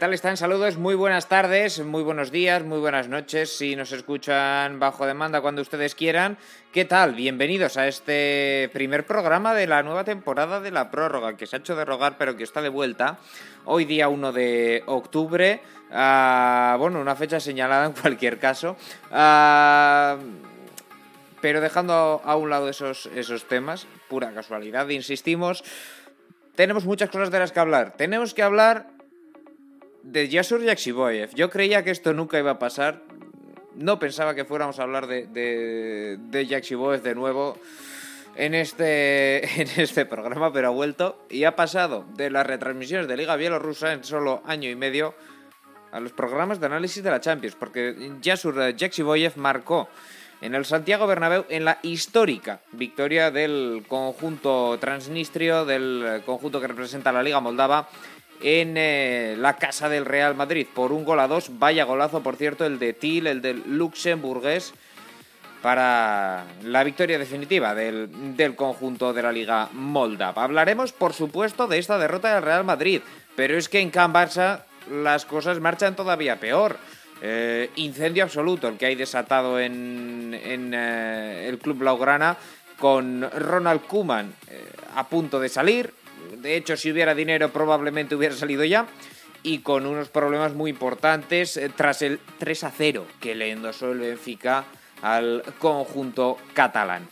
tal están? Saludos, muy buenas tardes, muy buenos días, muy buenas noches, si nos escuchan bajo demanda cuando ustedes quieran. ¿Qué tal? Bienvenidos a este primer programa de la nueva temporada de la prórroga, que se ha hecho de rogar pero que está de vuelta. Hoy día 1 de octubre, ah, bueno, una fecha señalada en cualquier caso. Ah, pero dejando a un lado esos, esos temas, pura casualidad, insistimos, tenemos muchas cosas de las que hablar. Tenemos que hablar de Yasur Yaksiboyev. Yo creía que esto nunca iba a pasar. No pensaba que fuéramos a hablar de, de, de de nuevo en este, en este programa, pero ha vuelto y ha pasado de las retransmisiones de Liga Bielorrusa en solo año y medio a los programas de análisis de la Champions, porque Yasur Yaksiboyev marcó en el Santiago Bernabéu en la histórica victoria del conjunto transnistrio, del conjunto que representa la Liga Moldava en eh, la casa del Real Madrid por un gol a dos. Vaya golazo, por cierto, el de Til, el del luxemburgués, para la victoria definitiva del, del, conjunto de la Liga Moldava. Hablaremos, por supuesto, de esta derrota del Real Madrid, pero es que en Can Barça las cosas marchan todavía peor. Eh, incendio absoluto el que hay desatado en, en eh, el club Blaugrana con Ronald Kuman a punto de salir, de hecho, si hubiera dinero probablemente hubiera salido ya. Y con unos problemas muy importantes eh, tras el 3 a 0 que le endosó el Benfica al conjunto catalán.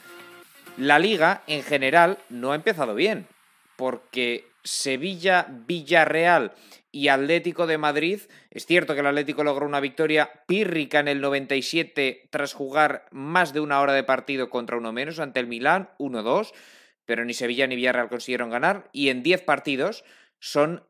La liga en general no ha empezado bien, porque Sevilla, Villarreal y Atlético de Madrid, es cierto que el Atlético logró una victoria pírrica en el 97 tras jugar más de una hora de partido contra uno menos ante el Milán, 1-2 pero ni Sevilla ni Villarreal consiguieron ganar. Y en 10 partidos son...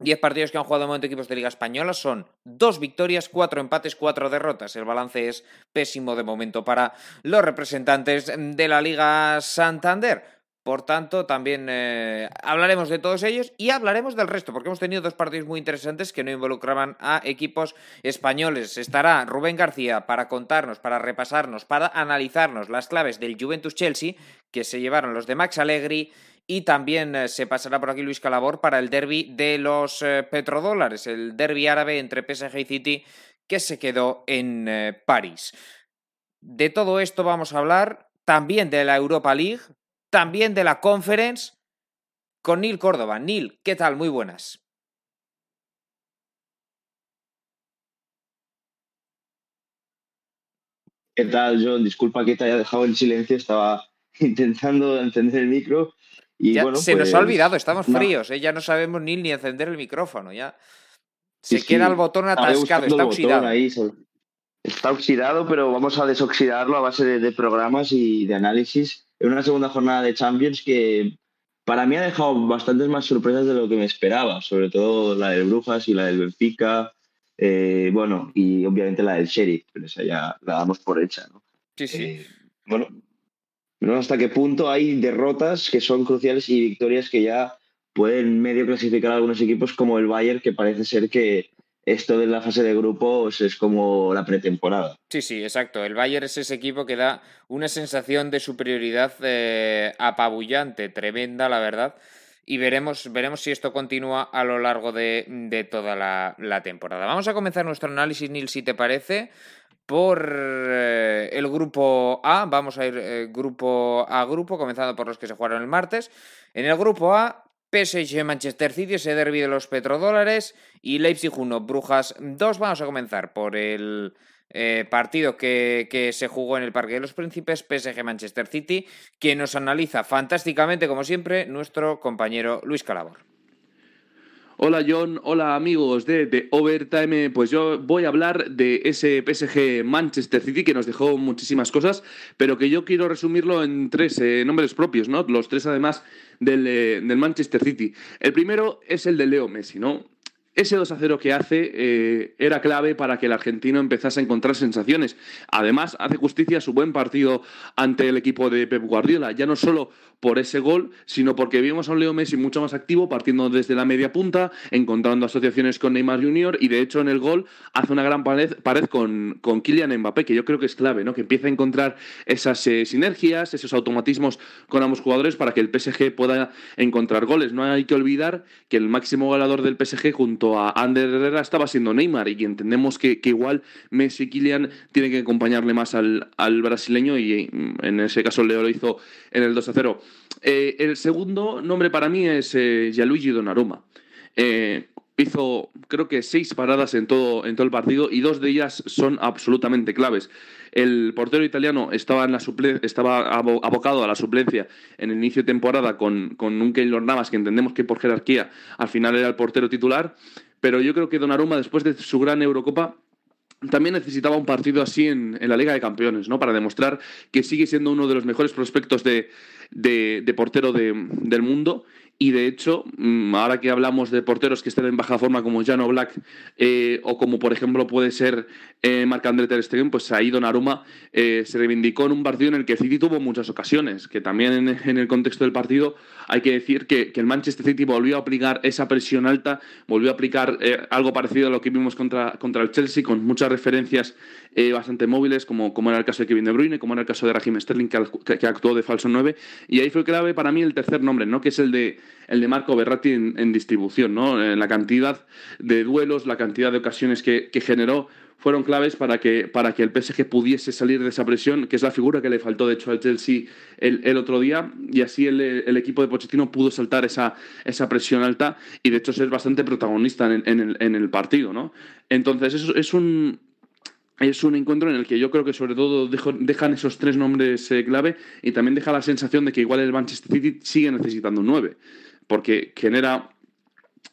10 partidos que han jugado en momento equipos de Liga Española son dos victorias, cuatro empates, cuatro derrotas. El balance es pésimo de momento para los representantes de la Liga Santander. Por tanto, también eh, hablaremos de todos ellos y hablaremos del resto, porque hemos tenido dos partidos muy interesantes que no involucraban a equipos españoles. Estará Rubén García para contarnos, para repasarnos, para analizarnos las claves del Juventus Chelsea, que se llevaron los de Max Allegri, y también eh, se pasará por aquí Luis Calabor para el derby de los eh, petrodólares, el derby árabe entre PSG y City, que se quedó en París. De todo esto vamos a hablar, también de la Europa League, también de la Conference con Neil Córdoba. Neil, ¿qué tal? Muy buenas. ¿Qué tal, John? Disculpa que te haya dejado en silencio, estaba intentando encender el micro. Y bueno, se nos ha pues, olvidado, estamos fríos, ¿eh? ya no sabemos ni, ni encender el micrófono, ya se queda el botón atascado, está oxidado. está oxidado, pero vamos a desoxidarlo a base de programas y de análisis en una segunda jornada de Champions que para mí ha dejado bastantes más sorpresas de lo que me esperaba, sobre todo la del Brujas y la del Benfica, eh, bueno, y obviamente la del Sheriff, pero esa ya la damos por hecha, ¿no? Sí, sí. Eh, bueno, no hasta qué punto hay derrotas que son cruciales y victorias que ya pueden medio clasificar a algunos equipos como el Bayern, que parece ser que esto de la fase de grupos es como la pretemporada. Sí, sí, exacto. El Bayern es ese equipo que da una sensación de superioridad eh, apabullante, tremenda, la verdad. Y veremos, veremos si esto continúa a lo largo de, toda la, temporada. Vamos a comenzar nuestro análisis, Nil, si te parece, por eh, el grupo A. Vamos a ir eh, grupo a grupo, comenzando por los que se jugaron el martes. En el grupo A PSG Manchester City, ese derby de los petrodólares y Leipzig 1, Brujas 2. Vamos a comenzar por el eh, partido que, que, se jugó en el Parque de los Príncipes, PSG Manchester City, que nos analiza fantásticamente, como siempre, nuestro compañero Luis Calabor. Hola John, hola amigos de, de, Overtime. Pues yo voy a hablar de ese PSG Manchester City que nos dejó muchísimas cosas, pero que yo quiero resumirlo en tres eh, nombres propios, ¿no? Los tres además del, eh, del, Manchester City. El primero es el de Leo Messi, ¿no? Ese 2 a 0 que hace eh, era clave para que el argentino empezase a encontrar sensaciones. Además, hace justicia a su buen partido ante el equipo de Pep Guardiola, ya no solo por ese gol, sino porque vimos a un Leo Messi mucho más activo, partiendo desde la media punta, encontrando asociaciones con Neymar Jr. y de hecho en el gol hace una gran pared, con, con Kylian Mbappé, que yo creo que es clave, ¿no? que empieza a encontrar esas eh, sinergias, esos automatismos con ambos jugadores para que el PSG pueda encontrar goles. No hay que olvidar que el máximo goleador del PSG junto a Ander Herrera estaba siendo Neymar y entendemos que, igual Messi y Kylian tienen que acompañarle más al, brasileño y mm, en ese caso Leo lo hizo en el 2 a 0. Eh, el segundo nombre para mí es eh, Gianluigi Donnarumma. Eh, hizo creo que seis paradas en todo, en todo el partido y dos de ellas son absolutamente claves. El portero italiano estaba, en la estaba abocado a la suplencia en el inicio de temporada con, con un Keylor Navas que entendemos que por jerarquía al final era el portero titular, pero yo creo que Donnarumma después de su gran Eurocopa también necesitaba un partido así en, la Liga de Campeones, ¿no? Para demostrar que sigue siendo uno de los mejores prospectos de, de, portero del mundo y de hecho, mm, ahora que hablamos de porteros que estén en baja forma como Jano Black eh, o como por ejemplo puede ser eh, Marc-André Ter Stegen, pues ahí Donnarumma eh, se reivindicó en un partido en el que City tuvo muchas ocasiones, que también en, el contexto del partido hay que decir que, el Manchester City volvió a aplicar esa presión alta, volvió a aplicar eh, algo parecido a lo que vimos contra, contra el Chelsea, con muchas referencias bastante móviles, como, como era el caso de Kevin De Bruyne, como era el caso de Raheem Sterling, que, que actuó de falso 9, y ahí fue clave para mí el tercer nombre, ¿no? que es el de el de Marco Berratti en, distribución, ¿no? En la cantidad de duelos, la cantidad de ocasiones que, generó fueron claves para que, para que el PSG pudiese salir de esa presión, que es la figura que le faltó, de hecho, al Chelsea el, otro día, y así el, equipo de Pochettino pudo saltar esa, esa presión alta y, de hecho, ser bastante protagonista en, el, partido, ¿no? Entonces, es, es un, es un encuentro en el que yo creo que sobre todo dejan esos tres nombres eh, clave y también deja la sensación de que igual el Manchester City sigue necesitando un 9 porque genera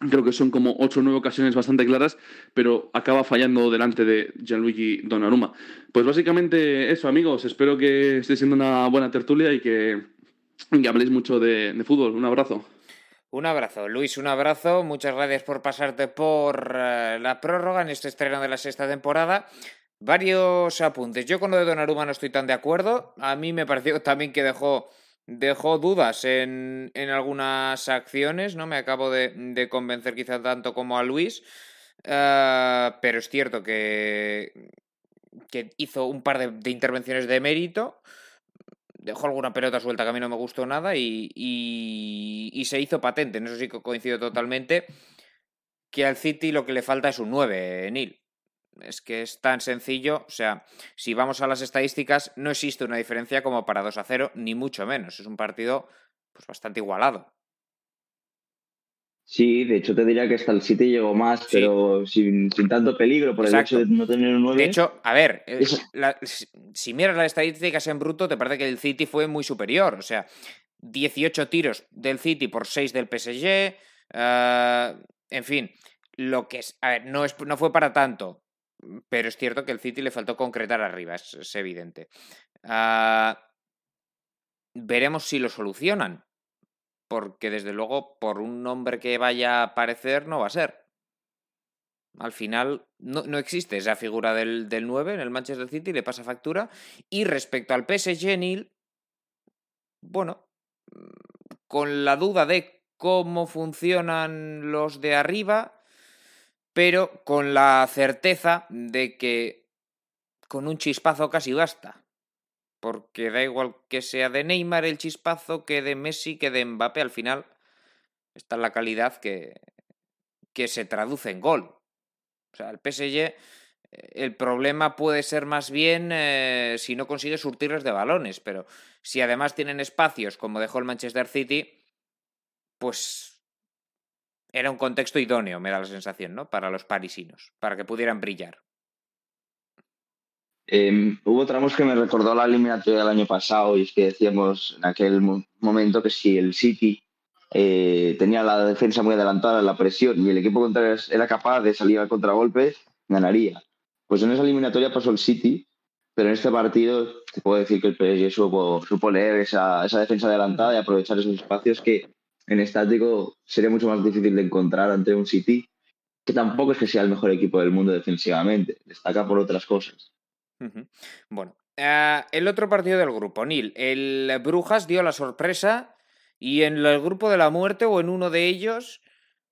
creo que son como ocho o nueve ocasiones bastante claras, pero acaba fallando delante de Gianluigi Donnarumma. Pues básicamente eso, amigos. Espero que esté siendo una buena tertulia y que, habléis mucho de, fútbol. Un abrazo. Un abrazo, Luis, un abrazo. Muchas gracias por pasarte por eh, la prórroga en este estreno de la sexta temporada. Varios apuntes. Yo con lo de Donnarumma no estoy tan de acuerdo. A mí me pareció también que dejó dejó dudas en, en, algunas acciones, no me acabo de, convencer quizá tanto como a Luis, ah, pero es cierto que, que hizo un par de, intervenciones de mérito, dejó alguna pelota suelta que a mí no me gustó nada y, y, se hizo patente, en eso sí que coincido totalmente, que al City lo que le falta es un 9, Neil. Es que es tan sencillo, o sea, si vamos a las estadísticas, no existe una diferencia como para 2 a 0, ni mucho menos. Es un partido pues bastante igualado. Sí, de hecho te diría que hasta el 7 llegó más, pero sin, tanto peligro por el hecho de no tener un 9. De hecho, a ver, eh, si miras las estadísticas en bruto, te parece que el City fue muy superior. O sea, 18 tiros del City por 6 del PSG. Eh, en fin, lo que es. A ver, no, es, no fue para tanto pero es cierto que el City le faltó concretar arriba, es, evidente. Ah, veremos si lo solucionan, porque desde luego por un nombre que vaya a aparecer no va a ser. Al final no, no existe esa figura del, del, 9 en el Manchester City, le pasa factura. Y respecto al PSG, Neil, bueno, con la duda de cómo funcionan los de arriba, pero con la certeza de que con un chispazo casi basta. Porque da igual que sea de Neymar el chispazo, que de Messi, que de Mbappé, al final está la calidad que, que se traduce en gol. O sea, el PSG, eh, el problema puede ser más bien eh, si no consigue surtirles de balones, pero si además tienen espacios como dejó el Manchester City, pues era un contexto idóneo, me da la sensación, ¿no? Para los parisinos, para que pudieran brillar. Em, hubo tramos que me recordó la eliminatoria del año pasado y es que decíamos en aquel momento que si el City eh, tenía la defensa muy adelantada la presión y el equipo contrario era capaz de salir al contragolpe, ganaría. Pues en esa eliminatoria pasó el City, pero en este partido te puedo decir que el PSG supo, supo leer esa, esa defensa adelantada y aprovechar esos espacios que en estático sería mucho más difícil de encontrar ante un City, que tampoco es que sea el mejor equipo del mundo defensivamente, destaca por otras cosas. Bueno, eh, el otro partido del grupo, Nil, el Brujas dio la sorpresa y en el grupo de la muerte o en uno de ellos,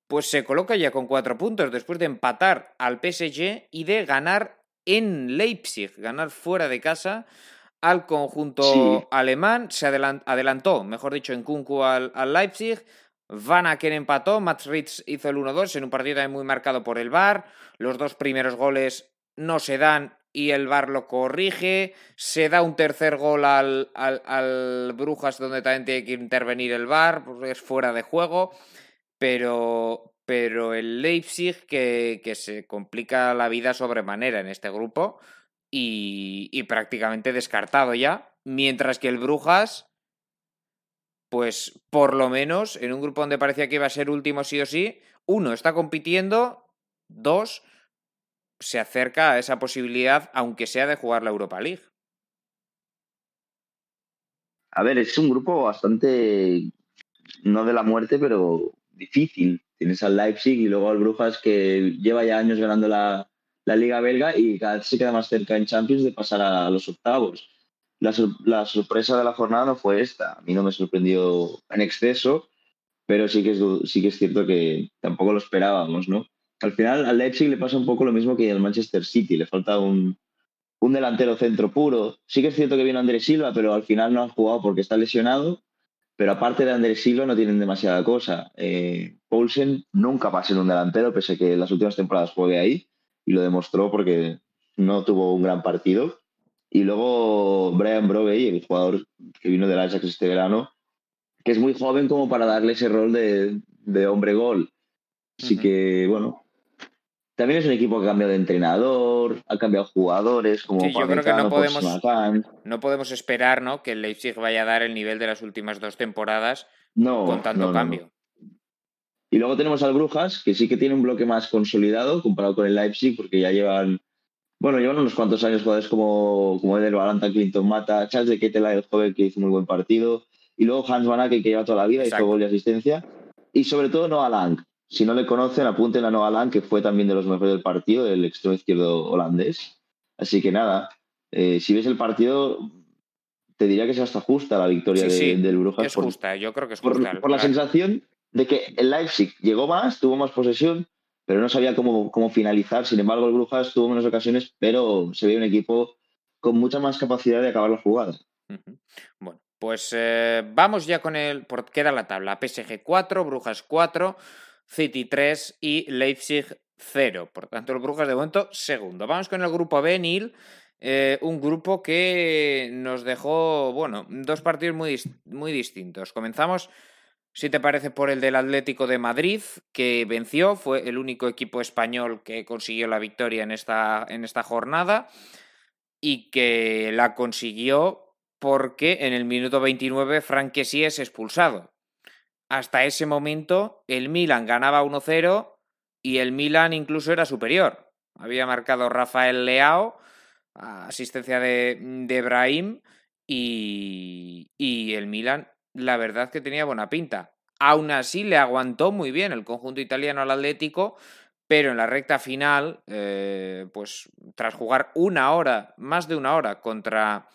pues se coloca ya con cuatro puntos después de empatar al PSG y de ganar en Leipzig, ganar fuera de casa al conjunto alemán, se adelantó, mejor dicho, en Kunku al, Leipzig, Van Aken empató, Matt Ritz hizo el 1-2 en un partido también muy marcado por el VAR. Los dos primeros goles no se dan y el VAR lo corrige. Se da un tercer gol al, al, Brujas donde también tiene que intervenir el VAR, porque es fuera de juego. Pero, pero el Leipzig que, que, se complica la vida sobremanera en este grupo y, prácticamente descartado ya. Mientras que el Brujas pues por lo menos en un grupo donde parecía que iba a ser último sí o sí, uno está compitiendo, dos se acerca a esa posibilidad, aunque sea de jugar la Europa League. A ver, es un grupo bastante, no de la muerte, pero difícil. Tienes al Leipzig y luego al Brujas que lleva ya años ganando la, la Liga Belga y cada vez se queda más cerca en Champions de pasar a los octavos la, sorpresa de la jornada no fue esta. A mí no me sorprendió en exceso, pero sí que es, sí que es cierto que tampoco lo esperábamos, ¿no? Al final al Leipzig le pasa un poco lo mismo que al Manchester City, le falta un, un delantero centro puro. Sí que es cierto que viene Andrés Silva, pero al final no han jugado porque está lesionado. Pero aparte de Andrés Silva no tienen demasiada cosa. Eh, nunca va a ser un delantero, pese a que las últimas temporadas juegue ahí, y lo demostró porque no tuvo un gran partido. Y luego Brian Brogey, el jugador que vino del Ajax este verano, que es muy joven como para darle ese rol de, de hombre gol. Así que, bueno, también es un equipo que ha cambiado de entrenador, ha cambiado jugadores, como sí, yo creo que no podemos, no podemos esperar ¿no? que el Leipzig vaya a dar el nivel de las últimas dos temporadas no, con tanto cambio. Y luego tenemos al Brujas, que sí que tiene un bloque más consolidado comparado con el Leipzig, porque ya llevan bueno, llevan unos cuantos años jugadores como, como Eder Balanta, Clinton Mata, Charles de Ketela, el joven que hizo muy buen partido, y luego Hans Van Aken, que lleva toda la vida, hizo gol y asistencia, y sobre todo Noah Lang. Si no le conocen, apunten a Noah Lang, que fue también de los mejores del partido, el extremo izquierdo holandés. Así que nada, eh, si ves el partido, te diría que es hasta justa la victoria del Brujas. Es justa, yo creo que es justa. Por, por la sensación de que el Leipzig llegó más, tuvo más posesión, pero no sabía cómo, cómo finalizar. Sin embargo, el Brujas tuvo menos ocasiones, pero se ve un equipo con mucha más capacidad de acabar la jugada. Bueno, pues eh, vamos ya con el. Por, queda la tabla: PSG 4, Brujas 4, City 3 y Leipzig 0. Por tanto, el Brujas de momento segundo. Vamos con el grupo B, Nil. Eh, un grupo que nos dejó, bueno, dos partidos muy, muy distintos. Comenzamos si te parece, por el del Atlético de Madrid, que venció, fue el único equipo español que consiguió la victoria en esta, en esta jornada y que la consiguió porque en el minuto 29 Frank es expulsado. Hasta ese momento el Milan ganaba 1-0 y el Milan incluso era superior. Había marcado Rafael Leao, asistencia de, de Brahim y, y el Milan la verdad que tenía buena pinta. Aún así le aguantó muy bien el conjunto italiano al Atlético, pero en la recta final, eh, pues tras jugar una hora, más de una hora contra,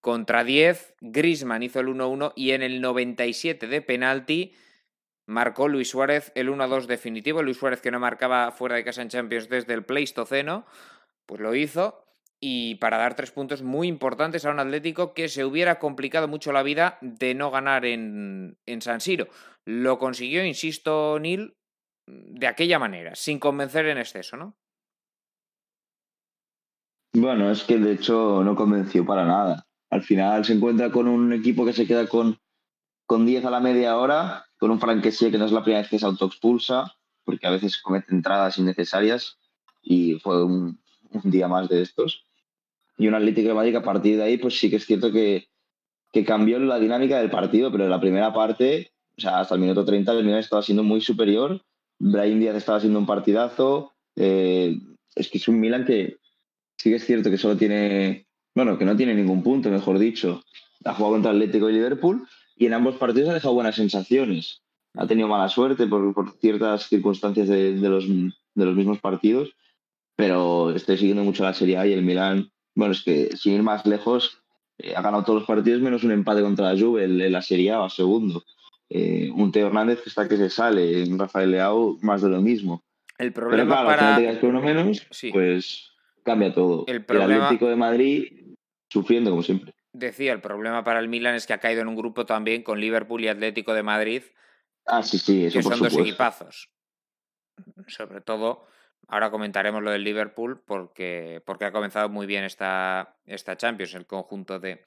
contra 10, Grisman hizo el 1-1 y en el 97 de penalti marcó Luis Suárez el 1-2 definitivo. Luis Suárez que no marcaba fuera de casa en Champions desde el Pleistoceno, pues lo hizo y para dar tres puntos muy importantes a un Atlético que se hubiera complicado mucho la vida de no ganar en, en San Siro. Lo consiguió, insisto, Neil, de aquella manera, sin convencer en exceso, ¿no? Bueno, es que de hecho no convenció para nada. Al final se encuentra con un equipo que se queda con, con 10 a la media hora, con un franquesía que no es la primera vez que se autoexpulsa, porque a veces comete entradas innecesarias y fue un día más de estos y un Atlético de Madrid que a partir de ahí, pues sí que es cierto que, que cambió la dinámica del partido, pero en la primera parte, o sea, hasta el minuto 30, el Milan estaba siendo muy superior. Brahim Díaz estaba haciendo un partidazo. Eh, es que es un Milan que sí que es cierto que solo tiene, bueno, que no tiene ningún punto, mejor dicho. Ha jugado contra Atlético y Liverpool y en ambos partidos ha dejado buenas sensaciones. Ha tenido mala suerte por, por ciertas circunstancias de, de, los, de los mismos partidos, pero estoy siguiendo mucho la Serie A y el Milan bueno, es que sin ir más lejos, eh, ha ganado todos los partidos menos un empate contra la Juve en, la Serie A, segundo. Eh, un Teo Hernández que está que se sale, un Rafael Leao más de lo mismo. El problema Pero para... no te uno menos, pues cambia todo. El, Atlético de Madrid sufriendo como siempre. Decía, el problema para el Milan es que ha caído en un grupo también con Liverpool y Atlético de Madrid Ah, sí, sí, eso que por son dos equipazos. Sobre todo, ahora comentaremos lo del Liverpool porque, porque ha comenzado muy bien esta, esta Champions, el conjunto de,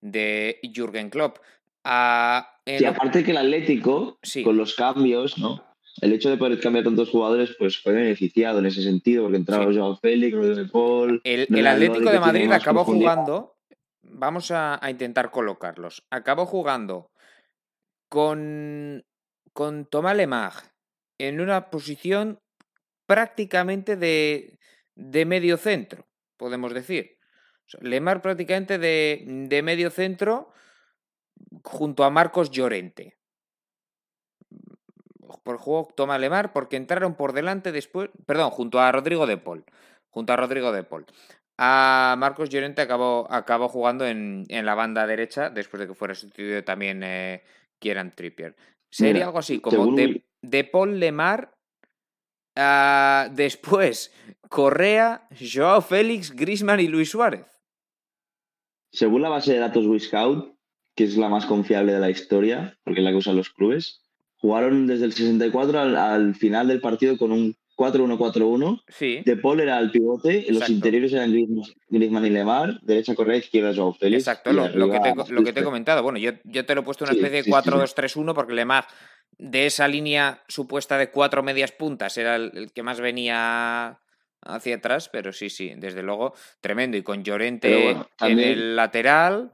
de Jürgen Klopp. Ah, lo- aparte que el Atlético, Sí. con los cambios, ¿no? El hecho de poder cambiar tantos jugadores, pues fue beneficiado en ese sentido, porque entraba Sí. Joao Félix, Rodrigo de Paul. El, Atlético de Madrid acabó jugando, vamos a, a intentar colocarlos, acabó jugando con, con Thomas Lemar en una posición prácticamente de, de medio centro, podemos decir. O sea, Lemar prácticamente de, de medio centro junto a Marcos Llorente. Por juego Tomás Lemar porque entraron por delante después, perdón, junto a Rodrigo de Paul, junto a Rodrigo de Paul. A Marcos Llorente acabó, acabó jugando en, en la banda derecha después de que fuera sustituido también eh, Kieran Trippier. Sería Mira, algo así como de, de Paul Lemar, ah, después Correa, Joao Félix, Grisman y Luis Suárez. Según la base de datos Wiscout, que es la más confiable de la historia, porque es la que usan los clubes, jugaron desde el 64 al, al final del partido con un 4-1-4-1. Sí. De Paul era el pivote, los interiores eran Griezmann, y Lemar, derecha Correa, izquierda Joao Félix. Exacto, lo, lo que te, arriba lo que te he comentado. Bueno, yo, yo te lo he puesto una Sí, especie de sí, sí, 4-2-3-1 porque Lemar de esa línea supuesta de cuatro medias puntas era el, el que más venía hacia atrás, pero sí, sí, desde luego, tremendo. Y con Llorente en el lateral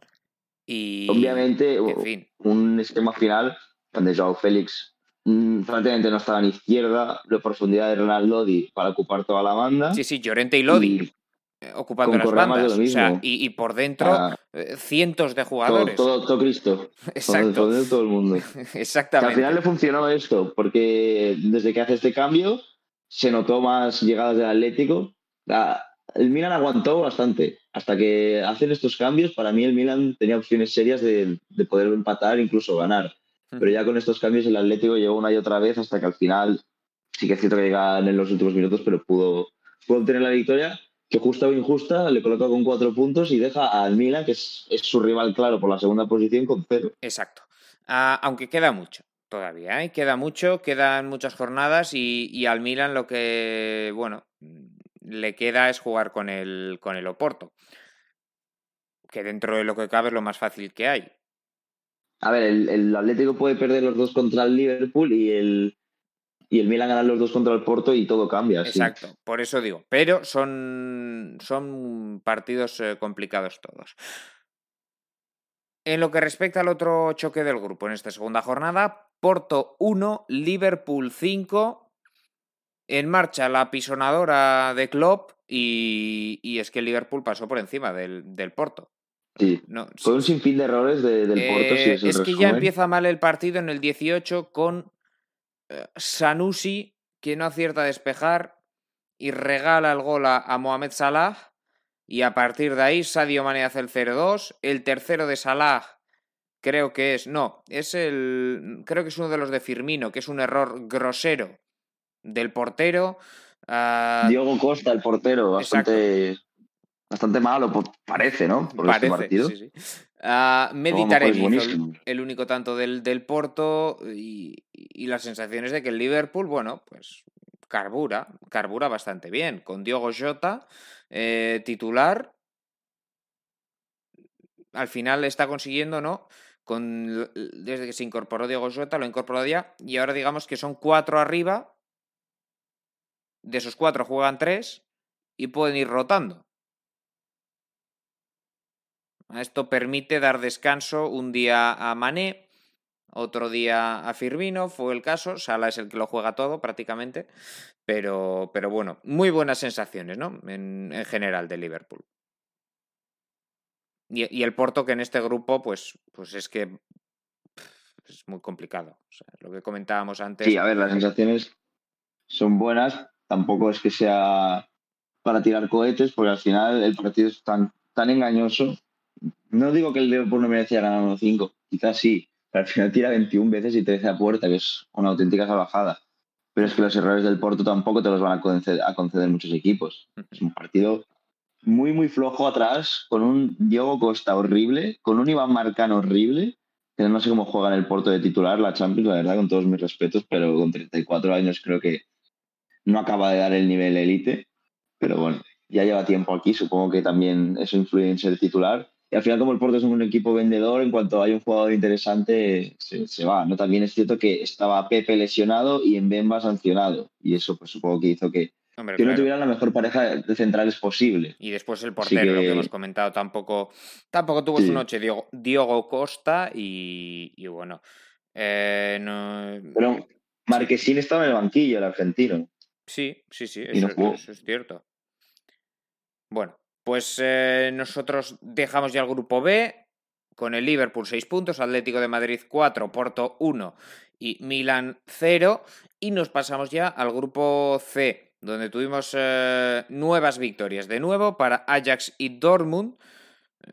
y... Obviamente, En fin, un esquema final donde Joao Félix mm, prácticamente no estaba en izquierda, la profundidad de Ronaldo Lodi para ocupar toda la banda. sí, sí, Llorente y Lodi y ocupando con las bandas. o sea, y, y por dentro ah, eh, cientos de todo, jugadores. todo, todo Cristo. Exacto, Todo, todo- todo el mundo. Que al exactamente. final le funcionó esto, porque desde que hace este cambio se notó más llegadas del Atlético. El Milan aguantó bastante. Hasta que hacen estos cambios, para mí el Milan tenía opciones serias de, de poder empatar, incluso ganar. Pero ya con estos cambios el Atlético llegó una y otra vez hasta que al final, sí que es cierto que llegan en los últimos minutos, pero pudo, pudo obtener la victoria, que justa o injusta le coloca con cuatro puntos y deja al Milan, que es, es su rival claro por la segunda posición, con cero. Exacto. Ah, aunque queda mucho todavía, ¿eh? Queda mucho, quedan muchas jornadas y, y al Milan lo que, bueno, mm, le queda es jugar con el, con el Oporto. Que dentro de lo que cabe es lo más fácil que hay. A ver, el, el Atlético puede perder los dos contra el Liverpool y el, y el Milan ganar los dos contra el Porto y todo cambia. sí. Exacto, por eso digo. Pero son, son partidos eh, complicados todos. En lo que respecta al otro choque del grupo en esta segunda jornada, Porto 1, Liverpool 5. En marcha la pisonadora de Klopp y, y es que el Liverpool pasó por encima del, del Porto. Sí. No, Fue un sinfín de errores de- del Porto, si eh, es que ya empieza mal el partido en el 18 con Sanusi, que no acierta a despejar y regala el gol a, a Mohamed Salah. Y a partir de ahí, Sadio Mane hace el 0-2. El tercero de Salah, creo que es. No, es el. Creo que es uno de los de Firmino, que es un error grosero del portero. Ah, Diogo Costa, el portero, bastante, bastante malo, parece, ¿no? Por este parece. partido. sí, sí. Ah, Mehdi A lo mejor es Taremi hizo el- único tanto del, del Porto y, y las sensaciones de que el Liverpool, bueno, pues carbura, carbura bastante bien, con Diogo Jota eh, titular. Al final está consiguiendo, ¿no? Con, desde que se incorporó Diogo Jota, lo ha incorporado ya, y ahora digamos que son cuatro arriba. De esos cuatro juegan tres y pueden ir rotando. Esto permite dar descanso un día a Mané, otro día a Firmino, fue el caso. Sala es el que lo juega todo prácticamente. Pero, pero bueno, muy buenas sensaciones, ¿no? En, en general de Liverpool. Y, y el Porto que en este grupo, pues, pues es que pff, es muy complicado. O sea, lo que comentábamos antes. Sí, a ver, las sensaciones son buenas. Tampoco es que sea para tirar cohetes, porque al final el partido es tan, tan engañoso. No digo que el Liverpool no merecía ganar 1-5, quizás sí, pero al final tira 21 veces y 13 a puerta, que es una auténtica salvajada. Pero es que los errores del Porto tampoco te los van a conceder, a conceder muchos equipos. Es un partido muy, muy flojo atrás, con un Diogo Costa horrible, con un Iván Marcano horrible que no sé cómo juega en el Porto de titular la Champions, la verdad, con todos mis respetos, pero con 34 años creo que no acaba de dar el nivel élite. Pero bueno, ya lleva tiempo aquí, supongo que también eso influye en ser titular. Y al final, como el Porto es un equipo vendedor, en cuanto hay un jugador interesante, se, va. ¿no? También es cierto que estaba Pepe lesionado y en Bemba sancionado. Y eso, pues supongo que hizo que, que no tuvieran la mejor pareja de centrales posible. Y después el portero, lo que hemos comentado, tampoco, tampoco tuvo su noche. Diogo, Costa y, bueno. Eh, Pero Marquesín estaba en el banquillo, el argentino. Sí, sí, sí, eso, es cierto. Bueno, pues eh, nosotros dejamos ya el grupo B con el Liverpool 6 puntos, Atlético de Madrid 4, Porto 1 y Milan 0. Y nos pasamos ya al grupo C, donde tuvimos eh, nuevas victorias de nuevo para Ajax y Dortmund.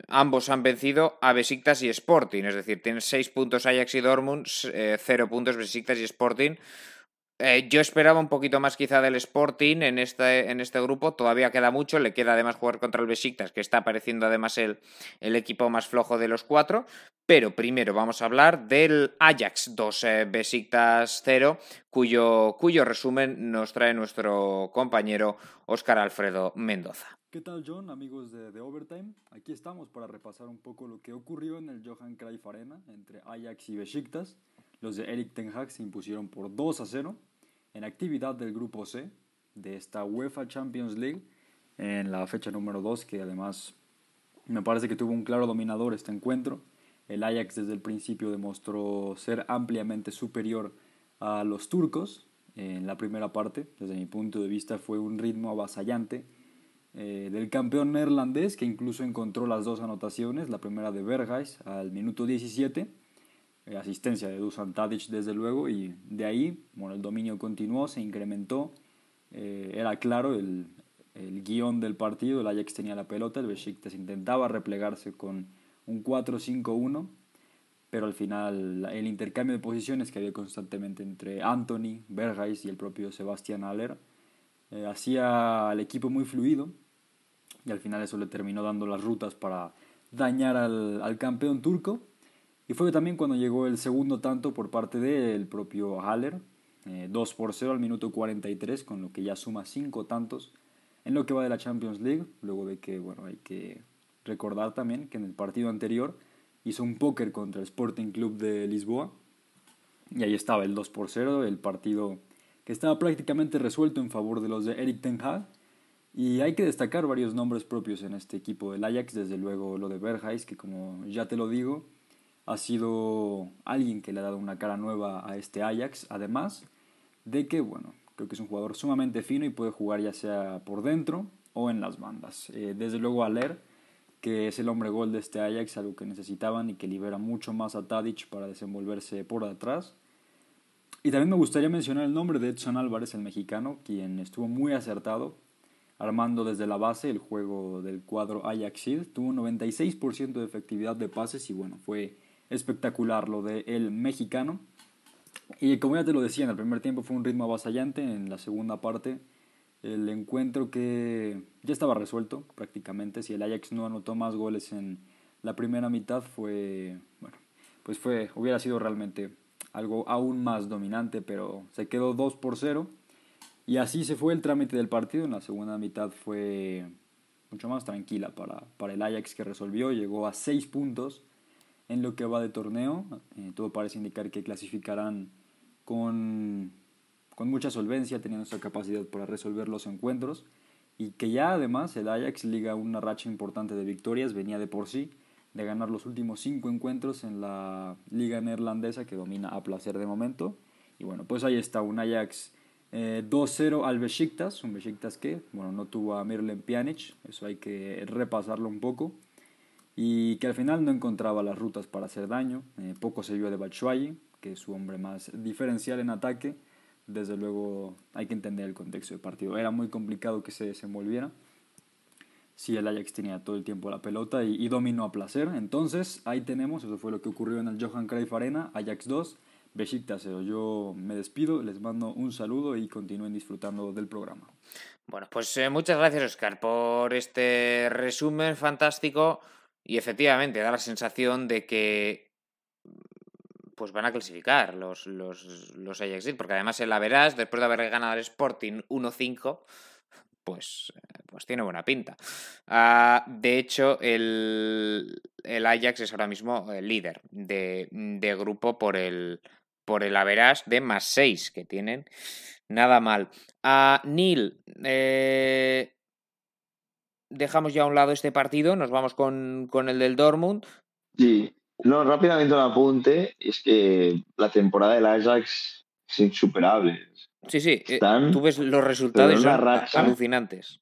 Ambos han vencido a Besiktas y Sporting, es decir, tienen 6 puntos Ajax y Dortmund, 0 eh, puntos Besiktas y Sporting. Eh, yo esperaba un poquito más quizá del Sporting en este, en este grupo, todavía queda mucho, le queda además jugar contra el Besiktas, que está apareciendo además el, el equipo más flojo de los cuatro, pero primero vamos a hablar del Ajax 2 eh, Besiktas 0, cuyo, cuyo resumen nos trae nuestro compañero Óscar Alfredo Mendoza. ¿Qué tal John, amigos de, Overtime? Aquí estamos para repasar un poco lo que ocurrió en el Johan Cruyff Arena entre Ajax y Besiktas. Los de Eric Ten Hag se impusieron por 2 a 0 en actividad del grupo C de esta UEFA Champions League en la fecha número 2, que además me parece que tuvo un claro dominador este encuentro. El Ajax desde el principio demostró ser ampliamente superior a los turcos en la primera parte. Desde mi punto de vista fue un ritmo avasallante eh, del campeón neerlandés que incluso encontró las dos anotaciones, la primera de Berghuis al minuto 17 eh, asistencia de Dusan Tadic desde luego y de ahí bueno, el dominio continuó, se incrementó, eh, era claro el, el, guion del partido, el Ajax tenía la pelota, el Besiktas intentaba replegarse con un 4-5-1, pero al final el intercambio de posiciones que había constantemente entre Anthony, Berghuis y el propio Sebastián Haller eh, hacía al equipo muy fluido y al final eso le terminó dando las rutas para dañar al, al campeón turco y fue también cuando llegó el segundo tanto por parte del propio Haller, 2 eh, por 0 al minuto 43, con lo que ya suma 5 tantos en lo que va de la Champions League, luego de que, bueno, hay que recordar también que en el partido anterior hizo un póker contra el Sporting Club de Lisboa, y ahí estaba el 2 por 0, el partido que estaba prácticamente resuelto en favor de los de Eric Ten Hag, y hay que destacar varios nombres propios en este equipo del Ajax, desde luego lo de Berghuis, que como ya te lo digo, ha sido alguien que le ha dado una cara nueva a este Ajax, además de que, bueno, creo que es un jugador sumamente fino y puede jugar ya sea por dentro o en las bandas. Eh, desde luego Aler, que es el hombre gol de este Ajax, algo que necesitaban y que libera mucho más a Tadic para desenvolverse por atrás. Y también me gustaría mencionar el nombre de Edson Álvarez, el mexicano, quien estuvo muy acertado armando desde la base el juego del cuadro Ajaxid. Tuvo un 96% de efectividad de pases y bueno, fue espectacular lo de el mexicano. Y como ya te lo decía, en el primer tiempo fue un ritmo avasallante, en la segunda parte el encuentro que ya estaba resuelto prácticamente, si el Ajax no anotó más goles en la primera mitad fue, bueno, pues fue, hubiera sido realmente algo aún más dominante, pero se quedó 2 por 0 y así se fue el trámite del partido, en la segunda mitad fue mucho más tranquila para, para el Ajax que resolvió, llegó a 6 puntos en lo que va de torneo. Eh, todo parece indicar que clasificarán con, con mucha solvencia, teniendo esa capacidad para resolver los encuentros. Y que ya además el Ajax liga una racha importante de victorias, venía de por sí de ganar los últimos cinco encuentros en la liga neerlandesa que domina a placer de momento. Y bueno, pues ahí está un Ajax 2-0 eh, al Besiktas, un Besiktas que, bueno, no tuvo a Mirlen Pjanic, eso hay que repasarlo un poco y que al final no encontraba las rutas para hacer daño. Eh, poco se vio de Batshuayi, que es su hombre más diferencial en ataque. Desde luego hay que entender el contexto del partido. Era muy complicado que se desenvolviera. Si el Ajax tenía todo el tiempo la pelota y, dominó a placer. Entonces ahí tenemos, eso fue lo que ocurrió en el Johan Cruyff Arena, Ajax 2, Besiktas 0. Yo me despido, les mando un saludo y continúen disfrutando del programa. Bueno, pues eh, muchas gracias Oscar por este resumen fantástico y efectivamente da la sensación de que pues van a clasificar los, los, los porque además el Averas, después de haber ganado el Sporting 1-5, pues, pues tiene buena pinta. Ah, de hecho, el, el, Ajax es ahora mismo el líder de, de grupo por el, por el Averas de más 6 que tienen. Nada mal. A Neil, eh, dejamos ya a un lado este partido, nos vamos con, con el del Dortmund. Sí, no, rápidamente un apunte, es que la temporada del Ajax es insuperable. Sí, sí, eh, tú ves los resultados son alucinantes.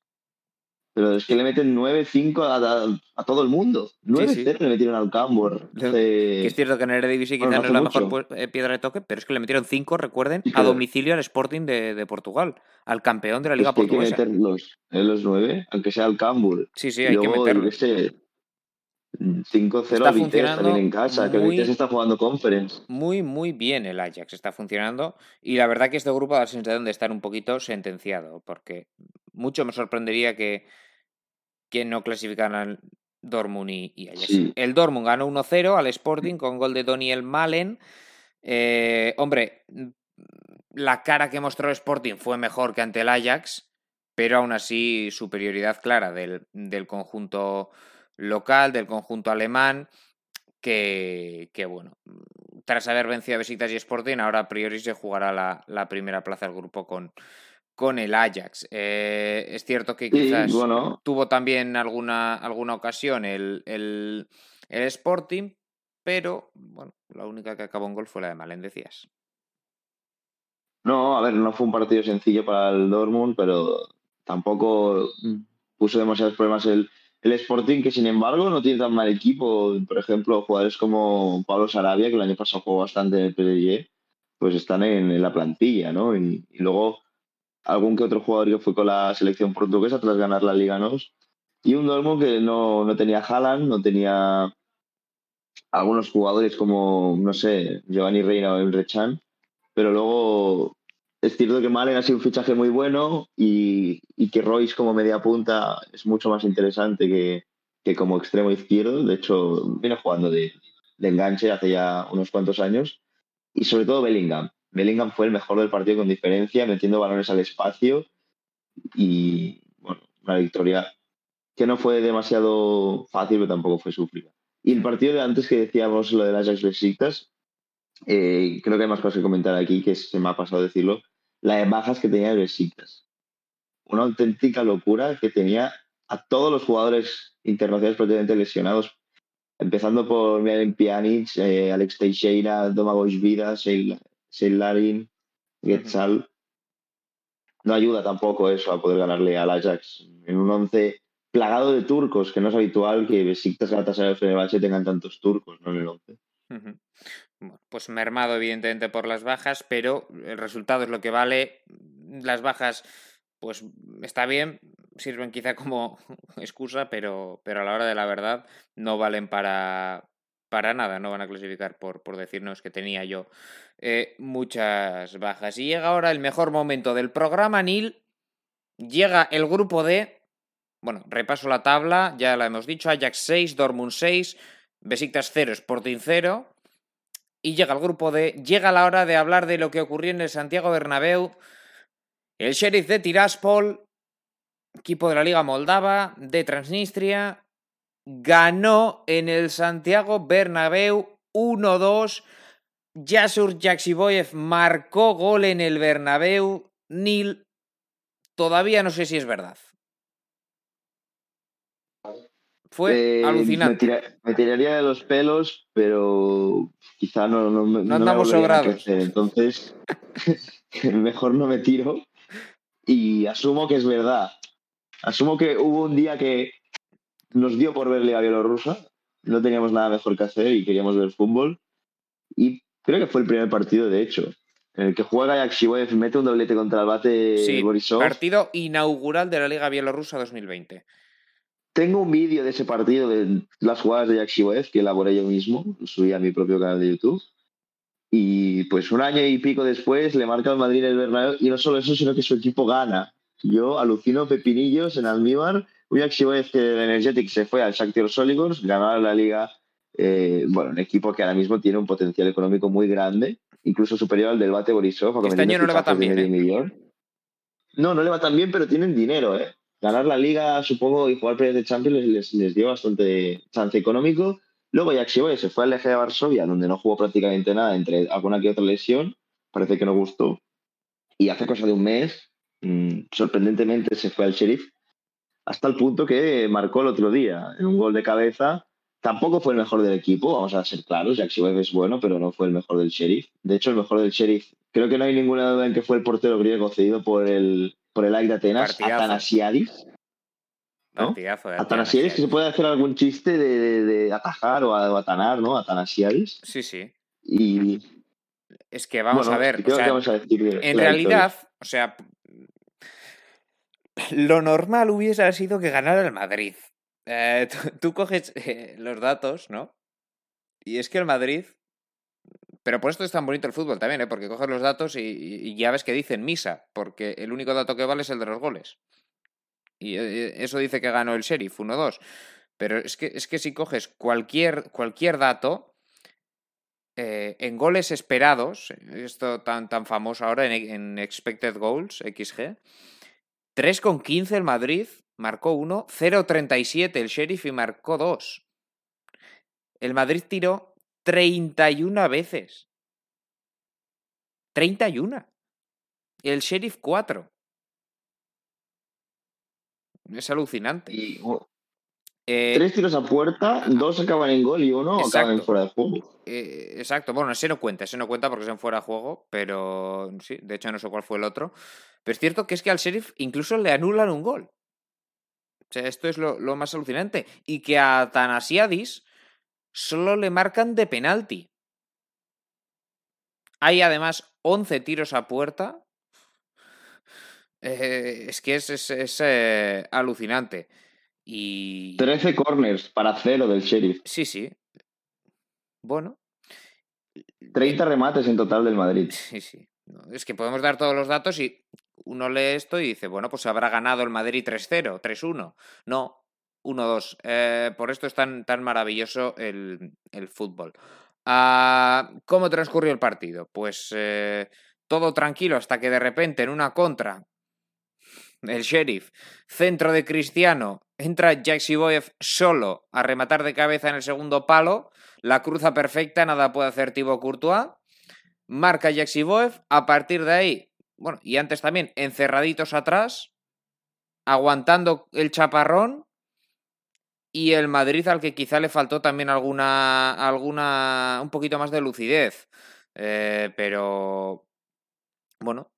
Pero es que le meten 9-5 a, todo el mundo. 9-0 le metieron al Cambor. Que es cierto que en el Eredivisie quizás no es la mejor eh, piedra de toque, pero es que le metieron 5, recuerden, a domicilio al Sporting de, Portugal, al campeón de la Liga Portuguesa. Hay que meterlos en los 9, aunque sea al Cambur. Sí, sí, hay que meterlos. 5-0 Vitesse también en casa, que Vitesse está jugando conference. Muy, muy bien el Ajax está funcionando y la verdad que este grupo da la sensación de estar un poquito sentenciado, porque mucho me sorprendería que, que no clasificaran Dortmund y, Ajax. El Dortmund ganó 1-0 al Sporting con gol de Daniel Malen. Eh, hombre, la cara que mostró el Sporting fue mejor que ante el Ajax, pero aún así superioridad clara del, del conjunto local del conjunto alemán, que, que, bueno, tras haber vencido a Besiktas y Sporting, ahora a priori se jugará la, la primera plaza del grupo con, con el Ajax. Eh, es cierto que quizás tuvo también alguna, alguna ocasión el, el, el, Sporting, pero bueno, la única que acabó en gol fue la de Malen, decías. No, a ver, no fue un partido sencillo para el Dortmund, pero tampoco puso demasiados problemas el, el Sporting, que sin embargo no tiene tan mal equipo. Por ejemplo, jugadores como Pablo Sarabia, que el año pasado jugó bastante en el PSG, pues están en, la plantilla, ¿no? Y, luego algún que otro jugador que fue con la selección portuguesa tras ganar la Liga NOS. Y un Dortmund que no, no tenía Haaland, no tenía algunos jugadores como, no sé, Giovanni Reina o el Rechan, pero luego es cierto que Malen ha sido un fichaje muy bueno y, que Royce como media punta es mucho más interesante que, que como extremo izquierdo. De hecho, viene jugando de, de, enganche hace ya unos cuantos años. Y sobre todo Bellingham. Bellingham fue el mejor del partido con diferencia, metiendo balones al espacio. Y bueno, una victoria que no fue demasiado fácil, pero tampoco fue sufrida. Y el partido de antes que decíamos, lo de las Ajax Besiktas, eh, creo que hay más cosas que comentar aquí, que se me ha pasado decirlo la de bajas que tenía el Besiktas. Una auténtica locura que tenía a todos los jugadores internacionales prácticamente lesionados, empezando por Miren Pjanic, eh, Alex Teixeira, Domagoj Vida, Seilarin, Getzal. No ayuda tampoco eso a poder ganarle al Ajax en un once plagado de turcos, que no es habitual que Besiktas, Galatasaray y Fenerbahce tengan tantos turcos ¿no? en el once pues mermado evidentemente por las bajas, pero el resultado es lo que vale. Las bajas, pues está bien, sirven quizá como excusa, pero, pero a la hora de la verdad no valen para, para nada, no van a clasificar por, por decirnos que tenía yo eh, muchas bajas. Y llega ahora el mejor momento del programa, Nil. Llega el grupo de. Bueno, repaso la tabla, ya la hemos dicho: Ajax 6, Dortmund 6, Besiktas 0, Sporting 0. Y llega el grupo de. Llega la hora de hablar de lo que ocurrió en el Santiago Bernabéu. El Sheriff de Tiraspol, equipo de la Liga Moldava, de Transnistria, ganó en el Santiago Bernabéu 1-2. Jasur Jaksiboyev marcó gol en el Bernabéu. Nil, todavía no sé si es verdad. Fue eh, alucinante. Me, tiraría de los pelos, pero quizá no, no, no, andamos sobrados. Entonces, mejor no me tiro y asumo que es verdad. Asumo que hubo un día que nos dio por verle a Bielorrusia, no teníamos nada mejor que hacer y queríamos ver fútbol. Y creo que fue el primer partido, de hecho, en el que juega Yakshiboyev, mete un doblete contra el bate sí, Borisov. Partido inaugural de la Liga Bielorrusa 2020. Tengo un vídeo de ese partido, de las jugadas de Jack que elaboré yo mismo, subí a mi propio canal de YouTube. Y pues un año y pico después le marca al Madrid el Bernabéu y no solo eso, sino que su equipo gana. Yo alucino pepinillos en Almíbar. Un Jack que el Energetic se fue al Shakhtar Soligors, ganó la liga eh, bueno, un equipo que ahora mismo tiene un potencial económico muy grande, incluso superior al del Bate Borisov. Este año no le va tan bien. ¿eh? No, no le va tan bien, pero tienen dinero, ¿eh? Ganar la liga, supongo, y jugar premios de Champions les, les, dio bastante chance económico. Luego Yaxi se fue al Eje de Varsovia, donde no jugó prácticamente nada, entre alguna que otra lesión. Parece que no gustó. Y hace cosa de un mes, mmm, sorprendentemente, se fue al Sheriff, hasta el punto que marcó el otro día en un gol de cabeza. Tampoco fue el mejor del equipo, vamos a ser claros. Yaxi es bueno, pero no fue el mejor del Sheriff. De hecho, el mejor del Sheriff, creo que no hay ninguna duda en que fue el portero griego cedido por el, por el de Atenas, Partidazo. Atanasiadis. ¿no? de Atanasiadis, que se puede hacer algún chiste de, de, de atajar o, a, o, atanar, ¿no? Atanasiadis. Sí, sí. Y. Es que vamos bueno, a ver. ¿qué o sea, vamos a decir de, en realidad, o sea. Lo normal hubiese sido que ganara el Madrid. Eh, tú, tú, coges eh, los datos, ¿no? Y es que el Madrid pero por esto es tan bonito el fútbol también, ¿eh? porque coges los datos y, ya ves que dicen misa, porque el único dato que vale es el de los goles. Y eh, eso dice que ganó el Sheriff, 1-2. Pero es que, es que si coges cualquier, cualquier dato, eh, en goles esperados, esto tan, tan famoso ahora en, en Expected Goals, XG, 3,15 el Madrid marcó 1, 0,37 el Sheriff y marcó 2. El Madrid tiró 31 veces. 31. El Sheriff 4. Es alucinante. Y, oh, eh, tres tiros a puerta, dos acaban en gol y uno exacto. acaban en fuera de juego. Eh, exacto. Bueno, ese no cuenta, ese no cuenta porque es en fuera de juego, pero sí, de hecho no sé cuál fue el otro. Pero es cierto que es que al Sheriff incluso le anulan un gol. O sea, esto es lo, lo más alucinante. Y que a Tanasiadis solo le marcan de penalti. Hay además 11 tiros a puerta. Eh, es que es, es, es eh, alucinante. Y... 13 corners para cero del sheriff. Sí, sí. Bueno. 30 remates en total del Madrid. Sí, sí. Es que podemos dar todos los datos y uno lee esto y dice, bueno, pues habrá ganado el Madrid 3-0, 3-1. No, 1-2. Eh, por esto es tan, tan maravilloso el, el fútbol. Uh, ¿Cómo transcurrió el partido? Pues eh, todo tranquilo hasta que de repente en una contra, el sheriff, centro de Cristiano, entra Jack Siboyev solo a rematar de cabeza en el segundo palo, la cruza perfecta, nada puede hacer Thibaut Courtois, marca Jack Siboyev, a partir de ahí, bueno, y antes también, encerraditos atrás, aguantando el chaparrón, y el Madrid al que quizá le faltó también alguna, alguna, un poquito más de lucidez. Eh, pero, bueno,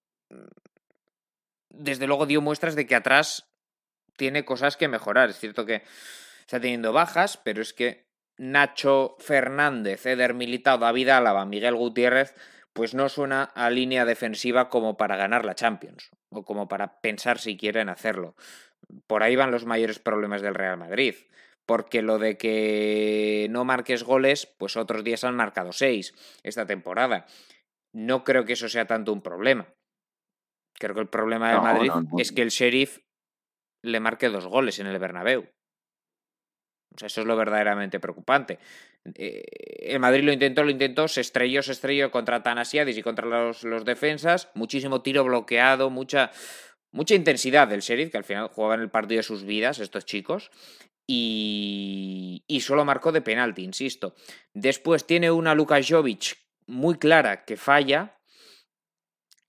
desde luego dio muestras de que atrás tiene cosas que mejorar. Es cierto que está teniendo bajas, pero es que Nacho Fernández, Eder Militao, David Álava, Miguel Gutiérrez, pues no suena a línea defensiva como para ganar la Champions o como para pensar si quieren hacerlo. Por ahí van los mayores problemas del Real Madrid porque lo de que no marques goles, pues otros días han marcado seis esta temporada. No creo que eso sea tanto un problema. Creo que el problema de no, Madrid no, no. es que el Sheriff le marque dos goles en el Bernabéu. O sea, eso es lo verdaderamente preocupante. Eh, el Madrid lo intentó, lo intentó, se estrelló, se estrelló contra Tanasiadis y contra los, los defensas. Muchísimo tiro bloqueado, mucha, mucha intensidad del Sheriff, que al final jugaban el partido de sus vidas, estos chicos y, y solo marcó de penalti, insisto. Después tiene una Luka muy clara que falla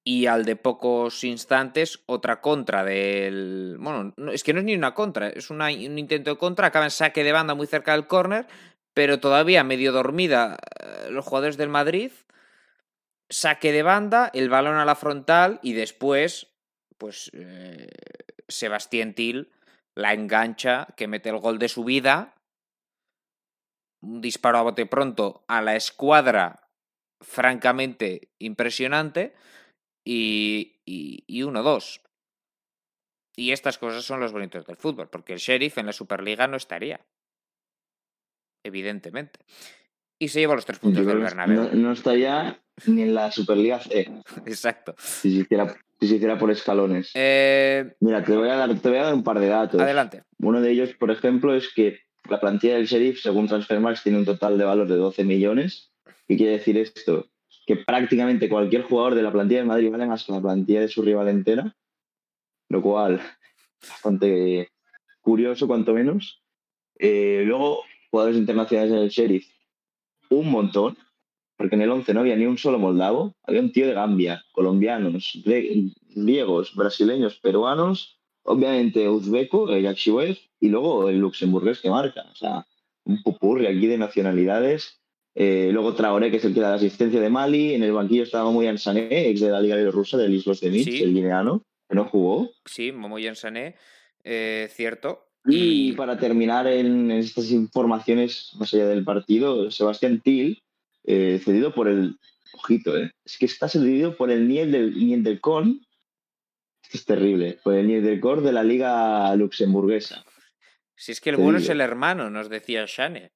y al de pocos instantes otra contra del... Bueno, no, es que no es ni una contra, es un intento de contra, acaba en saque de banda muy cerca del córner, pero todavía medio dormida eh, los jugadores del Madrid, saque de banda, el balón a la frontal y después, pues, eh, Sebastián Till la engancha, que mete el gol de su vida, un disparo a bote pronto a la escuadra francamente impresionante y, y, y 1-2. Y estas cosas son los bonitos del fútbol, porque el sheriff en la Superliga no estaría. Evidentemente. Y se lleva los tres puntos del Bernabéu. No, no, estaría ni en la Superliga C. Exacto. Si se hiciera, si se hiciera por escalones. Eh... Mira, te voy, a dar, te voy a dar un par de datos. Adelante. Uno de ellos, por ejemplo, es que la plantilla del Sheriff, según Transfermarkt, tiene un total de valor de 12 millones. ¿Qué quiere decir esto? Que prácticamente cualquier jugador de la plantilla del Madrid vale más que la plantilla de su rival entera, lo cual bastante curioso, cuanto menos. Eh, luego, jugadores internacionales en el Sheriff, un montón, porque en el 11 no había ni un solo moldavo, había un tío de Gambia, colombianos, griegos, brasileños, peruanos, obviamente uzbeco, el Yakshiwev, y luego el luxemburgués que marca. O sea, un pupurri aquí de nacionalidades. Eh, luego Traoré, que es el que da la asistencia de Mali. En el banquillo estaba Momoyan Sané, ex de la Liga Rusa del Islos de Minsk, el guineano, que no jugó. Sí, Momoyan Sané, eh, cierto. Y para terminar en, estas informaciones más allá del partido, Sebastián Til, eh, cedido por el. Ojito, eh, es que está cedido por el Niel del, Niel del Con. Esto es terrible. Por el Niel del Con de la Liga Luxemburguesa. Si es que el bueno es el hermano, nos decía Shane.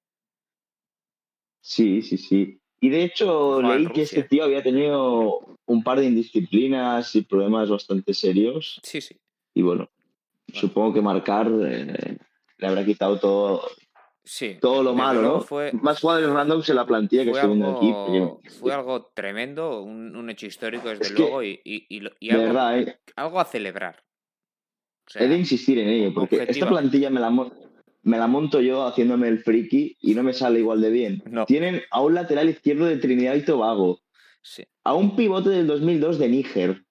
Sí, sí, sí. Y de hecho, leí que este tío había tenido un par de indisciplinas y problemas bastante serios. Sí, sí. Y bueno, supongo que marcar eh, le habrá quitado todo, sí, todo lo malo, ¿no? Fue, Más jugadores randoms en la plantilla que viendo aquí. Fue algo tremendo, un, hecho histórico desde luego y, y, y, algo, verdad, ¿eh? algo, a celebrar. He de insistir en ello, porque esta plantilla me la, me la monto yo haciéndome el friki y no me sale igual de bien. Tienen a un lateral izquierdo de Trinidad y Tobago, sí. a un pivote del 2002 de Níger,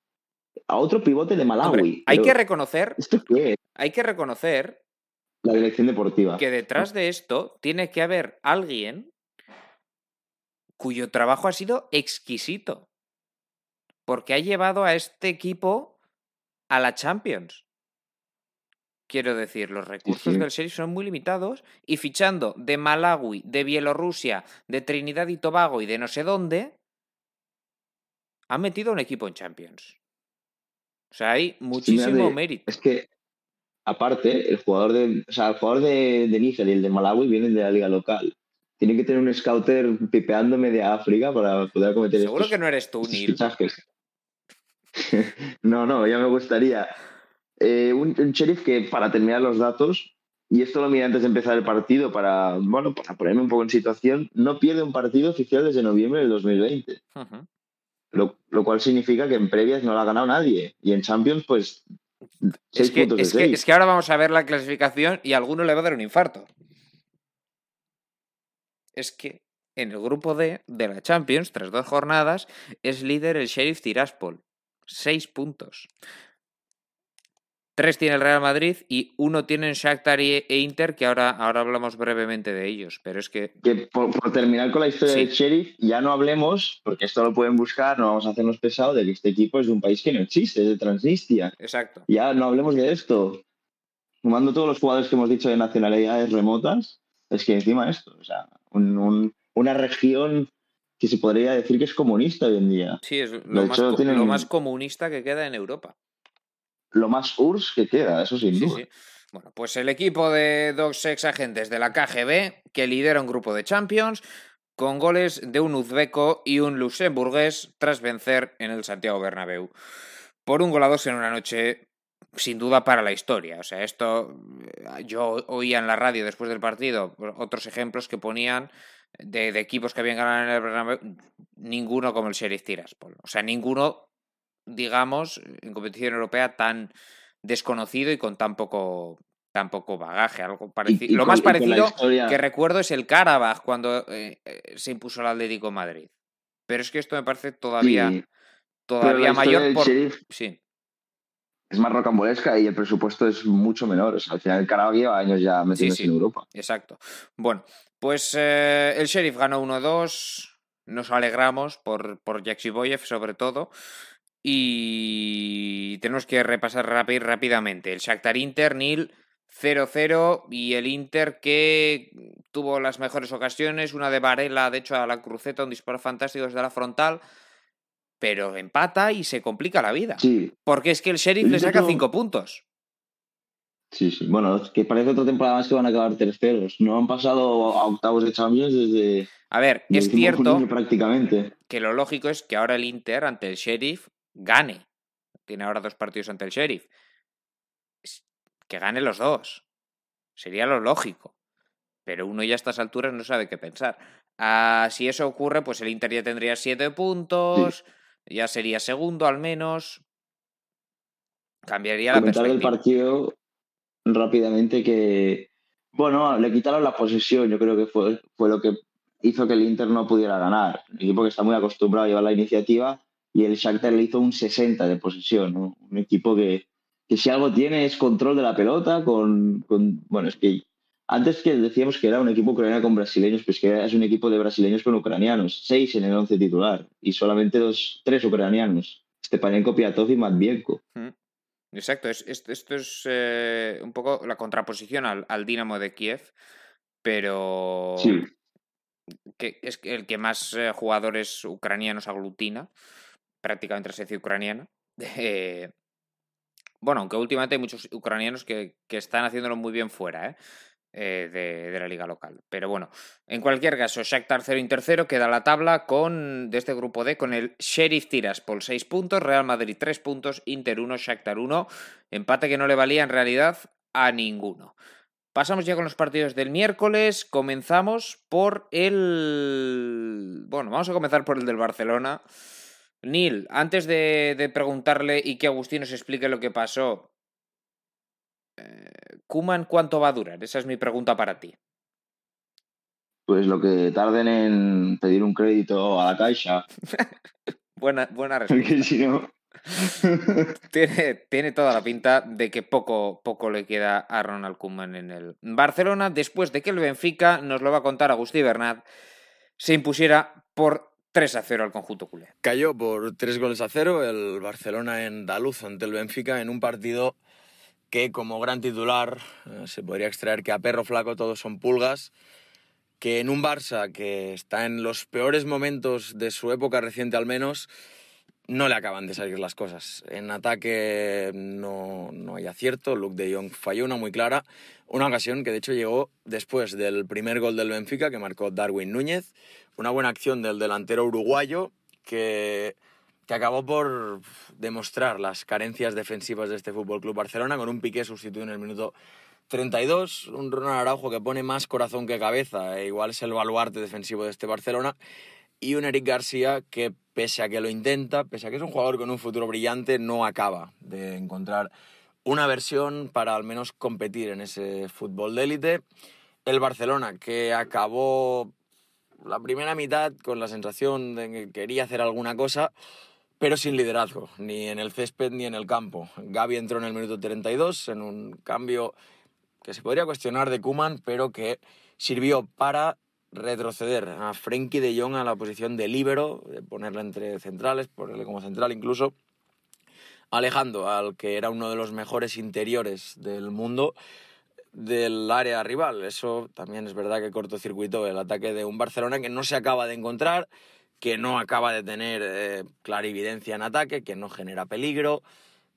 a otro pivote de Malawi. hay que reconocer. ¿Esto qué es? Hay que reconocer. La dirección deportiva. Que detrás de esto tiene que haber alguien cuyo trabajo ha sido exquisito. Porque ha llevado a este equipo a la Champions. Quiero decir, los recursos del Sheriff son muy limitados y fichando de Malawi, de Bielorrusia, de Trinidad y Tobago y de no sé dónde, ha metido un equipo en Champions. O sea, hay muchísimo mérito. Es que, aparte, el jugador de, o sea, el jugador de, de Níger y el de Malawi vienen de la liga local. Tiene que tener un scouter pipeándome de África para poder cometer Seguro que no eres tú, Neil. no, no, ya me gustaría. Eh, un, sheriff que, para terminar los datos, y esto lo miré antes de empezar el partido para, bueno, para ponerme un poco en situación, no pierde un partido oficial desde noviembre del 2020. Lo, lo, cual significa que en previas no lo ha ganado nadie. Y en Champions, pues. Es que, es, que, es que ahora vamos a ver la clasificación y a alguno le va a dar un infarto. Es que en el grupo D de la Champions, tras dos jornadas, es líder el Sheriff Tiraspol. Seis puntos. Tres tiene el Real Madrid y uno tienen Shakhtar e Inter, que ahora, ahora hablamos brevemente de ellos, pero es que... que por, terminar con la historia del Sheriff, ya no hablemos, porque esto lo pueden buscar, no vamos a hacernos pesado, de que este equipo es de un país que no existe, es de Transnistria. Exacto. Ya no hablemos de esto. Sumando todos los jugadores que hemos dicho de nacionalidades remotas, es que encima esto, o sea, una región que se podría decir que es comunista hoy en día. Sí, es lo, más, lo más comunista que queda en Europa lo más URSS que queda, eso sin duda. Bueno, pues el equipo de dos ex agentes de la KGB, que lidera un grupo de Champions, con goles de un uzbeco y un luxemburgués tras vencer en el Santiago Bernabéu. Por un gol a dos en una noche sin duda para la historia. O sea, esto yo oía en la radio después del partido otros ejemplos que ponían de, equipos que habían ganado en el Bernabéu, ninguno como el Sheriff Tiraspol. O sea, ninguno digamos, en competición europea tan desconocido y con tan poco, tan poco bagaje. Algo parecido. Lo más parecido que recuerdo es el Karabaj cuando eh, eh, se impuso el Atlético Madrid. Pero es que esto me parece todavía, todavía mayor por. Sí. Es más rocambolesca y el presupuesto es mucho menor. al final el Karabaj lleva años ya metiéndose en Europa. Exacto. Bueno, pues eh, el Sheriff ganó 1-2. Nos alegramos por, por Boyev sobre todo. Y tenemos que repasar rápidamente. El Shakhtar Inter, Nil 0-0 y el Inter que tuvo las mejores ocasiones, una de Varela, de hecho a la cruceta, un disparo fantástico desde la frontal, pero empata y se complica la vida. Sí. Porque es que el Sheriff le saca 5 puntos. Sí, sí. Bueno, que parece otra temporada más que van a acabar terceros. No han pasado a octavos de Champions desde. A ver, es cierto prácticamente. que lo lógico es que ahora el Inter ante el Sheriff gane. Tiene ahora dos partidos ante el Sheriff. Que gane los dos. Sería lo lógico. pero uno ya a estas alturas no sabe qué pensar. Ah, si eso ocurre, pues el Inter ya tendría siete puntos, ya sería segundo al menos. Cambiaría la Comentar del perspectiva. partido rápidamente que, bueno, le quitaron la posesión, yo creo que fue, fue lo que hizo que el Inter no pudiera ganar. Un equipo que está muy acostumbrado a llevar la iniciativa y el Shakhtar le hizo un 60 de posesión, ¿no? Un equipo que, que si algo tiene es control de la pelota con, con- bueno, es que antes que decíamos que era un equipo ucraniano con brasileños, pues que es un equipo de brasileños con ucranianos, seis en el once titular y solamente dos, tres ucranianos, Stepanenko, Piatov y Matvienko. Mm. Exacto, es, es- esto es eh, un poco la contraposición al, al Dinamo de Kiev, pero Sí. que es el que más eh, jugadores ucranianos aglutina, prácticamente la selección ucraniana. Eh, bueno, aunque últimamente hay muchos ucranianos que, están haciéndolo muy bien fuera ¿eh? Eh, de, la liga local. Pero bueno, en cualquier caso, Shakhtar 0 Inter 0 queda la tabla con, de este grupo D con el Sheriff Tiraspol 6 puntos, Real Madrid 3 puntos, Inter 1, Shakhtar 1. Empate que no le valía en realidad a ninguno. Pasamos ya con los partidos del miércoles. Comenzamos por el. Bueno, vamos a comenzar por el del Barcelona. Neil, antes de, de preguntarle y que Agustín nos explique lo que pasó, eh, ¿Kuman cuánto va a durar? Esa es mi pregunta para ti. Pues lo que tarden en pedir un crédito a la caixa, Buena, buena respuesta. porque si no... Tiene, tiene toda la pinta de que poco, poco le queda a Ronald Koeman en el Barcelona después de que el Benfica, nos lo va a contar Agustí Bernat, se impusiera por 3 a 0 al conjunto culé. Cayó por tres goles a cero el Barcelona en Daluz ante el Benfica en un partido que como gran titular eh, se podría extraer que a perro flaco todos son pulgas, que en un Barça que está en los peores momentos de su época reciente al menos, no le acaban de salir las cosas. En ataque no, no hay acierto, Luke de Jong falló una muy clara, una ocasión que de hecho llegó después del primer gol del Benfica que marcó Darwin Núñez, una buena acción del delantero uruguayo que, que acabó por demostrar las carencias defensivas de este Fútbol Club Barcelona con un Piqué sustituido en el minuto 32, un Ronald Araujo que pone más corazón que cabeza, e igual es el baluarte defensivo de este Barcelona, y un Eric García que pese a que lo intenta, pese a que es un jugador con un futuro brillante, no acaba de encontrar una versión para al menos competir en ese fútbol de élite. El Barcelona que acabó la primera mitad con la sensación de que quería hacer alguna cosa, pero sin liderazgo, ni en el césped ni en el campo. Gaby entró en el minuto 32 en un cambio que se podría cuestionar de Kuman, pero que sirvió para retroceder a Frenkie de Jong a la posición de líbero, ponerle entre centrales, ponerle como central incluso, alejando al que era uno de los mejores interiores del mundo del área rival. Eso también es verdad que cortocircuitó el ataque de un Barcelona que no se acaba de encontrar, que no acaba de tener eh, clarividencia en ataque, que no genera peligro,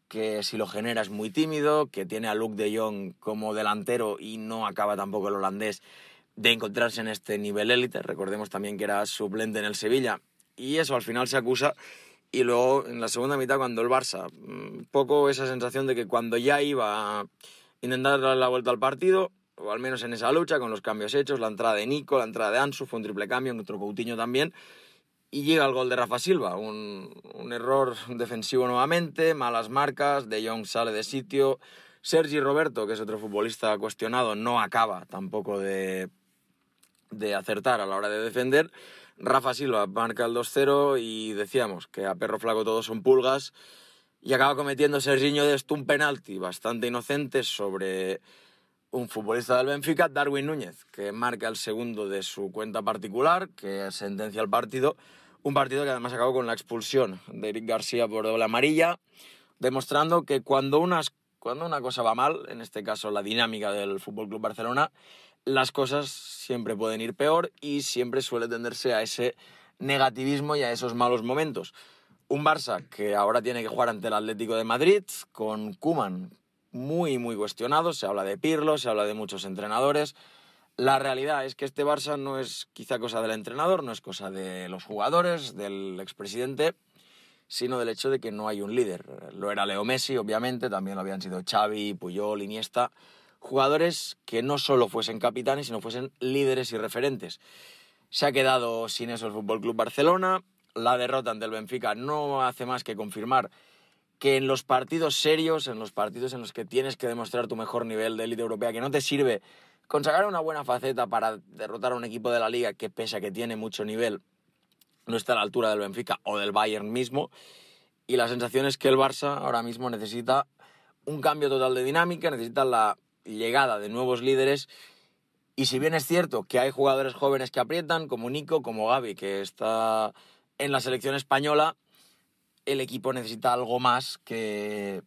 que si lo genera es muy tímido, que tiene a Luke de Jong como delantero y no acaba tampoco el holandés de encontrarse en este nivel élite. Recordemos también que era suplente en el Sevilla y eso al final se acusa. Y luego en la segunda mitad cuando el Barça, un poco esa sensación de que cuando ya iba a intentar darle la vuelta al partido, o al menos en esa lucha con los cambios hechos, la entrada de Nico, la entrada de Ansu, fue un triple cambio, otro Coutinho también, y llega el gol de Rafa Silva, un, un error defensivo nuevamente, malas marcas, De Jong sale de sitio, Sergi Roberto, que es otro futbolista cuestionado, no acaba tampoco de, de acertar a la hora de defender. Rafa Silva marca el 2-0 y decíamos que a perro flaco todos son pulgas y acaba cometiendo Serginho de esto un penalti bastante inocente sobre un futbolista del Benfica, Darwin Núñez, que marca el segundo de su cuenta particular, que sentencia el partido. Un partido que además acabó con la expulsión de Eric García por doble amarilla, demostrando que cuando, unas, cuando una cosa va mal, en este caso la dinámica del FC Barcelona, las cosas siempre pueden ir peor y siempre suele tenderse a ese negativismo y a esos malos momentos. Un Barça que ahora tiene que jugar ante el Atlético de Madrid con Kuman muy, muy cuestionado. Se habla de Pirlo, se habla de muchos entrenadores. La realidad es que este Barça no es quizá cosa del entrenador, no es cosa de los jugadores, del expresidente, sino del hecho de que no hay un líder. Lo era Leo Messi, obviamente, también lo habían sido Xavi, Puyol, Iniesta. Jugadores que no solo fuesen capitanes, sino fuesen líderes y referentes. Se ha quedado sin eso el Fútbol Club Barcelona. La derrota ante el Benfica no hace más que confirmar que en los partidos serios, en los partidos en los que tienes que demostrar tu mejor nivel de élite europea, que no te sirve consagrar una buena faceta para derrotar a un equipo de la liga que pese a que tiene mucho nivel, no está a la altura del Benfica o del Bayern mismo. Y la sensación es que el Barça ahora mismo necesita un cambio total de dinámica, necesita la llegada de nuevos líderes. Y si bien es cierto que hay jugadores jóvenes que aprietan, como Nico, como Gaby, que está en la selección española, el equipo necesita algo más que,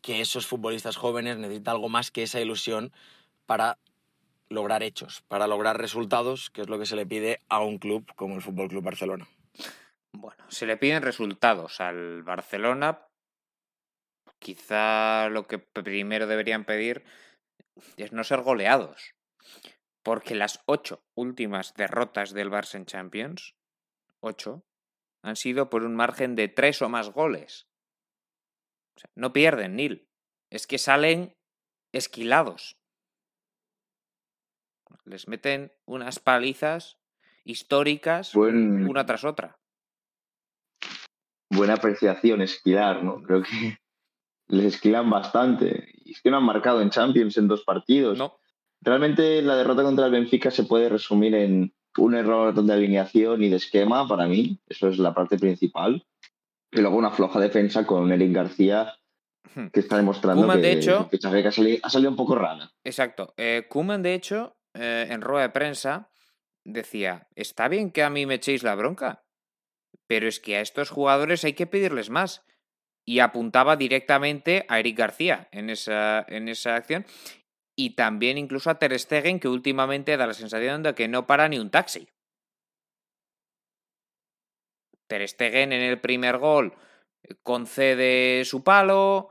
que esos futbolistas jóvenes, necesita algo más que esa ilusión para lograr hechos, para lograr resultados, que es lo que se le pide a un club como el Fútbol Club Barcelona. Bueno, se le piden resultados al Barcelona. Quizá lo que primero deberían pedir es no ser goleados. Porque las ocho últimas derrotas del Barça en Champions, ocho, han sido por un margen de tres o más goles. O sea, no pierden, Nil. Es que salen esquilados. Les meten unas palizas históricas Buen- una tras otra. Buena apreciación, esquilar, ¿no? Creo que les esquilan bastante. Es que no han marcado en Champions en dos partidos. No, Realmente la derrota contra el Benfica se puede resumir en un error de alineación y de esquema para mí. Eso es la parte principal. Y luego una floja defensa con Eric García Hmm. que está demostrando Koeman, que, de hecho- que fichaje que ha salido, ha salido un poco rana. exacto. Eh, Koeman, de hecho, eh, en rueda de prensa, decía: Está bien que a mí me echéis la bronca, pero es que a estos jugadores hay que pedirles más. Y apuntaba directamente a Eric García en esa, en esa acción. Y también incluso a Ter Stegen, que últimamente da la sensación de que no para ni un taxi. Ter Stegen en el primer gol eh, concede su palo.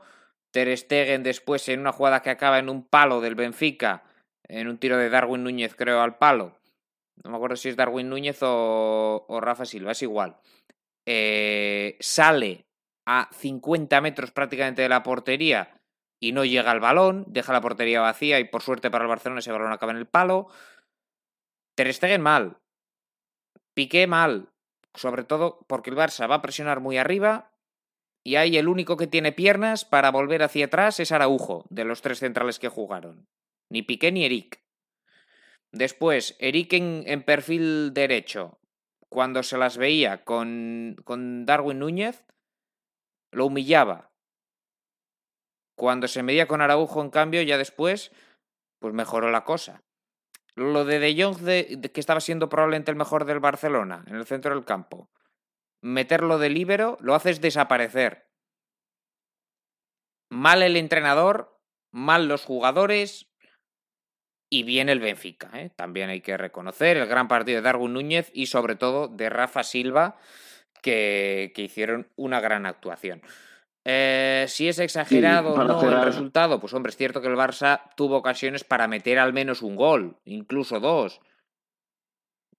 Ter Stegen después en una jugada que acaba en un palo del Benfica, en un tiro de Darwin Núñez creo al palo. No me acuerdo si es Darwin Núñez o, o Rafa Silva, es igual. Eh, sale a 50 metros prácticamente de la portería y no llega al balón, deja la portería vacía y por suerte para el Barcelona ese balón acaba en el palo. Ter Stegen mal. Piqué mal. Sobre todo porque el Barça va a presionar muy arriba y ahí el único que tiene piernas para volver hacia atrás es Araujo, de los tres centrales que jugaron. Ni Piqué ni Eric. Después, Eric en, en perfil derecho, cuando se las veía con, con Darwin Núñez, lo humillaba. Cuando se medía con Araujo, en cambio, ya después, pues mejoró la cosa. Lo de De Jong, que estaba siendo probablemente el mejor del Barcelona, en el centro del campo, meterlo de líbero, lo haces desaparecer. Mal el entrenador, mal los jugadores y bien el Benfica. ¿eh? También hay que reconocer el gran partido de Darwin Núñez y sobre todo de Rafa Silva, que, que hicieron una gran actuación. Eh, si es exagerado o no el resultado, pues hombre, es cierto que el Barça tuvo ocasiones para meter al menos un gol, incluso dos.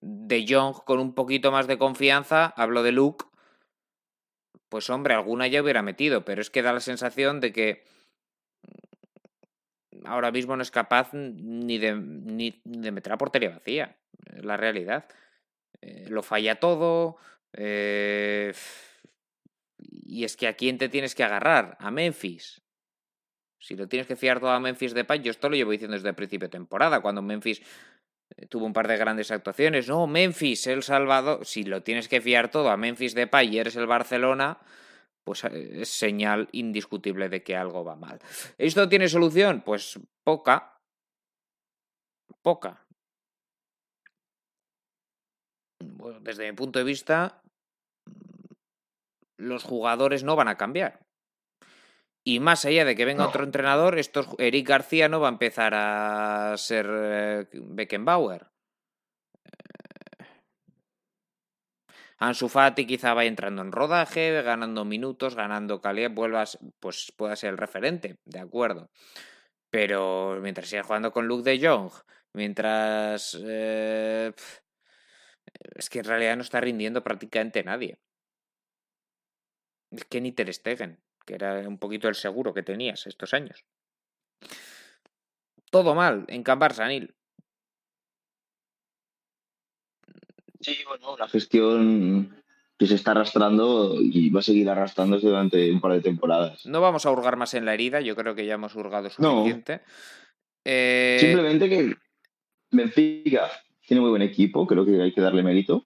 De Jong con un poquito más de confianza, hablo de Luke, pues hombre, alguna ya hubiera metido, pero es que da la sensación de que ahora mismo no es capaz ni de, ni de meter la portería vacía, es la realidad. Eh, lo falla todo. Eh, y es que a quién te tienes que agarrar? A Memphis. Si lo tienes que fiar todo a Memphis de yo esto lo llevo diciendo desde el principio de temporada, cuando Memphis eh, tuvo un par de grandes actuaciones. No, Memphis, El Salvador. Si lo tienes que fiar todo a Memphis de y eres el Barcelona, pues eh, es señal indiscutible de que algo va mal. ¿Esto tiene solución? Pues poca. Poca. Bueno, desde mi punto de vista, los jugadores no van a cambiar. Y más allá de que venga No. otro entrenador, estos, Eric García no va a empezar a ser eh, Beckenbauer. Eh, Ansu Fati quizá vaya entrando en rodaje, ganando minutos, ganando calidad, vuelvas, pues pueda ser el referente, de acuerdo. Pero mientras siga jugando con Luke de Jong, mientras... eh, es que en realidad no está rindiendo prácticamente nadie. Es que ni Ter Stegen, que era un poquito el seguro que tenías estos años. todo mal en Can Barça, Nil. Sí, bueno, una gestión que se está arrastrando y va a seguir arrastrándose durante un par de temporadas. No vamos a hurgar más en la herida, yo creo que ya hemos hurgado suficiente. Eh, Simplemente que Benfica tiene muy buen equipo, creo que hay que darle mérito.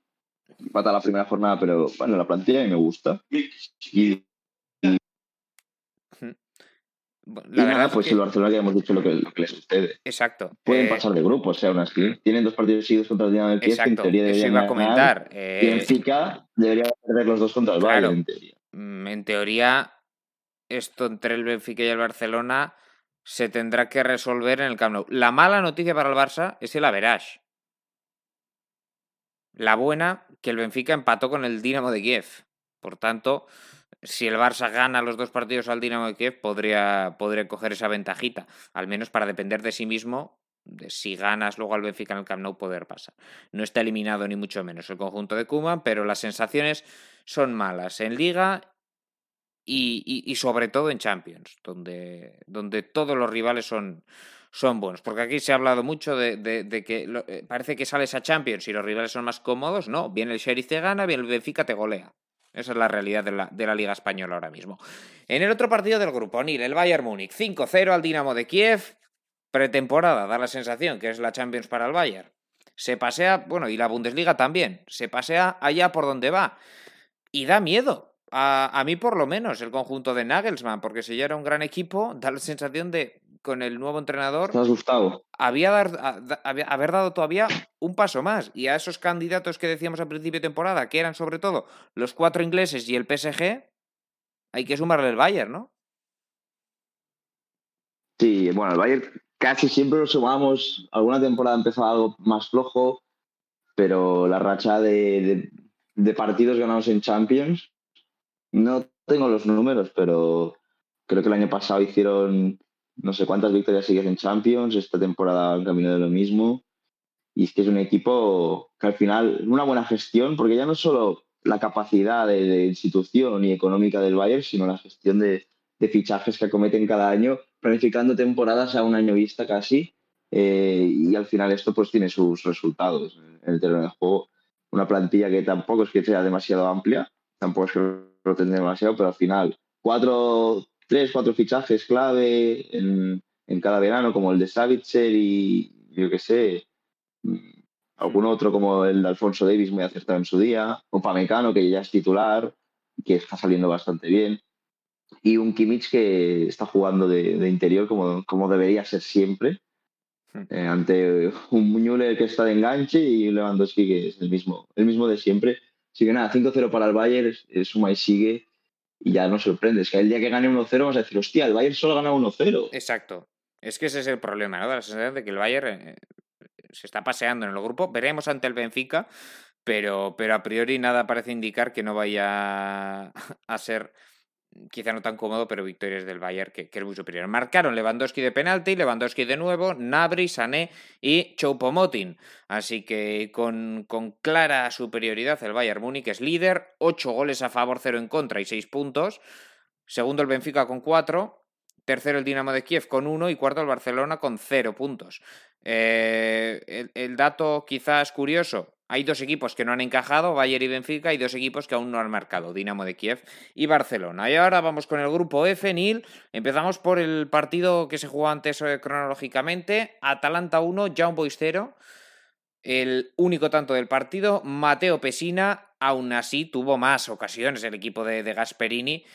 Pata la primera jornada, pero bueno, la plantilla mí me gusta. Y, la y verdad nada, es pues que- el Barcelona ya hemos dicho lo que, lo que le sucede. Exacto. Pueden eh, pasar de grupos, o sea, aún así. Tienen dos partidos seguidos contra el Dinamo de Kiev, que en teoría eso deberían iba a ganar. comentar. Y eh, Benfica debería perder los dos contra el Claro. Bayern, en teoría. mm, en teoría, esto entre el Benfica y el Barcelona se tendrá que resolver en el Camp Nou. La mala noticia para el Barça es el average. La buena, que el Benfica empató con el Dinamo de Kiev. Por tanto, si el Barça gana los dos partidos al Dinamo de Kiev, podría, coger esa ventajita. Al menos para depender de sí mismo, de si ganas luego al Benfica en el Camp Nou, poder pasar. No está eliminado ni mucho menos el conjunto de Koeman, pero las sensaciones son malas en Liga y, y- y sobre todo en Champions, donde, donde todos los rivales son, son buenos. Porque aquí se ha hablado mucho de, que lo- eh, parece que sales a Champions y los rivales son más cómodos. No, viene el Sheriff te gana, viene el Benfica te golea. Esa es la realidad de la, de la Liga Española ahora mismo. En el otro partido del grupo, Nil, el Bayern Múnich, 5-0 al Dinamo de Kiev. Pretemporada, da la sensación que es la Champions para el Bayern. Se pasea, bueno, y la Bundesliga también, se pasea allá por donde va. Y da miedo. A, a mí por lo menos el conjunto de Nagelsmann, porque si ya era un gran equipo, da la sensación de con el nuevo entrenador había dar- había- haber dado todavía un paso más. Y a esos candidatos que decíamos al principio de temporada, que eran sobre todo los cuatro ingleses y el PSG, hay que sumarle el Bayern, ¿no? Sí, bueno, el Bayern casi siempre lo sumamos. Alguna temporada empezó algo más flojo, pero la racha de, de- de partidos ganados en Champions, no tengo los números, pero creo que el año pasado hicieron no sé cuántas victorias seguidas en Champions, esta temporada han camino de lo mismo. Y es que es un equipo que al final, una buena gestión, porque ya no solo la capacidad de, de institución y económica del Bayern, sino la gestión de, de fichajes que acometen cada año, planificando temporadas a un año vista casi, eh, y al final esto pues tiene sus resultados en el terreno de juego. Una plantilla que tampoco es que sea demasiado amplia, tampoco es que lo tendré demasiado, pero al final cuatro, tres, cuatro fichajes clave en, en cada verano, como el de Savitzer y yo qué sé, mm, algún otro como el de Alfonso Davis muy acertado en su día, o Pamecano que ya es titular, que está saliendo bastante bien y un Kimmich que está jugando de, de interior como, como debería ser siempre, Hmm. eh, ante un Müller que está de enganche y un Lewandowski que es el mismo, el mismo de siempre. Así que nada, 5-0 para el Bayern, suma y sigue y ya no sorprende. Es que el día que gane 1-0 vas a decir, hostia, el Bayern solo gana 1-0. Exacto. Es que ese es el problema, ¿no? La sensación de que el Bayern eh, se está paseando en el grupo. Veremos ante el Benfica, pero, pero a priori nada parece indicar que no vaya a ser quizá no tan cómodo, pero victorias del Bayern que, que es muy superior. Marcaron Lewandowski de penalti, Lewandowski de nuevo, Nabri, Sané y Choupo-Moting. Así que con, con clara superioridad el Bayern Múnich es líder, 8 goles a favor, 0 en contra y 6 puntos. Segundo el Benfica con 4, tercero el Dinamo de Kiev con 1 y cuarto el Barcelona con 0 puntos. Eh, el, el dato quizás curioso, hay dos equipos que no han encajado, Bayern y Benfica, y dos equipos que aún no han marcado, Dinamo de Kiev y Barcelona. Y ahora vamos con el grupo F, Nil. Empezamos por el partido que se jugó antes eh, cronológicamente. Atalanta 1, Young Boys 0. El único tanto del partido, Mateo Pesina, aún así tuvo más ocasiones el equipo de, Gasperini,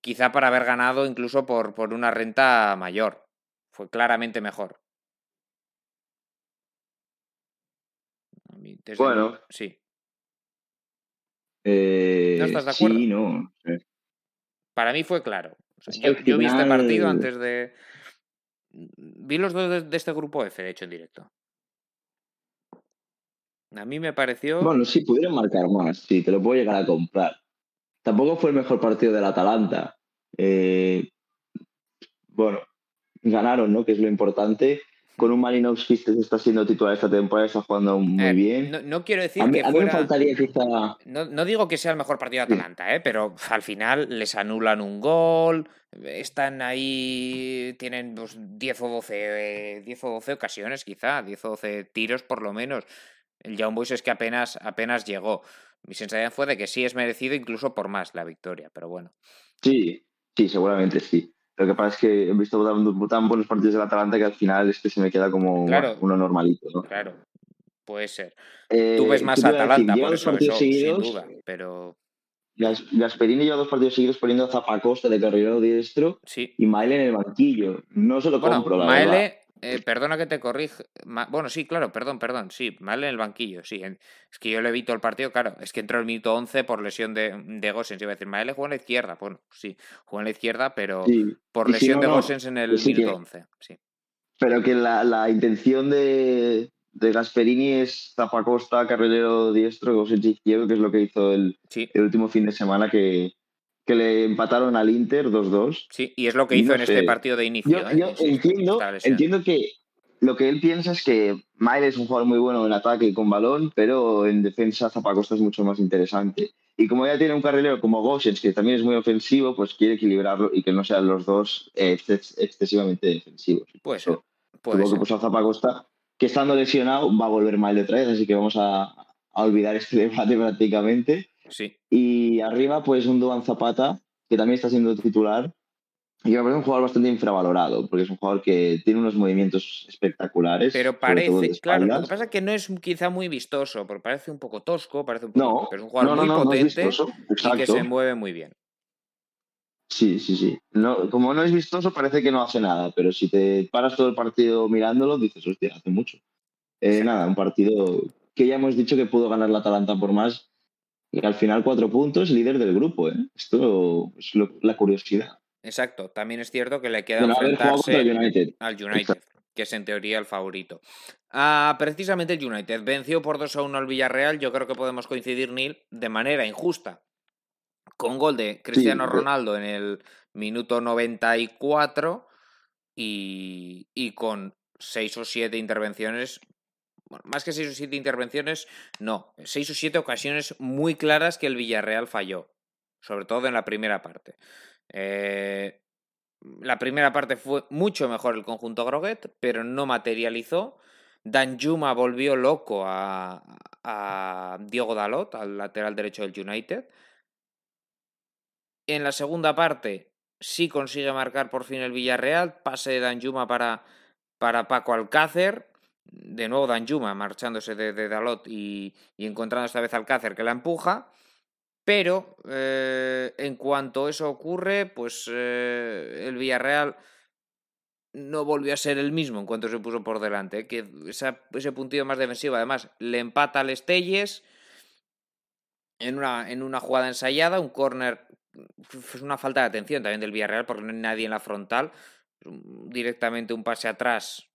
quizá para haber ganado incluso por una renta mayor. Fue claramente mejor. Mí, desde Bueno. sí. Eh, ¿No estás de acuerdo? Sí, no. eh, Para mí fue claro. O sea, yo, vi este partido antes de. Vi los dos de, de este grupo F, de hecho, en directo. A mí me pareció. Bueno, sí, pudieron marcar más, sí, te lo puedo llegar a comprar. Tampoco fue el mejor partido del Atalanta. Eh, bueno, ganaron, ¿no? Que es lo importante. Con un Malinovskis que está siendo titular esta temporada, está jugando muy Eh, bien. No, no quiero decir a mí, que a mí me fuera... faltaría quizá... No, no digo que sea el mejor partido de Sí. Atalanta, ¿eh? pero al final les anulan un gol, están ahí, tienen pues, 10 o 12, eh, 10 o 12 ocasiones quizá, 10 o 12 tiros por lo menos. El Young Boys es que apenas, apenas llegó. Mi sensación fue de que sí es merecido incluso por más la victoria, pero bueno. Sí, sí, seguramente sí. Lo que pasa es que he visto tan, tan buenos partidos del Atalanta que al final este se me queda como Claro. uno normalito, ¿no? Claro, puede ser. Eh, Tú ves ¿qué más decir? Atalanta, Lleva por dos eso, partidos eso sin seguidos. duda, pero Gas- Gasperini lleva dos partidos seguidos poniendo a Zapacosta de carrilero diestro sí. y Maele en el banquillo. No se lo Bueno, compro, la verdad. Eh, perdona que te corrige. Ma- bueno, sí, claro, perdón, perdón. Sí, Maele en el banquillo, sí. Es que yo le evito el partido, claro. Es que entró el minuto 11 por lesión de, de Gosens. Iba a decir, Maele jugó en la izquierda. Bueno, sí, jugó en la izquierda, pero Sí, por y si lesión no, de Gosens en el sí que- minuto 11. Sí. pero que la, la intención de, de Gasperini es Zapacosta, carrilero diestro, Gosens izquierdo, que es lo que hizo el, Sí, el último fin de semana que, que le empataron al Inter 2-2. sí. Y es lo que hizo no en este partido de inicio. Yo, ¿eh? yo entiendo, entiendo que lo que él piensa es que Maile es un jugador muy bueno en ataque y con balón, pero en defensa Zapacosta es mucho más interesante. Y como ya tiene un carrilero como Gosens, que también es muy ofensivo, pues quiere equilibrarlo y que no sean los dos exces- excesivamente defensivos. Puede ser. Eso, Puede que puso a Zapacosta, que estando lesionado va a volver Maile otra vez, así que vamos a, a olvidar este debate prácticamente. Sí. Y arriba, pues un Duan Zapata, que también está siendo titular. Y que me parece un jugador bastante infravalorado, porque es un jugador que tiene unos movimientos espectaculares. Pero parece, claro, lo que pasa es que no es quizá muy vistoso, porque parece un poco tosco, parece un poco, No, pero es un jugador no, no, muy no, no es potente y que se mueve muy bien. Sí, sí, sí. No, como no es vistoso, parece que no hace nada, pero si te paras todo el partido mirándolo, dices, hostia, hace mucho. Eh. Nada, un partido que ya hemos dicho que pudo ganar la Atalanta por más. Y al final, cuatro puntos, líder del grupo. ¿eh? Esto es lo- la curiosidad. Exacto, también es cierto que le queda De no haber jugado contra el enfrentarse United. al United, que es en teoría el favorito. Ah, precisamente el United venció por 2 a 1 al Villarreal. Yo creo que podemos coincidir, Neil, de manera injusta. Con gol de Cristiano eh. Ronaldo en el minuto 94 y, y con 6 o 7 intervenciones. Más que 6 o 7 intervenciones, no. 6 o 7 ocasiones muy claras que el Villarreal falló. Sobre todo en la primera parte. Eh, la primera parte fue mucho mejor el conjunto Groguet, pero no materializó. Danjuma volvió loco a, Diogo Dalot, al lateral derecho del United. En la segunda parte sí consigue marcar por fin el Villarreal, pase de Danjuma para, para Paco Alcácer. De nuevo Danjuma marchándose de, Dalot y, encontrando esta vez Alcácer que la empuja. Pero eh, en cuanto eso ocurre, pues eh, el Villarreal no volvió a ser el mismo en cuanto se puso por delante. Que ese puntillo más defensivo, además, le empata al Estelles en una, en una jugada ensayada, un córner. Es una falta de atención también del Villarreal porque no hay nadie en la frontal. Directamente un pase atrás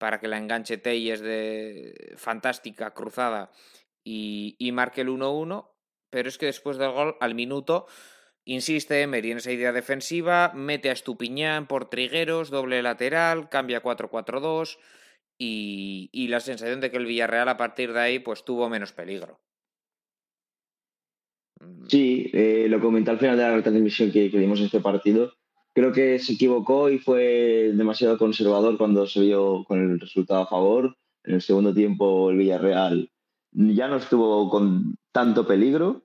para que la enganche Telles de fantástica cruzada y, marque el 1-1 pero es que después del gol, al minuto, insiste Emery en esa idea defensiva, mete a Estupiñán por Trigueros, doble lateral, cambia 4-4-2 y, la sensación de que el Villarreal a partir de ahí pues tuvo menos peligro. Sí, eh, lo comenté al final de la retransmisión que, que dimos en este partido. Creo que se equivocó y fue demasiado conservador cuando se vio con el resultado a favor. En el segundo tiempo el Villarreal ya no estuvo con tanto peligro.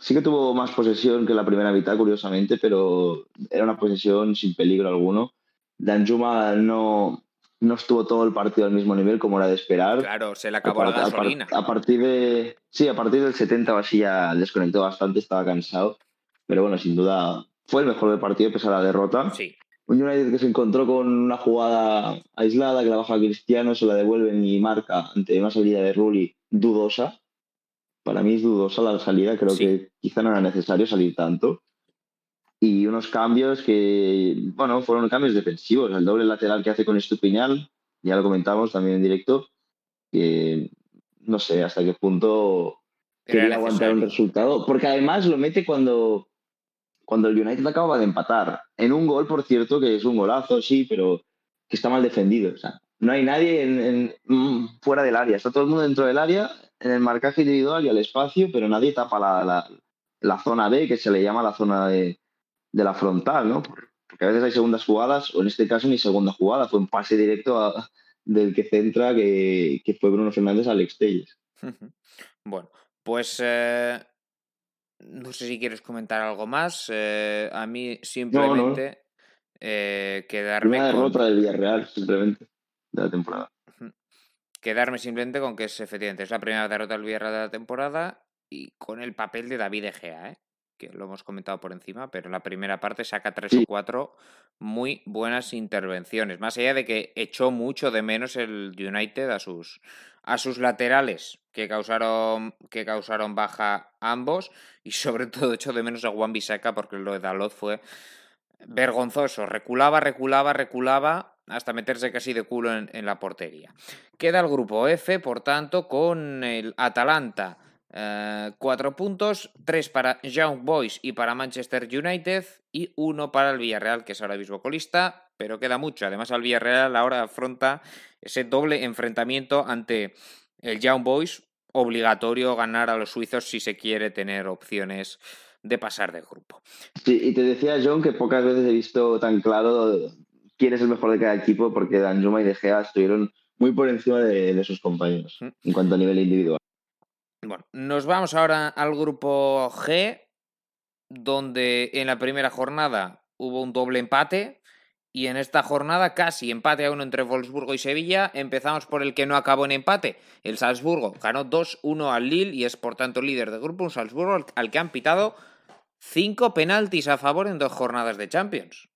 Sí que tuvo más posesión que la primera mitad, curiosamente, pero era una posesión sin peligro alguno. Danjuma no, no estuvo todo el partido al mismo nivel como era de esperar. Claro, se le acabó la A par- a par- gasolina. A, partir de. Sí, a partir del 70 o así ya desconectó bastante, estaba cansado. Pero bueno, sin duda fue el mejor del partido pese a la derrota. Sí, Un United que se encontró con una jugada aislada que la baja Cristiano, se la devuelven y marca ante una salida de Rulli dudosa. Para mí es dudosa la salida, creo Sí. que quizá no era necesario salir tanto. Y unos cambios que, bueno, fueron cambios defensivos. El doble lateral que hace con Estupiñán, ya lo comentamos también en directo, que no sé hasta qué punto Era quería aguantar un resultado. Porque además lo mete cuando, cuando el United acaba de empatar. En un gol, por cierto, que es un golazo, sí, pero que está mal defendido. O sea, no hay nadie en, mm, fuera del área. Está todo el mundo dentro del área, en el marcaje individual y al espacio, pero nadie tapa la, la, zona B, que se le llama la zona de, de, la frontal, ¿no? Porque a veces hay segundas jugadas, o en este caso ni segunda jugada, fue un pase directo del que centra, que, que, fue Bruno Fernández a Alex Telles. Bueno, pues eh, no sé si quieres comentar algo más. Eh, a mí simplemente eh, quedarme. Una derrota con... del Villarreal, simplemente, de la temporada. Quedarme simplemente con que es efectivamente es la primera derrota del Villarreal de la temporada y con el papel de David Egea, ¿eh? Que lo hemos comentado por encima, pero en la primera parte saca tres o cuatro muy buenas intervenciones. Más allá de que echó mucho de menos el United a sus, a sus laterales, que causaron, que causaron baja ambos, y sobre todo echó de menos a Juan Bisaca, porque lo de Dalot fue vergonzoso. Reculaba, reculaba, reculaba hasta meterse casi de culo en, en la portería. Queda el grupo F, por tanto, con el Atalanta Uh, cuatro puntos, tres para Young Boys y para Manchester United y uno para el Villarreal, que es ahora mismo colista, pero queda mucho. Además, al Villarreal ahora afronta ese doble enfrentamiento ante el Young Boys, obligatorio ganar a los suizos si se quiere tener opciones de pasar de grupo. Sí, y te decía John que pocas veces he visto tan claro quién es el mejor de cada equipo, porque Danjuma y De Gea estuvieron muy por encima de, de sus compañeros mm. en cuanto a nivel individual. Bueno, nos vamos ahora al grupo G, donde en la primera jornada hubo un doble empate y en esta jornada casi empate a uno entre Wolfsburgo y Sevilla. Empezamos por el que no acabó en empate. El Salzburgo ganó 2-1 al Lille y es por tanto líder de grupo. Un Salzburgo al que han pitado cinco penaltis a favor en dos jornadas de Champions.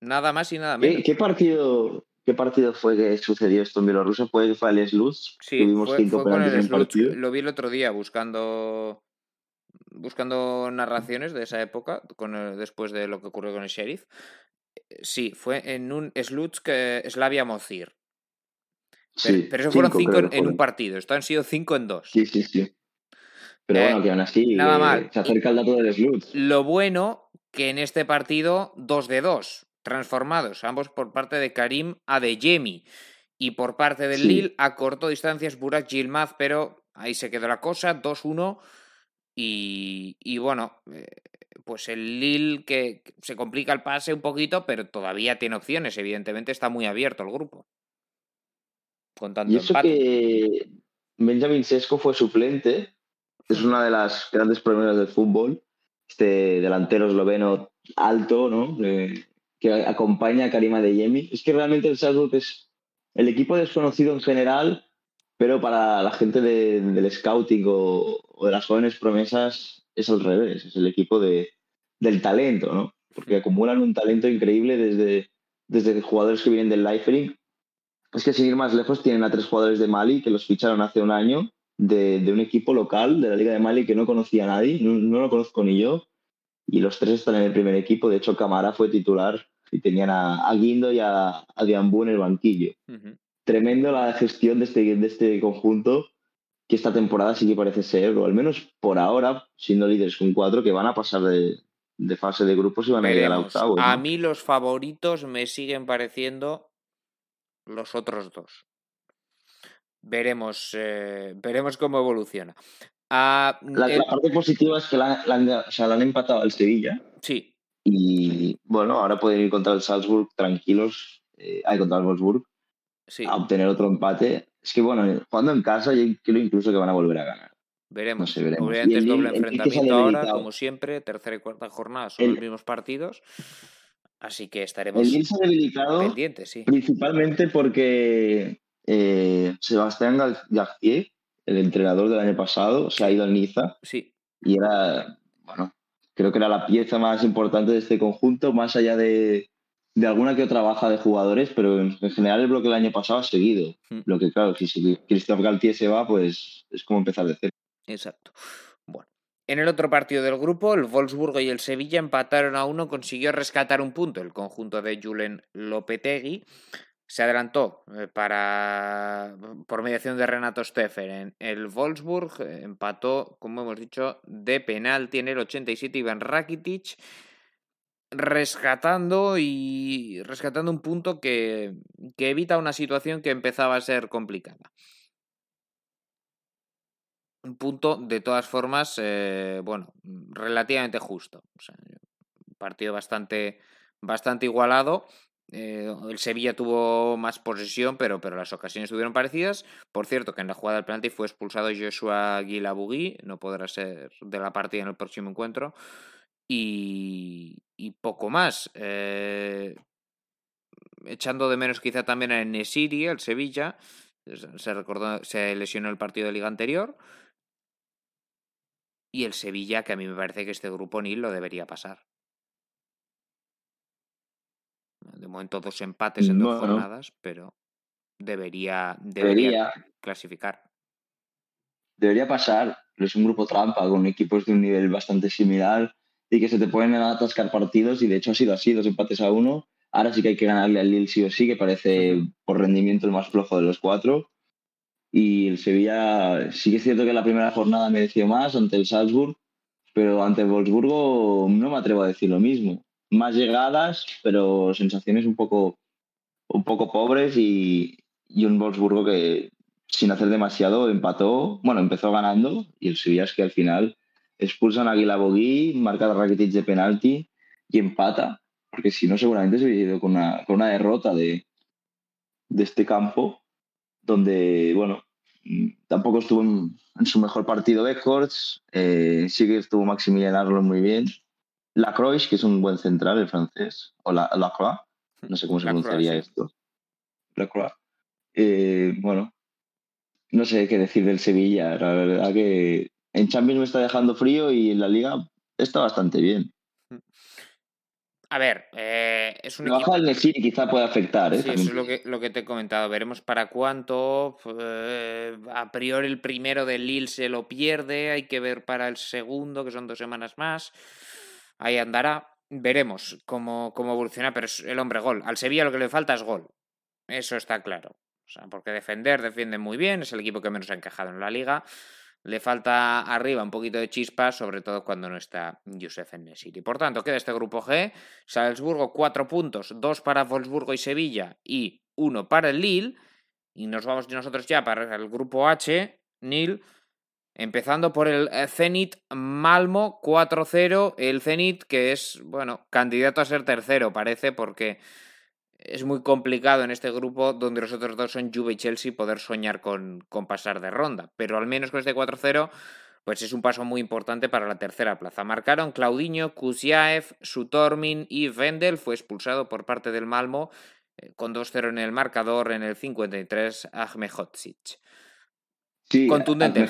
Nada más y nada menos. ¿Qué, partido, ¿Qué partido fue que sucedió esto en Bielorrusia? ¿Fue, fue el Sluts? Sí, Tuvimos fue, cinco fue el Sluts. Lo vi el otro día buscando buscando narraciones de esa época, con el, después de lo que ocurrió con el Sheriff. Sí, fue en un Sluts que Slavia Mozir. Pero, sí, pero eso fueron cinco, en, en, un partido. Esto han sido cinco en dos. Sí, sí, sí. Pero eh, bueno, que aún así nada mal. se acerca el dato del Sluts. Lo bueno que en este partido, dos de dos transformados, ambos por parte de Karim Adeyemi. Y por parte del sí. Lille, a corto distancias, Burak Gilmaz, pero ahí se quedó la cosa, 2-1. Y, y, bueno, eh, pues el Lille que se complica el pase un poquito, pero todavía tiene opciones. Evidentemente está muy abierto el grupo. Con tanto y eso empate. que Benjamin Sesco fue suplente, es una de las grandes promesas del fútbol. Este delantero esloveno alto, ¿no? Eh, que acompaña a Karima de Yemi. Es que realmente el Salzburg es el equipo desconocido en general, pero para la gente de, del scouting o, o, de las jóvenes promesas es al revés, es el equipo de, del talento, ¿no? Porque acumulan un talento increíble desde, desde jugadores que vienen del Leipzig. Es que sin ir más lejos tienen a tres jugadores de Mali que los ficharon hace un año de, de un equipo local de la Liga de Mali que no conocía a nadie, no, no lo conozco ni yo, y los tres están en el primer equipo. De hecho, Camara fue titular y tenían a, a Guindo y a, a Diambú en el banquillo. Uh -huh. Tremendo la gestión de este, de este conjunto, que esta temporada sí que parece ser, o al menos por ahora, siendo líderes con cuatro, que van a pasar de, de fase de grupos y van Veremos. a llegar al octavo. ¿no? A mí los favoritos me siguen pareciendo los otros dos. Veremos, eh, veremos cómo evoluciona. Uh, la, el... la, parte positiva es que la, la, o sea, la han empatado al Sevilla. Sí. Y bueno, ahora pueden ir contra el Salzburg tranquilos, eh, hay contra el Wolfsburg, sí. a obtener otro empate. Es que bueno, jugando en casa, yo creo incluso que van a volver a ganar. Veremos. No sé, veremos. Obviamente es doble enfrentamiento ahora, como siempre, tercera y cuarta jornada son el... los mismos partidos. Así que estaremos el se ha debilitado pendientes, sí. principalmente porque eh, Sebastián García, el entrenador del año pasado, se ha ido al Niza. Sí. Y era, bueno, creo que era la pieza más importante de este conjunto, más allá de, de alguna que otra baja de jugadores, pero en, en, general el bloque del año pasado ha seguido. Mm. Lo que, claro, si, si Christophe Galtier se va, pues es como empezar de cero. Exacto. Bueno. En el otro partido del grupo, el Wolfsburgo y el Sevilla empataron a uno, consiguió rescatar un punto el conjunto de Julen Lopetegui. Se adelantó eh, para por mediación de Renato Steffer. El Wolfsburg eh, empató, como hemos dicho, de penal. Tiene el 87 Iván Rakitic. rescatando y rescatando un punto que, que evita una situación que empezaba a ser complicada. Un punto, de todas formas, eh, bueno, relativamente justo. un partido bastante, bastante igualado. Eh, el Sevilla tuvo más posesión, pero, pero las ocasiones estuvieron parecidas. Por cierto, que en la jugada del penalti fue expulsado Joshua Guilabugui, no podrá ser de la partida en el próximo encuentro. Y, poco más. Eh, echando de menos quizá también a Nesiri, el Sevilla. Se lesionó el partido de liga anterior. Y el Sevilla, que a mí me parece que este grupo ni lo debería pasar. De momento dos empates en dos jornadas, pero debería, debería, clasificar. Debería pasar. Es un grupo trampa con equipos de un nivel bastante similar y que se te pueden atascar partidos y de hecho ha sido así, dos empates a uno. Ahora sí que hay que ganarle al Lille sí o sí, que parece por rendimiento el más flojo de los cuatro. Y el Sevilla sí que es cierto que la primera jornada mereció más ante el Salzburg, pero ante el Wolfsburgo no me atrevo a decir lo mismo. Más llegadas, pero sensaciones un poco, un poco pobres y, y un Wolfsburgo que sin hacer demasiado empató, bueno, empezó ganando y el Sevilla es que al final expulsan a Aguila Bogui, marca a Rakitic de penalti y empata, porque si no seguramente se hubiera ido con una, con una derrota de, de este campo donde, bueno, tampoco estuvo en, su mejor partido Beckhorst, eh, sí que estuvo Maximilian Arlon muy bien. Lacroix, que es un buen central, el francés, o la, Lacroix, no sé cómo se pronunciaría esto. Lacroix. Eh, bueno, no sé qué decir del Sevilla, la verdad que en Champions me está dejando frío y en la Liga está bastante bien. A ver, eh, es un equipo... del quizá puede afectar. ¿eh? Sí, eso es lo que, lo que te he comentado. Veremos para cuánto. Eh, a priori el primero del Lille se lo pierde. Hay que ver para el segundo, que son dos semanas más. Ahí andará. Veremos cómo, cómo evoluciona, pero es el hombre gol. Al Sevilla lo que le falta es gol. Eso está claro. O sea, porque defender defiende muy bien. Es el equipo que menos ha encajado en la liga. Le falta arriba un poquito de chispa, sobre todo cuando no está Youssef en Y Por tanto, queda este grupo G. Salzburgo, cuatro puntos, dos para Wolfsburgo y Sevilla y uno para el Lille. Y nos vamos nosotros ya para el grupo H, Nil. Empezando por el eh, Zenit Malmo 4-0. El Zenit que es, bueno, candidato a ser tercero, parece, porque es muy complicado en este grupo donde los otros dos son Juve y Chelsea poder soñar con, con pasar de ronda. Pero al menos con este 4-0 pues es un paso muy importante para la tercera plaza. Marcaron Claudinho, Kuziaev, Sutormin y Vendel. Fue expulsado por parte del Malmo eh, con 2-0 en el marcador en el 53 Ahmed Hodzic. Sí, Contundente.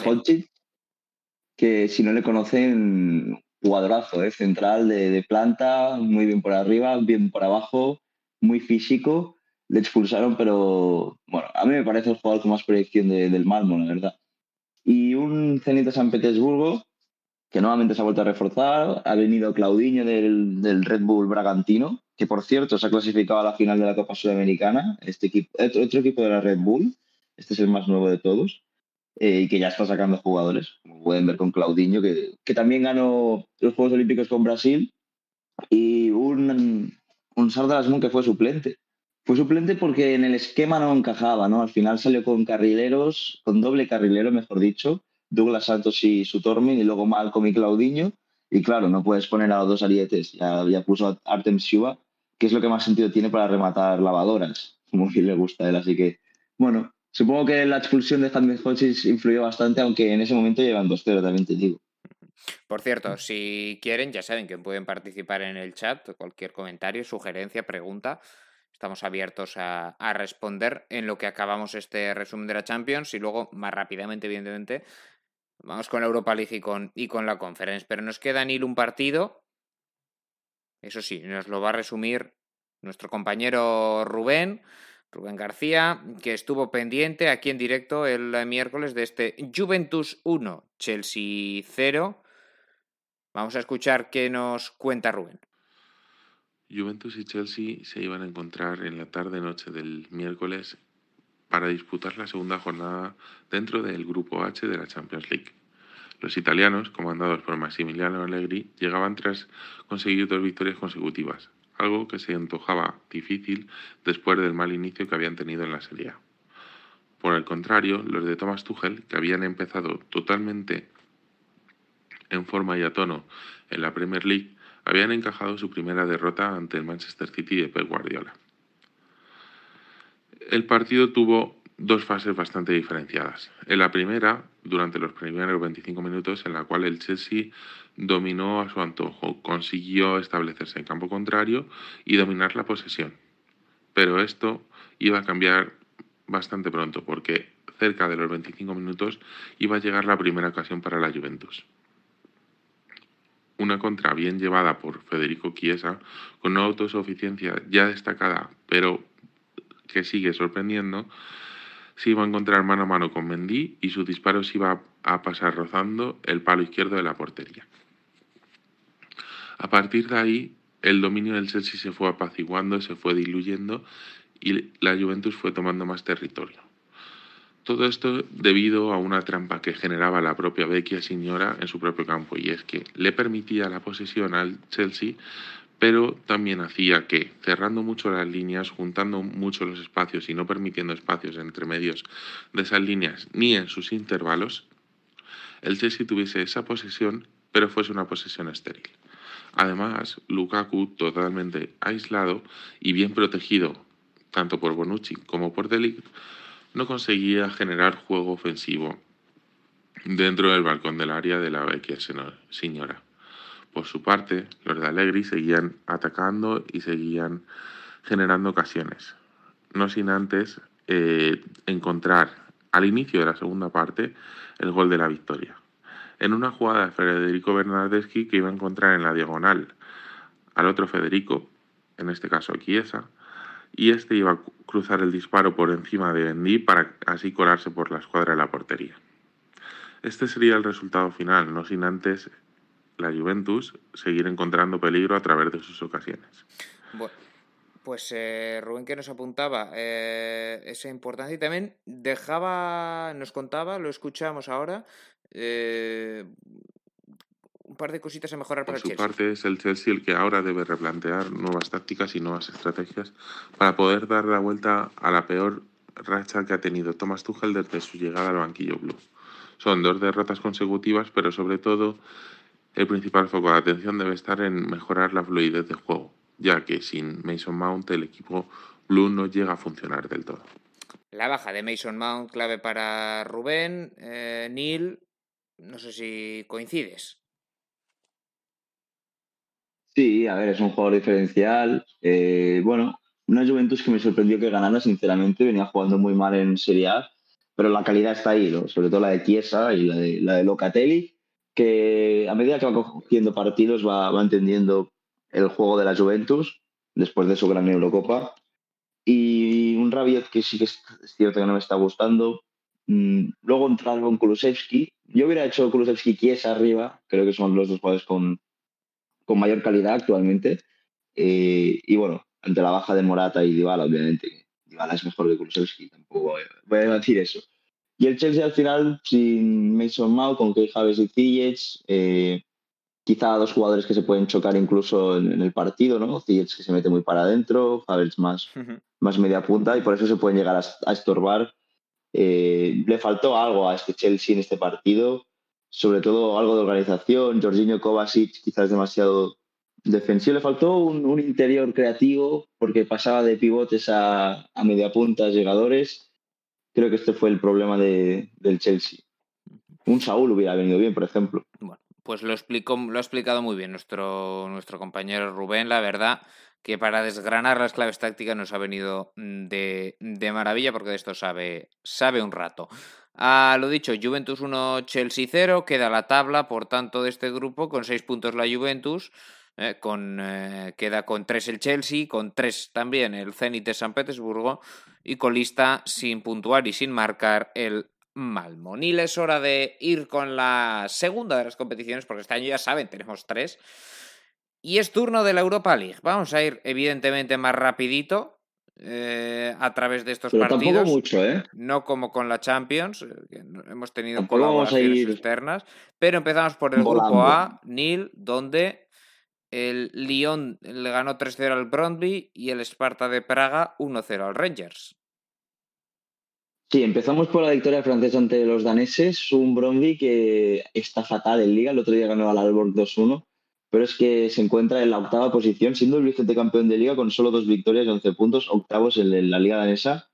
Que si no le conocen, jugadorazo, ¿eh? central de, de planta, muy bien por arriba, bien por abajo muy físico, le expulsaron, pero bueno, a mí me parece el jugador con más proyección del Malmo, la verdad. Y un Zenit de San Petersburgo, que nuevamente se ha vuelto a reforzar, ha venido Claudinho del, del, Red Bull Bragantino, que por cierto se ha clasificado a la final de la Copa Sudamericana, este equipo, otro equipo de la Red Bull, este es el más nuevo de todos, eh, y que ya está sacando jugadores, como pueden ver con Claudinho, que, que también ganó los Juegos Olímpicos con Brasil, y un un Sardar que fue suplente. Fue suplente porque en el esquema no encajaba, ¿no? Al final salió con carrileros, con doble carrilero, mejor dicho, Douglas Santos y Sutormin, y luego Malcolm y Claudinho. Y claro, no puedes poner a los dos arietes. Ya, ya puso a Artem Siuba, que es lo que más sentido tiene para rematar lavadoras, como que le gusta a él. Así que, bueno, supongo que la expulsión de James Hodges influyó bastante, aunque en ese momento llevan 2-0, también te digo. Por cierto, si quieren, ya saben que pueden participar en el chat, cualquier comentario, sugerencia, pregunta. Estamos abiertos a, responder en lo que acabamos este resumen de la Champions y luego, más rápidamente, evidentemente, vamos con la Europa League y con, y con la Conference. Pero nos queda Nil un partido. Eso sí, nos lo va a resumir nuestro compañero Rubén. Rubén García, que estuvo pendiente aquí en directo el miércoles de este Juventus 1, Chelsea 0. Vamos a escuchar qué nos cuenta Rubén. Juventus y Chelsea se iban a encontrar en la tarde-noche del miércoles para disputar la segunda jornada dentro del Grupo H de la Champions League. Los italianos, comandados por Massimiliano Allegri, llegaban tras conseguir dos victorias consecutivas, algo que se antojaba difícil después del mal inicio que habían tenido en la Serie A. Por el contrario, los de Thomas Tuchel, que habían empezado totalmente en forma y a tono en la Premier League, habían encajado su primera derrota ante el Manchester City de Pep Guardiola. El partido tuvo dos fases bastante diferenciadas. En la primera, durante los primeros 25 minutos, en la cual el Chelsea dominó a su antojo, consiguió establecerse en campo contrario y dominar la posesión. Pero esto iba a cambiar bastante pronto, porque cerca de los 25 minutos iba a llegar la primera ocasión para la Juventus. Una contra bien llevada por Federico Chiesa, con una autosuficiencia ya destacada, pero que sigue sorprendiendo, se iba a encontrar mano a mano con Mendy y su disparo se iba a pasar rozando el palo izquierdo de la portería. A partir de ahí, el dominio del Chelsea se fue apaciguando, se fue diluyendo y la Juventus fue tomando más territorio. Todo esto debido a una trampa que generaba la propia Vecchia Signora en su propio campo, y es que le permitía la posesión al Chelsea, pero también hacía que, cerrando mucho las líneas, juntando mucho los espacios y no permitiendo espacios entre medios de esas líneas ni en sus intervalos, el Chelsea tuviese esa posesión, pero fuese una posesión estéril. Además, Lukaku, totalmente aislado y bien protegido tanto por Bonucci como por Delict, no conseguía generar juego ofensivo dentro del balcón del área de la vecchia señora. Por su parte, los de Allegri seguían atacando y seguían generando ocasiones, no sin antes eh, encontrar al inicio de la segunda parte el gol de la victoria. En una jugada de Federico Bernardeschi que iba a encontrar en la diagonal al otro Federico, en este caso Chiesa, y este iba a cruzar el disparo por encima de Mendy para así colarse por la escuadra de la portería. Este sería el resultado final, no sin antes la Juventus seguir encontrando peligro a través de sus ocasiones. Bueno, pues eh, Rubén que nos apuntaba eh, esa importancia y también dejaba, nos contaba, lo escuchamos ahora, eh, un par de cositas a mejorar para Por el su Chelsea. parte, es el Chelsea el que ahora debe replantear nuevas tácticas y nuevas estrategias para poder dar la vuelta a la peor racha que ha tenido Thomas Tuchel desde su llegada al banquillo blue. Son dos derrotas consecutivas, pero sobre todo el principal foco de atención debe estar en mejorar la fluidez de juego, ya que sin Mason Mount el equipo blue no llega a funcionar del todo. La baja de Mason Mount, clave para Rubén. Eh, Neil, no sé si coincides. Sí, a ver, es un jugador diferencial. Eh, bueno, una Juventus que me sorprendió que ganara, sinceramente, venía jugando muy mal en Serie A, pero la calidad está ahí, sobre todo la de Chiesa y la de, la de Locatelli, que a medida que va cogiendo partidos va, va entendiendo el juego de la Juventus después de su gran Eurocopa. Y un Rabiot que sí que es cierto que no me está gustando. Mm, Luego entrar con Kulusevski. Yo hubiera hecho Kulusevski Chiesa arriba, creo que son los dos jugadores con, con mayor calidad actualmente. Eh, y bueno, ante la baja de Morata y Dybala, obviamente, Dybala es mejor que Kulusevski, tampoco voy a- decir eso. Y el Chelsea al final, sin Mason Mount, con Key Havertz y Ziyech, eh, quizá dos jugadores que se pueden chocar incluso en, en el partido, ¿no? Ziyech que se mete muy para adentro, Havertz más, más media punta y por eso se pueden llegar a, a estorbar. Eh, le faltó algo a este Chelsea en este partido, sobre todo algo de organización. Jorginho Kovacic quizás demasiado defensivo. Le faltó un, interior creativo porque pasaba de pivotes a, a media punta, llegadores. Creo que este fue el problema de- del Chelsea. Un Saúl hubiera venido bien, por ejemplo. Pues lo, ha explicado muy bien nuestro compañero Rubén. La verdad que para desgranar las claves tácticas nos ha venido mm, de, de maravilla porque de esto sabe, sabe un rato. A lo dicho, Juventus 1, Chelsea 0, queda la tabla, por tanto, de este grupo con 6 puntos la Juventus, eh, con, eh, queda con 3 el Chelsea, con 3 también el Zenit de San Petersburgo y con lista sin puntuar y sin marcar el Malmo. Nil es hora de ir con la segunda de las competiciones, porque este año ya saben, tenemos tres. Y es turno de la Europa League. Vamos a ir, evidentemente, más rapidito. eh, a través de estos Pero partidos. tampoco mucho, ¿eh? No como con la Champions, eh, que hemos tenido Tampoco colaboraciones ir externas, pero empezamos por el volando. grupo A, Nil, donde el Lyon le ganó 3-0 al Brondby y el Sparta de Praga 1-0 al Rangers. Sí, empezamos por la victoria francesa ante los daneses, un Bromby que está fatal en liga, el otro día ganó al Aalborg 2-1, pero es que se encuentra en la octava posición, siendo el vigente campeón de liga con solo dos victorias y 11 puntos, octavos en la liga danesa,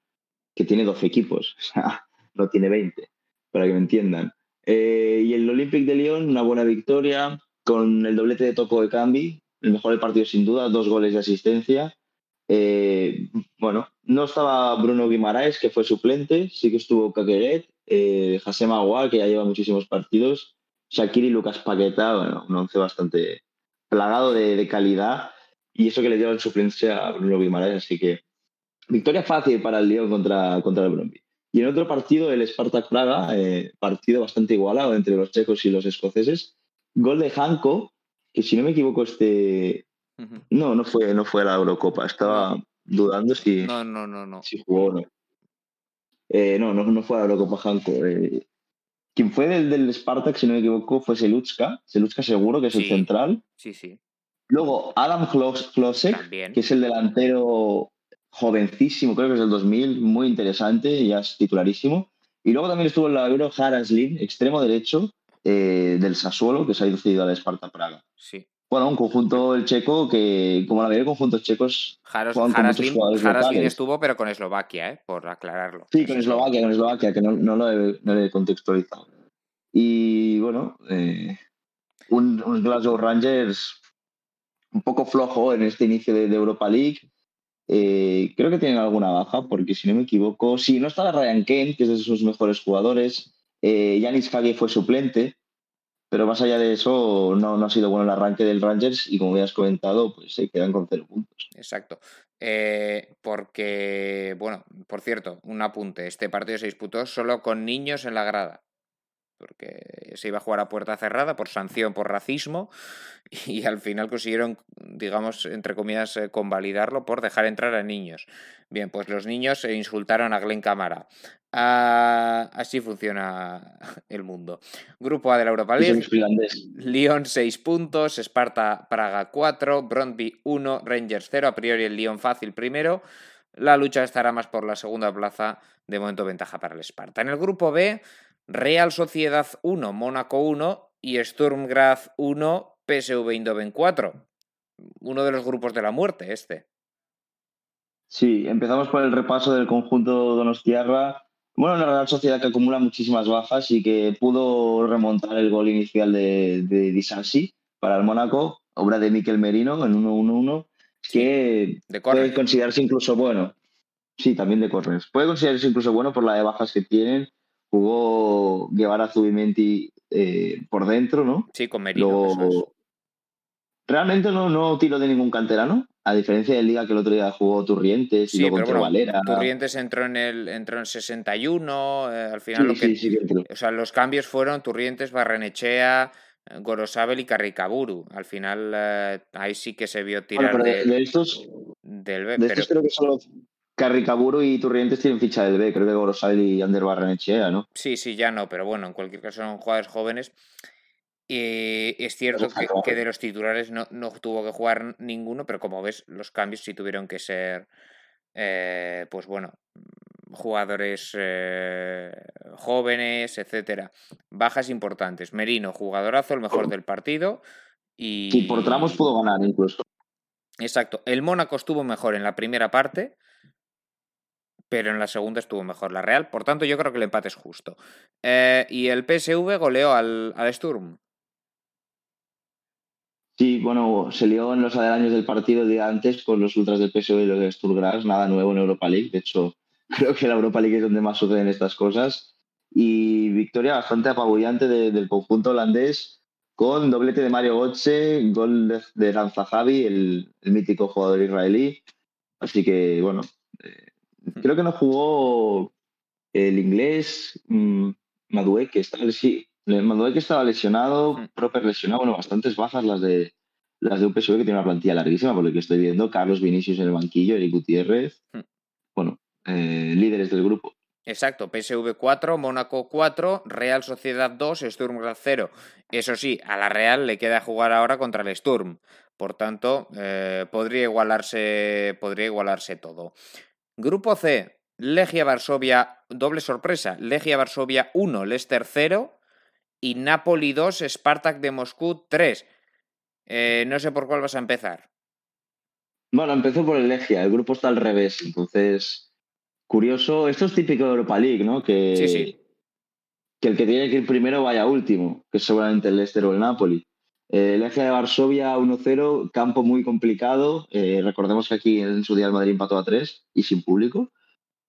que tiene 12 equipos, o sea, no tiene 20, para que me entiendan. Eh, y el Olympique de Lyon, una buena victoria, con el doblete de Toco de Cambi, el mejor del partido sin duda, dos goles de asistencia. Eh, bueno, no estaba Bruno Guimaraes, que fue suplente, sí que estuvo Caqueret, eh, Aguar, que ya lleva muchísimos partidos, Shakiri y Lucas Paqueta, bueno, un once bastante plagado de, de calidad, y eso que le dieron suplencia a Bruno Guimaraes, así que victoria fácil para el Lyon contra, contra el Bromby. Y en otro partido, el Spartak Praga, eh, partido bastante igualado entre los checos y los escoceses, gol de Hanko, que si no me equivoco, este, no, no fue, no fue a la Eurocopa. Estaba dudando si, No, no, no, no. si jugó o no. Eh, no, no. no fue a la Eurocopa Hanko. Eh, quien fue del, del Spartak, si no me equivoco, fue Selutska. Selutska seguro, que es el central. Sí, sí, Luego Adam Klos- Klosek, también. que es el delantero jovencísimo, creo que es del 2000, muy interesante, ya es titularísimo. Y luego también estuvo en la Euro Haraslin, extremo derecho eh, del Sassuolo, que se ha ido cedido al Sparta Praga. Sí. Bueno, un conjunto el checo que, como la mayoría de conjuntos checos, Jaros, Juegan con muchos jugadores locales. estuvo, pero con Eslovaquia, ¿eh? por aclararlo. sí, con Eslovaquia, con Eslovaquia, que no, no lo he, no lo he contextualizado. Y bueno, eh, un, un Glasgow Rangers un poco flojo en este inicio de, de Europa League. Eh, creo que tienen alguna baja, porque si no me equivoco, sí, no estaba Ryan Kane, que es de sus mejores jugadores. Eh, Yanis Hagi fue suplente, pero más allá de eso, no, ha sido bueno el arranque del Rangers y como ya has comentado, pues se quedan con cero puntos. Exacto. Eh, porque, bueno, por cierto, un apunte. Este partido se disputó solo con niños en la grada. Porque se iba a jugar a puerta cerrada por sanción por racismo y al final consiguieron, digamos, entre comillas, eh, convalidarlo por dejar entrar a niños. Bien, pues los niños eh, insultaron a Glenn Camara. Ah, así funciona el mundo. Grupo A de la Europa League. Lyon 6 puntos, Sparta Praga 4, Brondby 1, Rangers 0. A priori el Lyon fácil primero. La lucha estará más por la segunda plaza, de momento ventaja para el Sparta. En el grupo B, Real Sociedad 1, Mónaco 1 y Sturm Graz 1, PSV Eindhoven 4. Uno de los grupos de la muerte este. Sí, empezamos por el repaso del conjunto Donostiarra. Bueno, una Real Sociedad que acumula muchísimas bajas y que pudo remontar el gol inicial de, de Disasi para el Mónaco, obra de Miquel Merino en 1-1-1, que De puede considerarse incluso bueno. Sí, también de corners. Puede considerarse incluso bueno por la de bajas que tienen. Jugó Guevara Zubimenti eh, por dentro, ¿no? Sí, con Merino. Luego- es. Realmente no, no tiro de ningún canterano, a diferencia del Liga que el otro día jugó Turrientes y Sí, luego pero bueno, Valera. Turrientes entró en el entró en 61, eh, al final Sí, lo que sí. O sea, los cambios fueron Turrientes, Barrenechea, eh, Gorosabel y Carricaburu. Al final, eh, ahí sí que se vio Bueno, tirar pero de, estos, del de pero- estos creo que solo Carricaburo y Turrientes tienen ficha del B, creo que Gorosabel y Ander Barrenechea, ¿no? Sí, sí, ya no, pero bueno, en cualquier caso son jugadores jóvenes. Y es cierto que, de los titulares no, no tuvo que jugar ninguno, pero como ves, los cambios sí tuvieron que ser, eh, pues bueno, jugadores eh, jóvenes, etcétera. Bajas importantes. Merino, jugadorazo, el mejor del partido. Y... Por tramos pudo ganar incluso. Exacto. El Mónaco estuvo mejor en la primera parte, pero en la segunda estuvo mejor la Real. Por tanto, yo creo que el empate es justo. Eh, y el PSV goleó al, al Sturm. Sí, bueno, se lió en los años del partido día antes con los ultras del PSV y los de Sturgras, nada nuevo en Europa League. De hecho, creo que la Europa League es donde más suceden estas cosas. Y victoria bastante apabullante de- del conjunto holandés con doblete de Mario Götze, gol de, de el, el mítico jugador israelí. Así que, bueno, creo que no jugó el inglés mm, Madueke, estaba, sí, Madueke estaba lesionado. Proper lesionado, bueno, bastantes bajas las de, las de un PSV que tiene una plantilla larguísima, por lo que estoy viendo, Carlos Vinicius en el banquillo, Eric Gutiérrez, bueno, eh, líderes del grupo. Exacto, PSV 4, Mónaco 4, Real Sociedad 2, Sturm Graz 0. Eso sí, a la Real le queda jugar ahora contra el Sturm. Por tanto, eh, podría, igualarse, podría igualarse todo. Grupo C, Legia Varsovia, doble sorpresa, Legia Varsovia 1, Leicester 0 y Napoli 2, Spartak de Moscú 3. Eh, no sé por cuál vas a empezar. Bueno, empezó por el Legia, el grupo está al revés, entonces, curioso, esto es típico de Europa League, ¿no? Que, Sí, sí. que el que tiene que ir primero vaya último, que es seguramente el Leicester o el Napoli. Eh, Legia de Varsovia 1-0, campo muy complicado. eh, recordemos que aquí en su día el Madrid empató a 3 y sin público.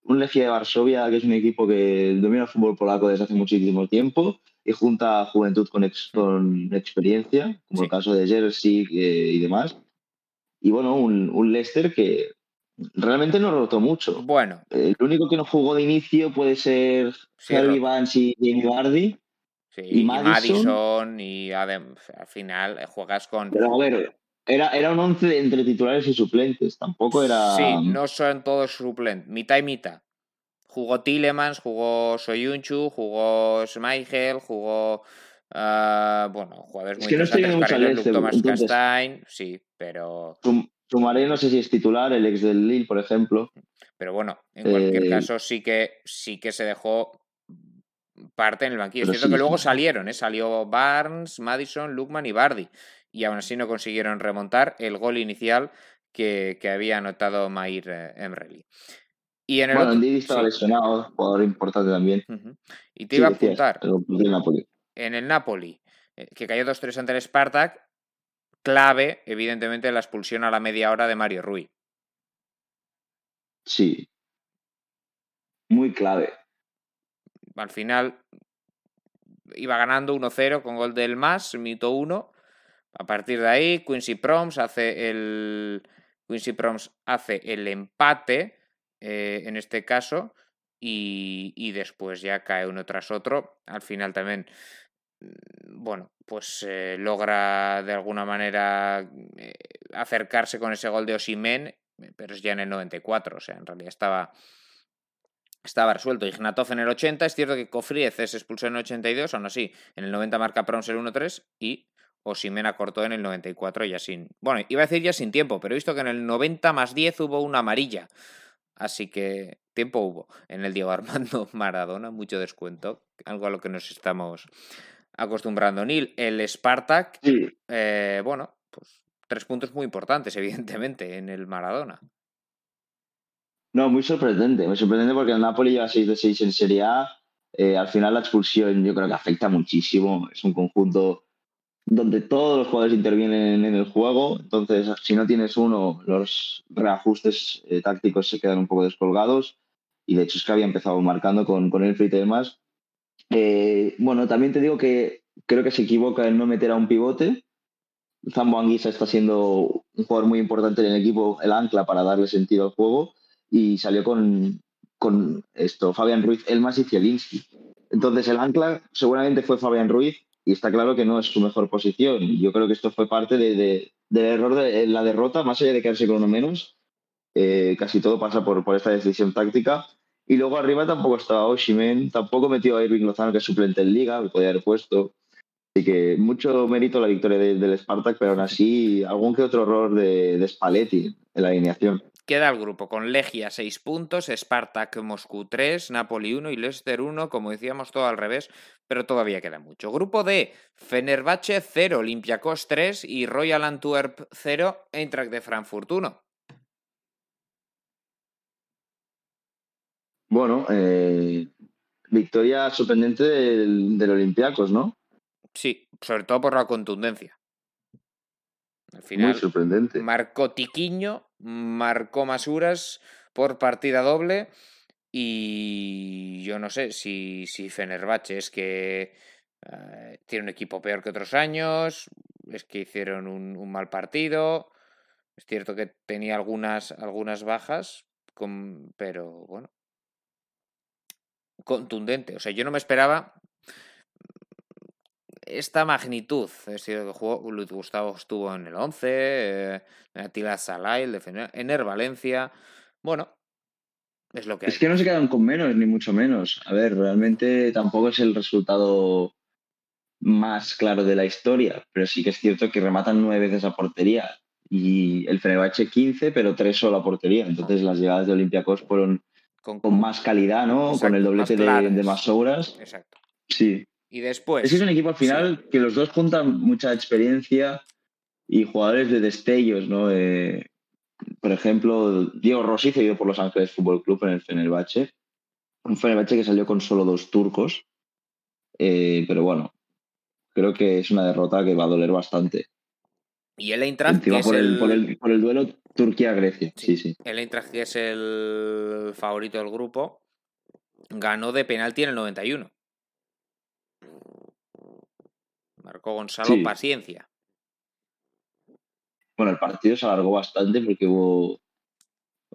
Un Legia de Varsovia que es un equipo que domina el fútbol polaco desde hace muchísimo tiempo y junta juventud con, ex- con experiencia, como Sí. el caso de Jersey eh, y demás. Y bueno, un, un Leicester que realmente no rotó mucho. Bueno, El único que no jugó de inicio puede ser Sí, Harvey ro- Vance y Jamie Vardy. Sí, ¿Y? Madison y Adem, al final eh, juegas con... Pero a ver, era, era un 11 entre titulares y suplentes. Tampoco era. Sí, no son todos suplentes, mitad y mitad. Jugó Tillemans, jugó Soyunchu, jugó Schmeichel, jugó. ah, bueno, jugadores Es muy que no estoy interesantes. Carrillo, Luke Leicester, Thomas entonces- Castain, sí, pero, Sum- Sumaré, no sé si es titular, el ex del Lille, por ejemplo. pero bueno, en cualquier Eh, caso sí que sí que se dejó parte en el banquillo. Es Pero cierto sí, que luego sí. salieron, ¿eh? salió Barnes, Madison, Lukman y Bardi. Y aún así no consiguieron remontar el gol inicial que, que había anotado Mair eh, Emreli. Y en el Bueno, otro- Ndidi estaba sí. lesionado, jugador importante también. Y te iba a apuntar, en el Napoli, eh, que cayó 2-3 ante el Spartak, clave, evidentemente, la expulsión a la media hora de Mario Rui. Sí. Muy clave. Al final iba ganando 1-0 con gol del más, minuto 1. A partir de ahí, Quincy Proms hace el. Quincy Proms hace el empate, eh, en este caso, y, y después ya cae uno tras otro. Al final también, mm, bueno, pues eh, logra de alguna manera eh, acercarse con ese gol de Osimen, pero es ya en el 94, o sea, en realidad estaba, estaba resuelto. Ignatov en el 80, es cierto que Kofriez es expulsado en el 82, aún así, en el 90 marca Proms el 1-3 y Osimen acortó en el 94 ya sin... Bueno, iba a decir ya sin tiempo, pero he visto que en el 90 más 10 hubo una amarilla. Así que tiempo hubo en el Diego Armando Maradona, mucho descuento, algo a lo que nos estamos acostumbrando. Neil, el Spartak, Sí, eh, bueno, pues tres puntos muy importantes, evidentemente, en el Maradona. No, muy sorprendente. Muy sorprendente porque el Napoli lleva 6 de 6 en Serie A. Eh, al final la expulsión yo creo que afecta muchísimo. Es un conjunto donde todos los jugadores intervienen en el juego. Entonces, si no tienes uno, los reajustes eh, tácticos se quedan un poco descolgados. Y de hecho es que había empezado marcando con, con el free y demás. Eh, bueno, también te digo que creo que se equivoca en no meter a un pivote. Zambo Anguisa está siendo un jugador muy importante en el equipo, el ancla para darle sentido al juego. Y salió con, con esto, Fabián Ruiz, Elmas y Zielinski. Entonces el ancla seguramente fue Fabián Ruiz y está claro que no es su mejor posición. Yo creo que esto fue parte de, de- del error de la derrota, más allá de quedarse con uno menos. eh, casi todo pasa por, por esta decisión táctica. Y luego arriba tampoco estaba Oshimen, tampoco metió a Irving Lozano, que es suplente en Liga, que podía haber puesto. Así que mucho mérito la victoria de- del Spartak, pero aún así algún que otro error de, de Spalletti en la alineación. Queda el grupo con Legia 6 puntos, Spartak Moscú 3, Napoli 1 y Leicester 1, como decíamos todo al revés, pero todavía queda mucho. Grupo D, Fenerbahce 0, Olympiacos 3 y Royal Antwerp 0, Eintracht de Frankfurt 1. Bueno, eh, victoria sorprendente del, del Olympiacos, ¿no? Sí, sobre todo por la contundencia. Al Muy final, sorprendente. marcó Tiquiño, marcó Masuras por partida doble y yo no sé si, si Fenerbahce es que eh, tiene un equipo peor que otros años, es que hicieron un, un mal partido, es cierto que tenía algunas, algunas bajas, con- pero bueno, contundente. O sea, yo no me esperaba esta magnitud. Es decir, que jugó, Luis Gustavo estuvo en el 11, eh, Atila Salay, el defensor, Ener Valencia. Bueno, es lo que Es que no se quedan con menos, ni mucho menos. A ver, realmente tampoco es el resultado más claro de la historia, pero sí que es cierto que rematan nueve veces a portería y el Fenerbahce 15, pero tres solo a portería. Entonces las llegadas de Olympiacos fueron con, con más calidad, ¿no? Exacto, con el doblete de, de más obras. Exacto. Sí. Y después. Es que es un equipo al final que los dos juntan mucha experiencia y jugadores de destellos, ¿no? Eh, por ejemplo, Diego Rossi cedido por Los Ángeles Fútbol Club en el Fenerbahce. Un Fenerbahce que salió con solo dos turcos. Eh, pero bueno, creo que es una derrota que va a doler bastante. Y el Eintracht, que Encima es por el, el, por, el, por el duelo Turquía-Grecia. Sí, sí. el Eintracht, que es el favorito del grupo, ganó de penalti en el 91. Marcó Gonzalo Sí. Paciencia. Bueno, el partido se alargó bastante porque hubo.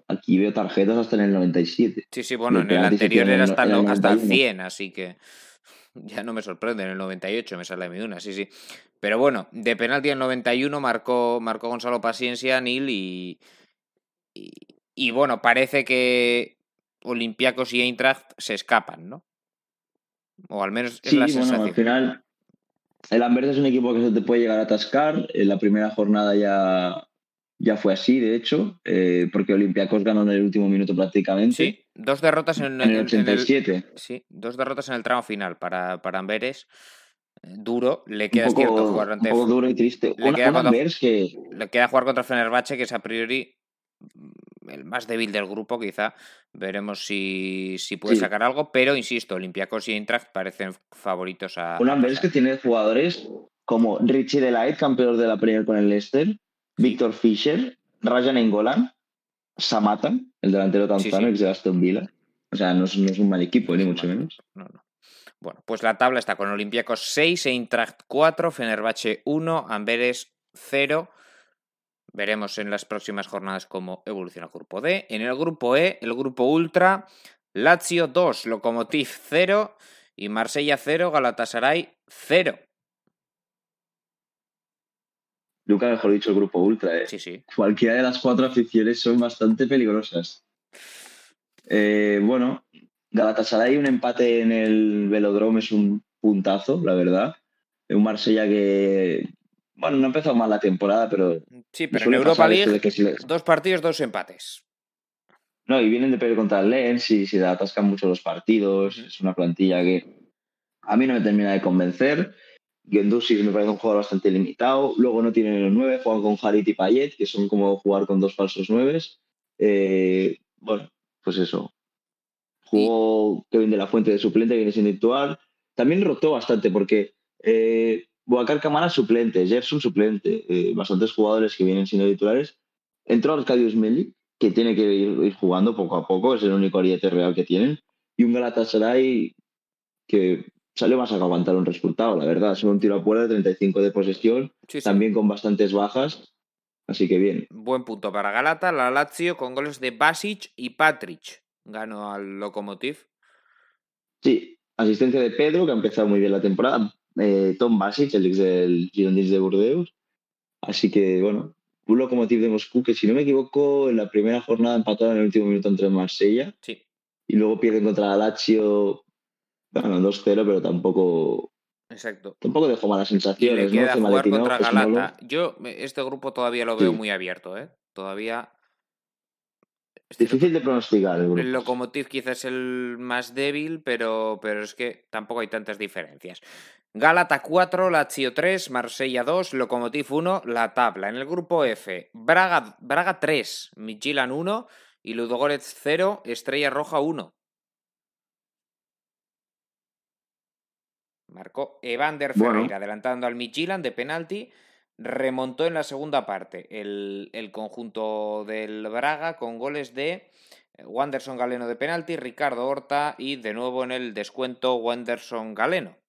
Aquí veo tarjetas hasta en el 97. Sí, sí, bueno, en el anterior era hasta, el hasta el 91. 100, así que ya no me sorprende. En el 98 me sale mi una, sí, sí. Pero bueno, de penalti en el 91 marcó, marcó Gonzalo Paciencia, Nil y, y. y bueno, parece que Olympiacos y Eintracht se escapan, ¿no? O al menos es Sí, la bueno, sensación. al final el Amberes es un equipo que se te puede llegar a atascar. En la primera jornada ya, ya fue así, de hecho, eh, porque Olympiacos ganó en el último minuto prácticamente. Sí, dos derrotas en, En el en- en el, 87. sí, dos derrotas en el tramo final para, para Amberes. Eh, Duro, le queda poco, cierto jugar un ante poco duro y triste. le queda Amberes que, le queda jugar contra Fenerbahce, que es a priori el más débil del grupo, quizá. Veremos si, si puede Sí. sacar algo, pero insisto, Olympiacos y Eintracht parecen favoritos a. un a Amberes que tiene jugadores como Richie Delight, campeón de la Premier con el Leicester, Víctor Fischer, Rajan Engolan, Samata, el delantero Sí, tanzano sí. ex de Aston Villa. O sea, no es, no es un mal equipo, ni mucho menos. No, no. Bueno, pues la tabla está con Olympiacos 6, Eintracht 4, Fenerbahce 1, Amberes 0. Veremos en las próximas jornadas cómo evoluciona el grupo D. En el grupo E, el grupo Ultra, Lazio 2, Lokomotiv 0 y Marsella 0, Galatasaray 0. Nunca mejor dicho el grupo Ultra, ¿eh? Sí, sí. cualquiera de las cuatro aficiones son bastante peligrosas. Eh, bueno, Galatasaray un empate en el Velodrome es un puntazo, la verdad. Un Marsella que, bueno, no ha empezado mal la temporada, pero Sí, pero en Europa League, que si le- dos partidos, dos empates. No, y vienen de perder contra el Lens y se atascan mucho los partidos. Es una plantilla que a mí no me termina de convencer. Gendusi me parece un jugador bastante limitado. Luego no tienen los nueve, juegan con Harit y Payet, que son como jugar con dos falsos nueves. Eh, bueno, pues eso. Jugó Kevin de la Fuente de suplente, viene siendo titular. También rotó bastante porque eh, Boacar Camara suplente, Gerson suplente, eh, bastantes jugadores que vienen siendo titulares. Entró Arkadiusz Milik, que tiene que ir, ir jugando poco a poco, es el único ariete real que tienen. Y un Galatasaray que salió más a aguantar un resultado, la verdad. Solo un tiro a puerta, 35 de posesión, Sí, sí. también con bastantes bajas. Así que bien. Buen punto para Galata, la Lazio con goles de Basic y Patric. Ganó al Lokomotiv. Sí, asistencia de Pedro, que ha empezado muy bien la temporada. Eh, Tom Basic, el ex del Girondins de Burdeos. Así que, bueno, un Lokomotiv de Moscú que, si no me equivoco, en la primera jornada empatado en el último minuto entre Marsella Sí. y luego pierden contra la Lazio, bueno, 2-0, pero tampoco, Exacto. tampoco dejó malas Y le sensaciones. ¿no? queda jugar contra Galata. Yo este grupo todavía lo veo Sí. muy abierto, ¿eh? Todavía. es cierto Difícil de pronosticar el. El Lokomotiv quizás es el más débil, pero, pero es que tampoco hay tantas diferencias. Galata 4, Lazio 3, Marsella 2, Lokomotiv 1, la tabla. En el grupo F, Braga, Braga 3, Midtjylland 1 y Ludogorets 0, Estrella Roja 1. Marcó Evander Bueno. Ferreira adelantando al Midtjylland de penalti. Remontó en la segunda parte el, el conjunto del Braga con goles de eh, Wanderson Galeno de penalti, Ricardo Horta y de nuevo en el descuento Wanderson Galeno.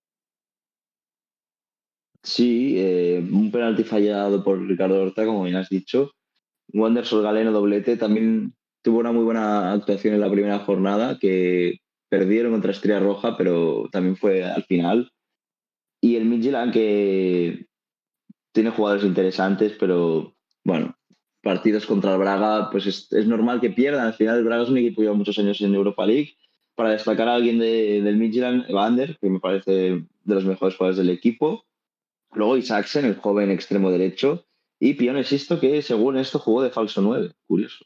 Sí, eh, un penalti fallado por Ricardo Horta, como bien has dicho. Wanderson Galeno doblete también tuvo una muy buena actuación en la primera jornada, que perdieron contra Estrella Roja, pero también fue al final. y el Midtjylland que tiene jugadores interesantes, pero bueno, partidos contra el Braga, pues es, normal que pierdan. Al final, el Braga es un equipo que lleva muchos años en Europa League. Para destacar a alguien de, del Midtjylland, Evander, que me parece de los mejores jugadores del equipo. Luego Isaacsen, el joven extremo derecho. Y Pionesisto, que según esto jugó de falso 9. Curioso.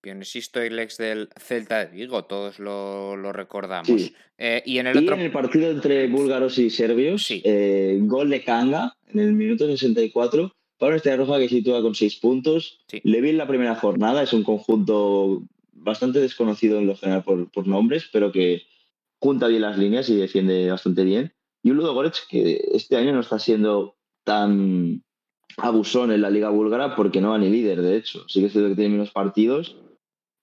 Pionesisto, el ex del Celta de Vigo, todos lo, lo recordamos. Sí. Eh, y en el y otro. en el partido entre búlgaros y serbios, Sí. eh, gol de Kanga en el minuto 64. Pablo Estrella Roja que sitúa con seis puntos. Sí. Le vi en la primera jornada, es un conjunto bastante desconocido en lo general por, por nombres, pero que junta bien las líneas y defiende bastante bien. Y un Ludo Goretz que este año no está siendo tan abusón en la liga búlgara porque no va ni líder, de hecho. Sí que es cierto que tiene menos partidos,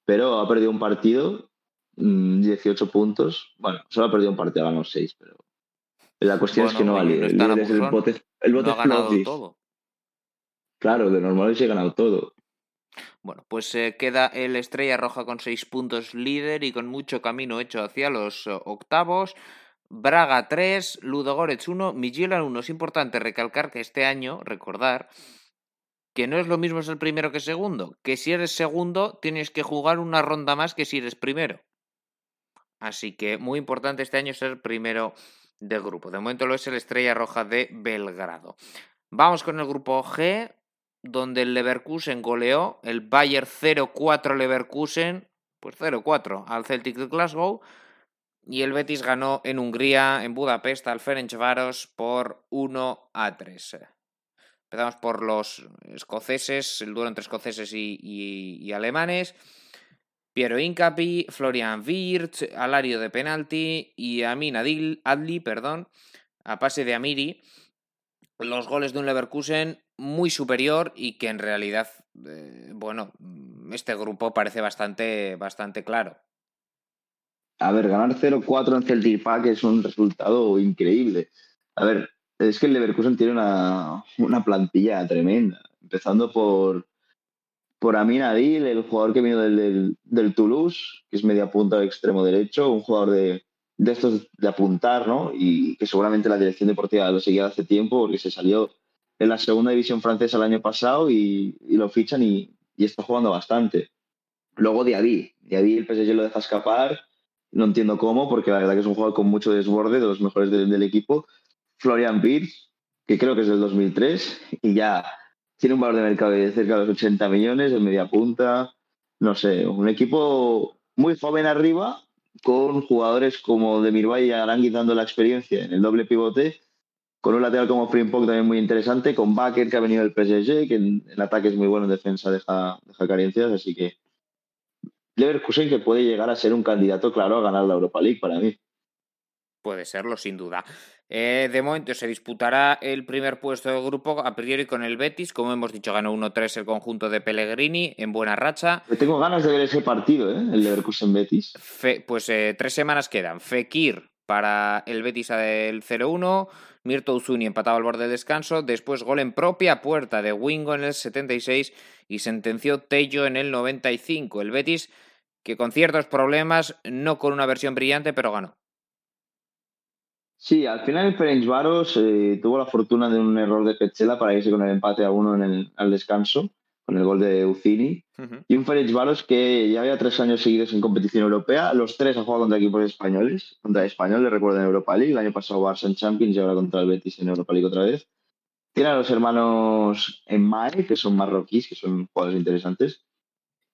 pero ha perdido un partido, mm, 18 puntos. Bueno, solo ha perdido un partido, ha ganado 6, pero la cuestión es que no va líder. no líder es el bote, el bote no ha ganado Flowdies. todo. Claro, de normal se ha ganado todo. Bueno, pues eh, queda el Estrella Roja con seis puntos líder y con mucho camino hecho hacia los octavos. Braga 3, Ludogorets 1, Midtjylland 1. Es importante recalcar que este año, recordar, que no es lo mismo ser primero que segundo. Que si eres segundo tienes que jugar una ronda más que si eres primero. Así que muy importante este año ser primero de grupo. De momento lo es el Estrella Roja de Belgrado. Vamos con el grupo G, donde el Leverkusen goleó, el Bayer 0-4 Leverkusen, pues 0-4 al Celtic de Glasgow, y el Betis ganó en Hungría, en Budapest, al Ferencváros por 1-3. Empezamos por los escoceses, el duelo entre escoceses y alemanes. Piero Incapi, Florian Wirtz, Alario de penalti y Amin Adil, Adli, perdón, a pase de Amiri. Los goles de un Leverkusen muy superior y que en realidad, eh, bueno, este grupo parece bastante, bastante claro. A ver, ganar 0-4 en Celtic Park es un resultado increíble. A ver, es que el Leverkusen tiene una, una plantilla tremenda. Empezando por, por Amin Adil, el jugador que vino del, del, del Toulouse, que es media punta de extremo derecho, un jugador de, de estos de apuntar, ¿no? Y que seguramente la dirección deportiva lo seguía hace tiempo porque se salió en la segunda división francesa el año pasado y, y lo fichan y, y está jugando bastante. Luego Diaby. Diaby el PSG lo deja escapar no entiendo cómo, porque la verdad que es un jugador con mucho desborde, de los mejores de- del equipo. Florian Wirtz, que creo que es del 2003, y ya tiene un valor de mercado de cerca de los 80 millones, en media punta. No sé, un equipo muy joven arriba, con jugadores como Demirbay y Arangui dando la experiencia en el doble pivote, con un lateral como Frimpong también muy interesante, con Baker que ha venido del PSG, que en, en ataque es muy bueno, en defensa deja, deja carencias, así que Leverkusen que puede llegar a ser un candidato claro a ganar la Europa League para mí. Puede serlo, sin duda. Eh, de momento se disputará el primer puesto del grupo a priori con el Betis. Como hemos dicho, ganó 1-3 el conjunto de Pellegrini en buena racha. Tengo ganas de ver ese partido, ¿eh? el Leverkusen Betis. Fe- pues eh, tres semanas quedan. Fekir para el Betis del 0-1. Mirto Uzuni empatado al borde del descanso. Después gol en propia puerta de Wingo en el 76 y sentenció Tello en el 95. El Betis que con ciertos problemas, no con una versión brillante, pero ganó. Sí, al final el Ferencváros eh, tuvo la fortuna de un error de Petzela para irse con el empate a uno en el, al descanso, con el gol de Ucini. Ujú. Y un Ferencváros que ya había tres años seguidos en competición europea. Los tres ha jugado contra equipos españoles. Contra Español, le recuerdo en Europa League. El año pasado Barça en Champions y ahora contra el Betis en Europa League otra vez. Tiene a los hermanos Enmae, que son marroquíes, que son jugadores interesantes.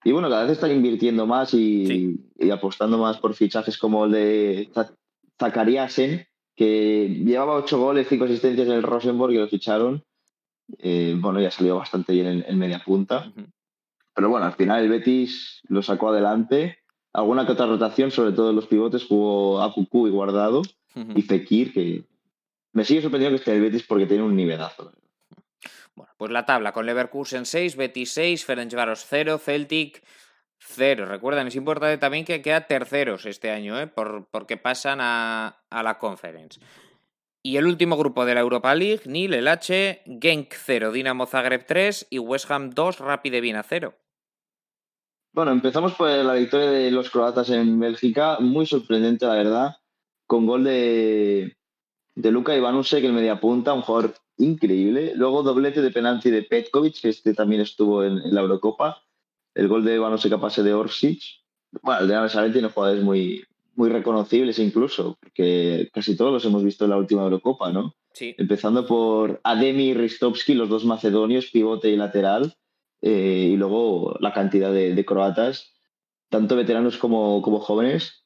Y bueno, cada vez están invirtiendo más y, Sí. y apostando más por fichajes como el de Za- Zakariasen, que llevaba ocho goles, cinco asistencias en el Rosenborg y lo ficharon. Eh, bueno, ya salió bastante bien en, en media punta. Pero bueno, al final el Betis lo sacó adelante. Alguna que otra rotación, sobre todo en los pivotes, jugó Apuku y Guardado y Fekir, que me sigue sorprendiendo que esté el Betis porque tiene un nivelazo. Bueno, pues la tabla con Leverkusen 6, Betis 6, Ferencváros 0, Celtic 0. Recuerden, es importante también que quedan terceros este año, ¿eh? Por- porque pasan a, la Conference. Y el último grupo de la Europa League, Nil, el H, Genk 0, Dinamo Zagreb 3 y West Ham 2, Rapid Viena 0. Bueno, empezamos por la victoria de los croatas en Bélgica, muy sorprendente, la verdad, con gol de, de Luka Ivanusek, el mediapunta, un jugador increíble. Luego doblete de penalti de Petkovic, que este también estuvo en, la Eurocopa. El gol de Ivanusek a pase de Orsic. Bueno, el de Aves tiene jugadores muy, muy reconocibles incluso, porque casi todos los hemos visto en la última Eurocopa, ¿no? Sí. Empezando por Ademi y Ristovski, los dos macedonios, pivote y lateral, eh, y luego la cantidad de, croatas, tanto veteranos como, como jóvenes.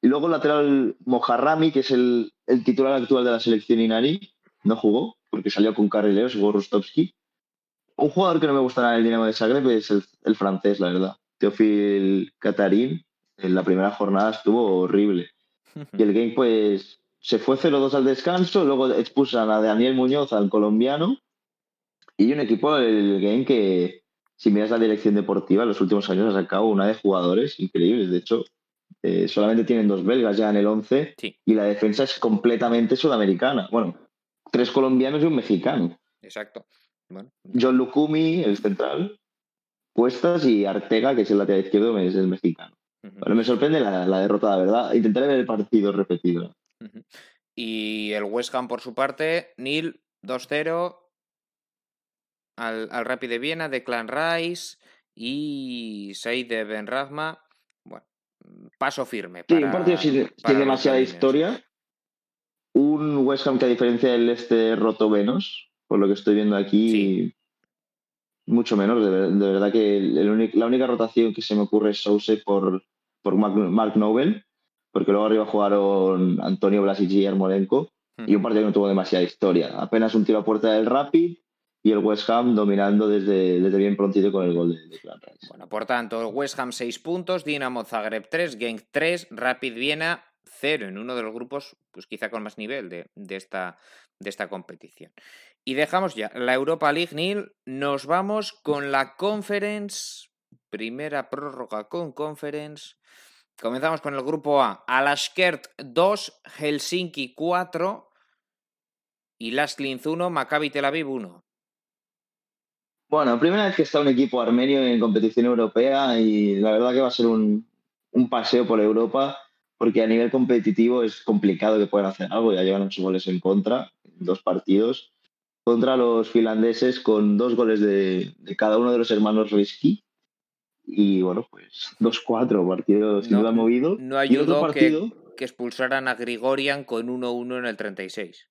Y luego el lateral Mojarrami, que es el, el, titular actual de la selección Inari, no jugó, porque salió con carrileros, jugó Ristovski. Un jugador que no me gusta nada el Dinamo de Zagreb es el, el francés, la verdad. Teofil Catarín, en la primera jornada estuvo horrible. Y el game, pues, se fue 0-2 al descanso, luego expulsan a Daniel Muñoz, al colombiano, y un equipo del game que, si miras la dirección deportiva, en los últimos años ha sacado una de jugadores increíbles. De hecho, eh, solamente tienen dos belgas ya en el 11 y la defensa es completamente sudamericana. Bueno, tres colombianos y un mexicano. Exacto. John Lucumi, el central, Puestas y Artega, que es el lateral izquierdo, es el mexicano. Bueno, me sorprende la, la, derrota, la verdad. Intentaré ver el partido repetido. Y el West Ham, por su parte, Nil 2-0 al, al Rapid de Viena de Clan Rice y 6 de Ben Rahma. Bueno, paso firme. sí, un partido sin, demasiada historia. Un West Ham que a diferencia del este roto menos, por lo que estoy viendo aquí, mucho menos. De, verdad que la única rotación que se me ocurre es Souse por, por Mark, Nobel, porque luego arriba jugaron Antonio Blasic y Yarmolenko, y un partido que no tuvo demasiada historia. Apenas un tiro a puerta del Rapid y el West Ham dominando desde, desde bien prontito con el gol de, de Bueno, por tanto, el West Ham 6 puntos, Dinamo Zagreb 3, Genk 3, Rapid Viena 0 en uno de los grupos, pues quizá con más nivel de, de, esta, de esta competición. Y dejamos ya la Europa League, Neil. Nos vamos con la Conference. Primera prórroga con Conference. Comenzamos con el grupo A. Alashkert 2, Helsinki 4 y Linz 1, Maccabi Tel Aviv 1. Bueno, primera vez que está un equipo armenio en competición europea y la verdad que va a ser un, un paseo por Europa porque a nivel competitivo es complicado que puedan hacer algo. Ya llevan ocho goles en contra, dos partidos contra los finlandeses con dos goles de, cada uno de los hermanos Risky. Y bueno, pues 2-4, partido sin duda movido. No ayudó que, que, expulsaran a Grigorian con 1-1 en el 36.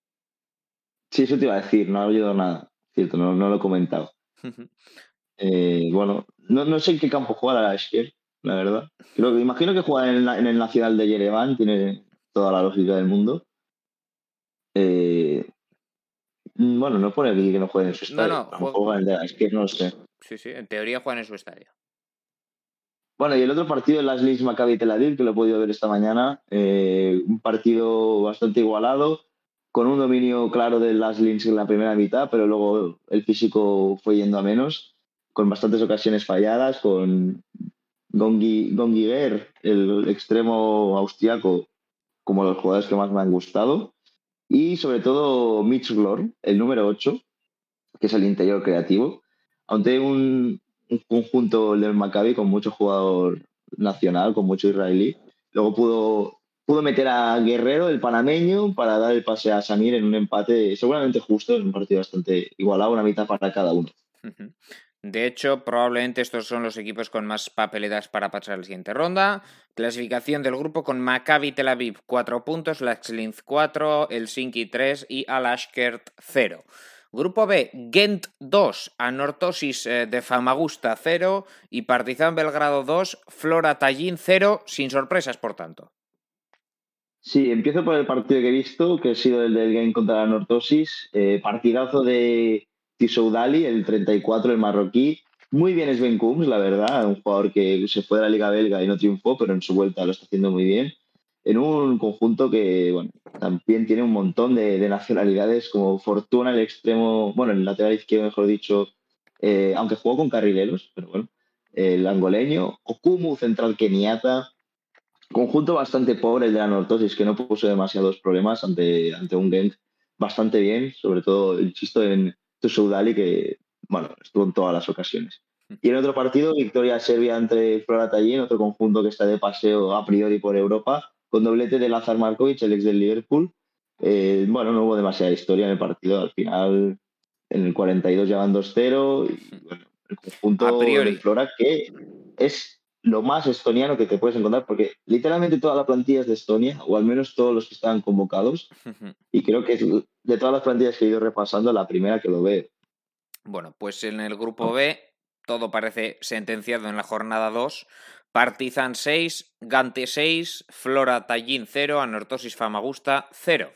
Sí, eso te iba a decir, no ha ayudado nada. Cierto, no, no lo he comentado. Eh, bueno, no, no, sé en qué campo juega la Esquer, la verdad. Creo que, imagino que juega en, en el Nacional de Yerevan, tiene toda la lógica del mundo. Eh, Mm, bueno, no pone aquí que no juegue en su estadio. No, no, es que no sé. Sí, sí, en teoría juegan en su estadio. Bueno, y el otro partido, el Las Maccabi Tel Aviv, que lo he podido ver esta mañana, eh, un partido bastante igualado, con un dominio claro del Las en la primera mitad, pero luego el físico fue yendo a menos, con bastantes ocasiones falladas, con Gongi, Gongiger, el extremo austriaco, como los jugadores que más me han gustado. Y sobre todo Mitch Glor, el número 8, que es el interior creativo. Aunque un, un conjunto del Maccabi con mucho jugador nacional, con mucho israelí. Luego pudo, pudo meter a Guerrero, el panameño, para dar el pase a Samir en un empate seguramente justo, en un partido bastante igualado, una mitad para cada uno. De hecho, probablemente estos son los equipos con más papeletas para pasar a la siguiente ronda. Clasificación del grupo con Maccabi Tel Aviv 4 puntos, Laxlinz 4, Helsinki 3 y Alashkert 0. Grupo B, Gent 2, Anortosis eh, de Famagusta 0 y Partizan Belgrado 2, Flora Tallinn 0, sin sorpresas por tanto. Sí, empiezo por el partido que he visto, que ha sido el del Game contra la. Eh, partidazo de Tisoudali, el 34, el marroquí. Muy bien Sven Kums, la verdad, un jugador que se fue de la Liga Belga y no triunfó, pero en su vuelta lo está haciendo muy bien. En un conjunto que bueno, también tiene un montón de, nacionalidades, como Fortuna, el extremo, bueno, el lateral izquierdo, mejor dicho, eh, aunque jugó con carrileros, pero bueno, el angoleño, Okumu, central keniata, conjunto bastante pobre el de la Nortosis, que no puso demasiados problemas ante, ante un Genk bastante bien, sobre todo el chisto en, Soudali, que bueno, estuvo en todas las ocasiones. Y en otro partido, victoria serbia entre Flora Tallinn, otro conjunto que está de paseo a priori por Europa, con doblete de Lazar Markovic, el ex del Liverpool, Eh, bueno, no hubo demasiada historia en el partido. Al final, en el 42 llevan 2-0 y bueno, el conjunto A priori. del Flora que es lo más estoniano que te puedes encontrar porque literalmente toda la plantilla es de Estonia o al menos todos los que estaban convocados y creo que es de todas las plantillas que he ido repasando la primera que lo veo. Bueno, pues en el grupo B todo parece sentenciado en la jornada 2. Partizan 6, Gante 6, Flora Tallinn 0, Anortosis Famagusta 0.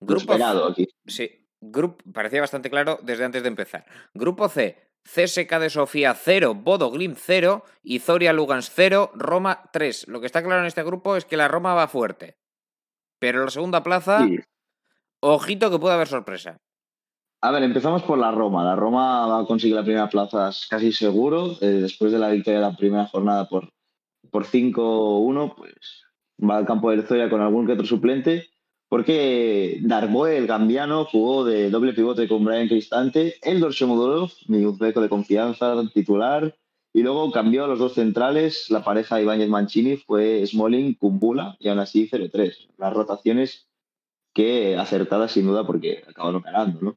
Lo Grupo esperado aquí. Sí, grupo, parecía bastante claro desde antes de empezar. Grupo C, CSK de Sofía 0, Bodo Glimt 0 y Zoria Lugans 0, Roma 3. Lo que está claro en este grupo es que la Roma va fuerte. Pero en la segunda plaza, Sí. ojito que puede haber sorpresa. A ver, empezamos por la Roma. La Roma va a conseguir la primera plaza casi seguro. eh, después de la victoria de la primera jornada por, por 5-1, pues va al campo del Zoya con algún que otro suplente. Porque Darboe, el gambiano, jugó de doble pivote con Brian Cristante, Eldor Shomodorov, mi uzbeco de confianza, titular. Y luego cambió a los dos centrales. La pareja Ibáñez Mancini fue Smalling, Kumbula y aún así 0-3. Las rotaciones que acertadas sin duda porque acabaron ganando, ¿no?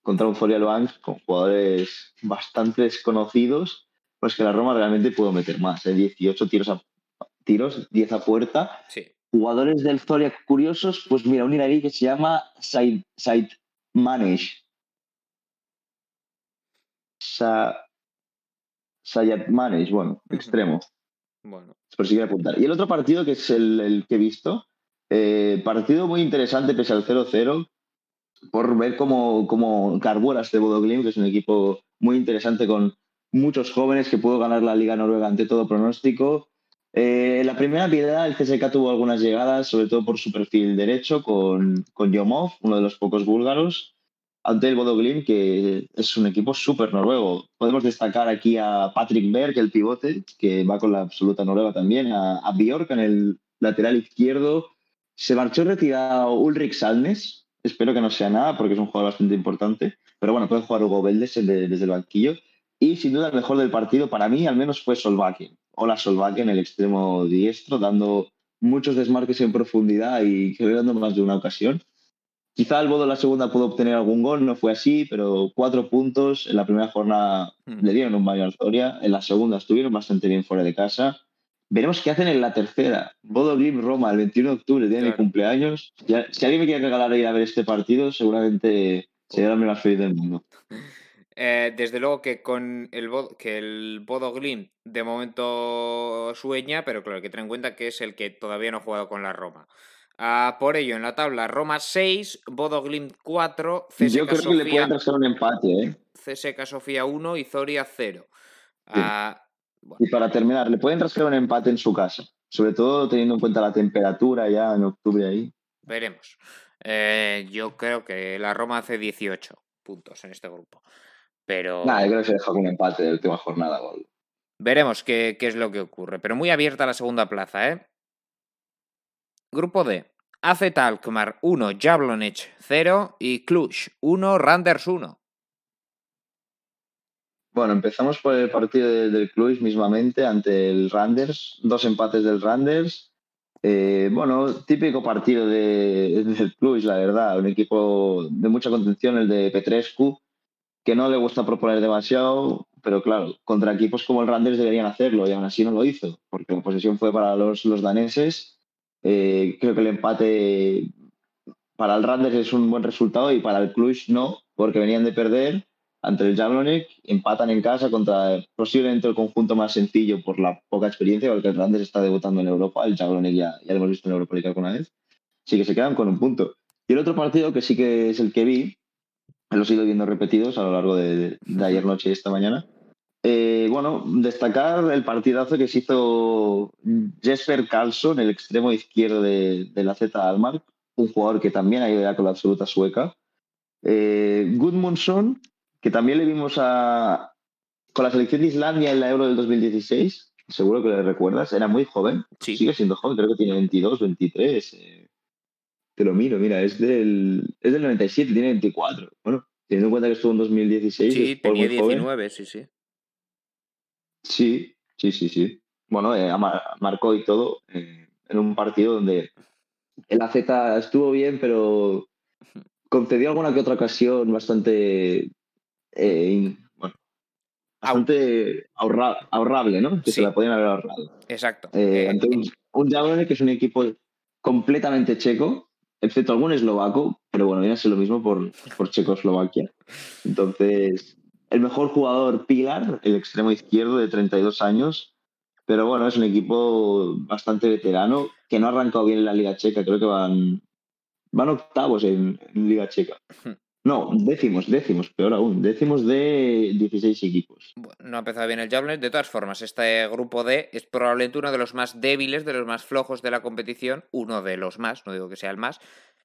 contra un Foria Luangs con jugadores bastante desconocidos, pues que la Roma realmente pudo meter más. ¿eh? 18 tiros a, tiros, 10 a puerta. Sí. Jugadores del Zoria curiosos, pues mira, un iraní que se llama Said, Said Manesh. Sa, Sayat Manesh, bueno, extremo Bueno, por si quiere apuntar. Y el otro partido, que es el, el que he visto, eh, partido muy interesante pese al 0-0, por ver cómo, cómo carbura este Bodo Glimt, que es un equipo muy interesante con muchos jóvenes que pudo ganar la Liga Noruega ante todo pronóstico. Eh, en la primera piedad, el CSK tuvo algunas llegadas, sobre todo por su perfil derecho, con, con Yomov, uno de los pocos búlgaros, ante el Bodo Glimt, que es un equipo súper noruego. Podemos destacar aquí a Patrick Berg, el pivote, que va con la absoluta noruega también, a, a Bjork en el lateral izquierdo. Se marchó retirado Ulrich Salnes, espero que no sea nada, porque es un jugador bastante importante, pero bueno, puede jugar Hugo Veldes desde, desde el banquillo. Y sin duda el mejor del partido, para mí al menos, fue Solbakken. Hola Solbakken, el extremo diestro, dando muchos desmarques en profundidad y creando más de una ocasión. Quizá el Bodo en la segunda pudo obtener algún gol, no fue así, pero cuatro puntos. En la primera jornada Mm. le dieron un baño al Zoria, en la segunda estuvieron bastante bien fuera de casa. Veremos qué hacen en la tercera. Bodo Glimt Roma, el 21 de octubre, día de mi Claro. cumpleaños. Si alguien me quiere regalar ir a ver este partido, seguramente sería el hombre más feliz del mundo. Eh, desde luego que con el que el Bodo Glimt de momento sueña, pero claro, hay que tener en cuenta que es el que todavía no ha jugado con la Roma. Ah, por ello, en la tabla, Roma 6, Bodo Glimt 4, Yo CSK creo que le Sofía, pueden rascar un empate, ¿eh? CSKA Sofía 1 y Zoria 0. Sí. Ah, bueno, Y para terminar, le pueden rascar un empate en su casa. Sobre todo teniendo en cuenta la temperatura ya en octubre ahí. veremos. Eh, yo creo que la Roma hace 18 puntos en este grupo. Pero Nada, yo creo que se deja con un empate de última jornada. o algo. veremos qué, qué es lo que ocurre. Pero muy abierta la segunda plaza, ¿eh? Grupo D. AZ Alkmaar 1, Jablonec 0 y Cluj 1, Randers 1. Bueno, empezamos por el partido de- del Cluj mismamente ante el Randers. Dos empates del Randers. Eh, bueno, típico partido de, del Cluj, la verdad. Un equipo de mucha contención, el de Petrescu, que no le gusta proponer demasiado, pero claro, contra equipos como el Randers deberían hacerlo y aún así no lo hizo, porque la posesión fue para los, daneses. Eh, creo que el empate para el Randers es un buen resultado y para el Cluj no, porque venían de perder ante el Jablonec, empatan en casa contra posiblemente el conjunto más sencillo por la poca experiencia, porque el Randers está debutando en Europa, el Jablonec ya, ya lo hemos visto en Europa alguna vez, sí que se quedan con un punto. Y el otro partido que sí que es el que vi, los he ido viendo repetidos a lo largo de, de ayer noche y esta mañana. Eh, bueno, destacar el partidazo que se hizo Jesper Karlsson, el extremo izquierdo de, de la Z Almar, un jugador que también ha ido ya con la absoluta sueca. Eh, Gudmundsson, que también le vimos a, con la selección de Islandia en la Euro del 2016, seguro que le recuerdas, era muy joven, Sí. sigue siendo joven, creo que tiene 22, 23. eh, te lo miro, mira, es del, es del 97, tiene 24. Bueno, teniendo en cuenta que estuvo en 2016, Sí, tenía muy joven. 19, sí, sí. Sí, sí, sí, sí. Bueno, eh, marcó y todo eh, en un partido donde el AZ estuvo bien, pero concedió alguna que otra ocasión bastante, eh, bueno, bastante ahorra- ahorrable, ¿no? Que Sí. se la podían haber ahorrado. Exacto. Ante un, un Jablonec que es un equipo completamente checo, excepto algún eslovaco, pero bueno, viene a ser lo mismo por, por Checoslovaquia. Entonces, el mejor jugador Pilar, el extremo izquierdo de 32 años, pero bueno, es un equipo bastante veterano que no ha arrancado bien en la Liga Checa, creo que van, van octavos en, en Liga Checa. No, décimos, décimos, peor aún, décimos de 16 equipos. No ha empezado bien el Jablonec. De todas formas, este grupo D es probablemente uno de los más débiles, de los más flojos de la competición. Uno de los más, no digo que sea el más.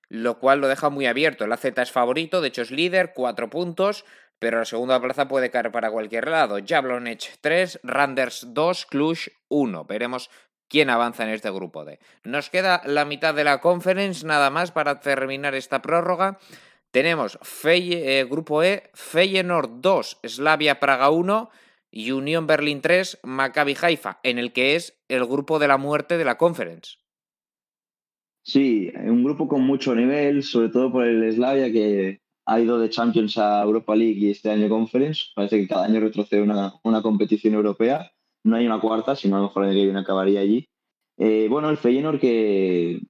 Lo cual lo deja muy abierto. La Z es favorito, de hecho es líder, cuatro puntos. Pero la segunda plaza puede caer para cualquier lado. Jablonec 3, Randers 2, Cluj 1. Veremos quién avanza en este grupo D. Nos queda la mitad de la conference, nada más para terminar esta prórroga. Tenemos Fey- eh, Grupo E, Feyenoord 2, Slavia Praga 1 y Unión Berlín 3, Maccabi Haifa, en el que es el grupo de la muerte de la conference. Sí, un grupo con mucho nivel, sobre todo por el Slavia que ha ido de Champions a Europa League y este año Conference. Parece que cada año retrocede una, una competición europea. No hay una cuarta, sino a lo mejor el año que viene acabaría allí. Eh, bueno, el Feyenoord que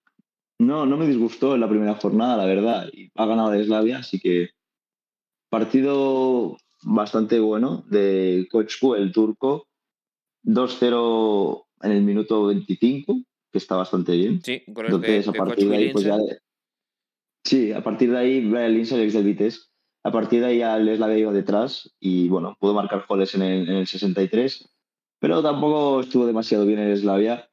no, no me disgustó en la primera jornada, la verdad. Y ha ganado de Slavia, así que partido bastante bueno de Kochku, el turco. 2-0 en el minuto 25, que está bastante bien. Sí, goles de, Entonces, a de partir de ahí, pues ya. Sí, a partir de ahí, Lindsay, ex del Vitesse, a partir de ahí ya el Slavia iba detrás y bueno, pudo marcar goles en el, en el 63, pero tampoco estuvo demasiado bien el Slavia,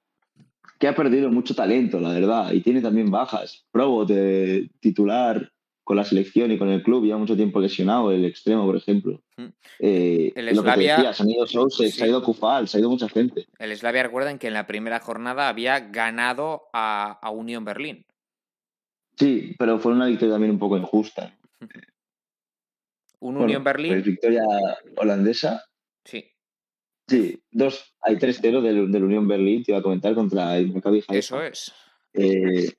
que ha perdido mucho talento, la verdad, y tiene también bajas. Probo de titular con la selección y con el club, lleva mucho tiempo lesionado, el extremo, por ejemplo. Mm. Eh, El lo que te Slavia- decía, se han ido Sousa, Sí. se ha ido Kufal, se ha ido mucha gente. El Slavia, recuerden que en la primera jornada había ganado a, a Unión Berlín. Sí, pero fue una victoria también un poco injusta. Un Bueno, Unión Berlín, pues victoria holandesa. sí, Sí, dos, hay 3-0 del, del Unión Berlín, te iba a comentar, contra el Maccabi Haifa. eso es. Eh,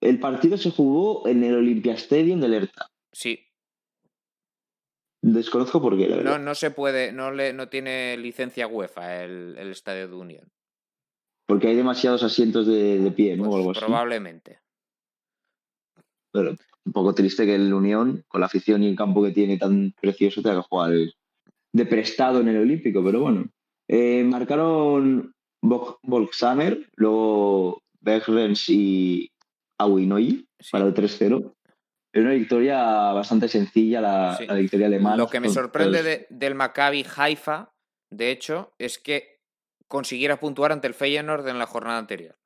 el partido se jugó en el Olympia Stadium del Hertha. Sí, Desconozco por qué, la no, verdad. no se puede, no, le, no tiene licencia UEFA el, el estadio de Unión. Porque hay demasiados asientos de, de pie, ¿no? o Pues algo así. probablemente. Pero un poco triste que el Unión, con la afición y el campo que tiene tan precioso, tenga que jugar de prestado en el Olímpico, pero bueno. Eh, marcaron Vol- Volksamer, luego Bergrens y Awinoyi Sí. para el 3-0. Es una victoria bastante sencilla, la, Sí. la victoria alemana. Lo que me sorprende de- del Maccabi Haifa, de hecho, es que consiguiera puntuar ante el Feyenoord en la jornada anterior.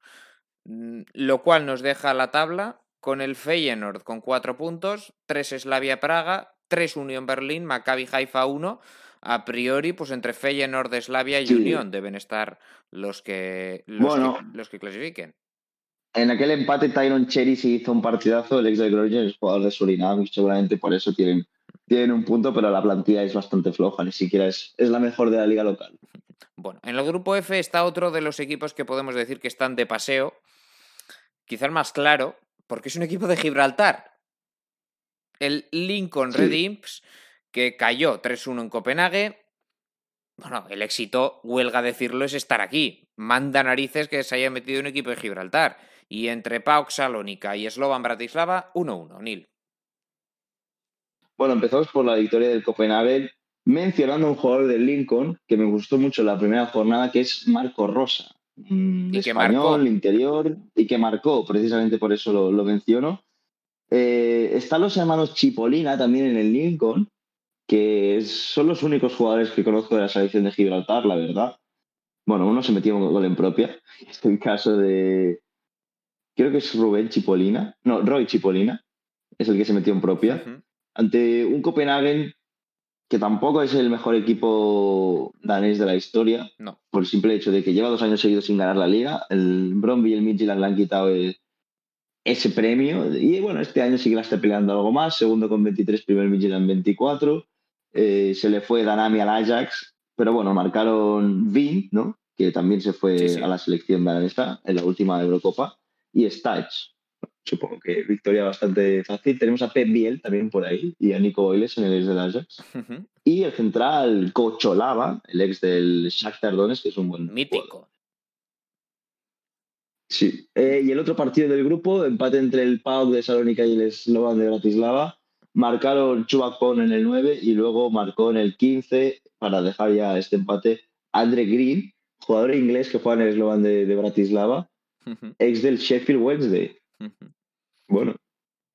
Mm, Lo cual nos deja la tabla con el Feyenoord con cuatro puntos, tres Slavia Praga, tres Unión Berlín, Maccabi Haifa uno. A priori, pues entre Feyenoord, Slavia y Sí. Unión deben estar los que, los, Bueno. que, los que clasifiquen. En aquel empate, Tyron Cherry se hizo un partidazo, el ex del Groningen, el jugador de Surinam, y seguramente por eso tienen, tienen un punto, pero la plantilla es bastante floja, ni siquiera es, es la mejor de la liga local. Bueno, en el grupo F está otro de los equipos que podemos decir que están de paseo, quizá el más claro, porque es un equipo de Gibraltar. El Lincoln Sí. Red Imps, que cayó 3-1 en Copenhague. Bueno, el éxito, huelga decirlo, es estar aquí. Manda narices que se haya metido un equipo de Gibraltar. Y entre PAOK Salónica y Slovan Bratislava, 1-1, Nil. Bueno, empezamos por la victoria del Copenhagen, mencionando a un jugador del Lincoln que me gustó mucho la primera jornada, que es Marco Rosa. un Y que español, marcó. interior, y que marcó, precisamente por eso lo, lo menciono. Eh, están los hermanos Chipolina también en el Lincoln, que son los únicos jugadores que conozco de la selección de Gibraltar, la verdad. Bueno, uno se metió un gol en propia. Es el caso de. Creo que es Rubén Chipolina. No, Roy Chipolina. Es el que se metió en propia. Ante un Copenhagen que tampoco es el mejor equipo danés de la historia, No. por el simple hecho de que lleva dos años seguidos sin ganar la liga. El Bromby y el Midtjylland le han quitado ese premio. Y bueno, este año sí que la está peleando algo más. Segundo con 23, primer Midtjylland 24. Eh, se le fue Danami al Ajax. Pero bueno, marcaron Vin, ¿no? Que también se fue Sí, sí. a la selección danesa en la última Eurocopa. Y Stach. supongo que victoria bastante fácil. Tenemos a Pep Biel también por ahí y a Nico Boyles en el ex del Ajax. Y el central Cocholava, el ex del Shakhtar Donetsk, que es un buen jugador. Mítico. Sí. Eh, y el otro partido del grupo, empate entre el PAOK de Salónica y el Slovan de Bratislava. Marcaron Chubak Pon en el 9 y luego marcó en el 15 para dejar ya este empate Andre Green, jugador inglés que juega en el Slovan de, de Bratislava, ex del Sheffield Wednesday. Bueno,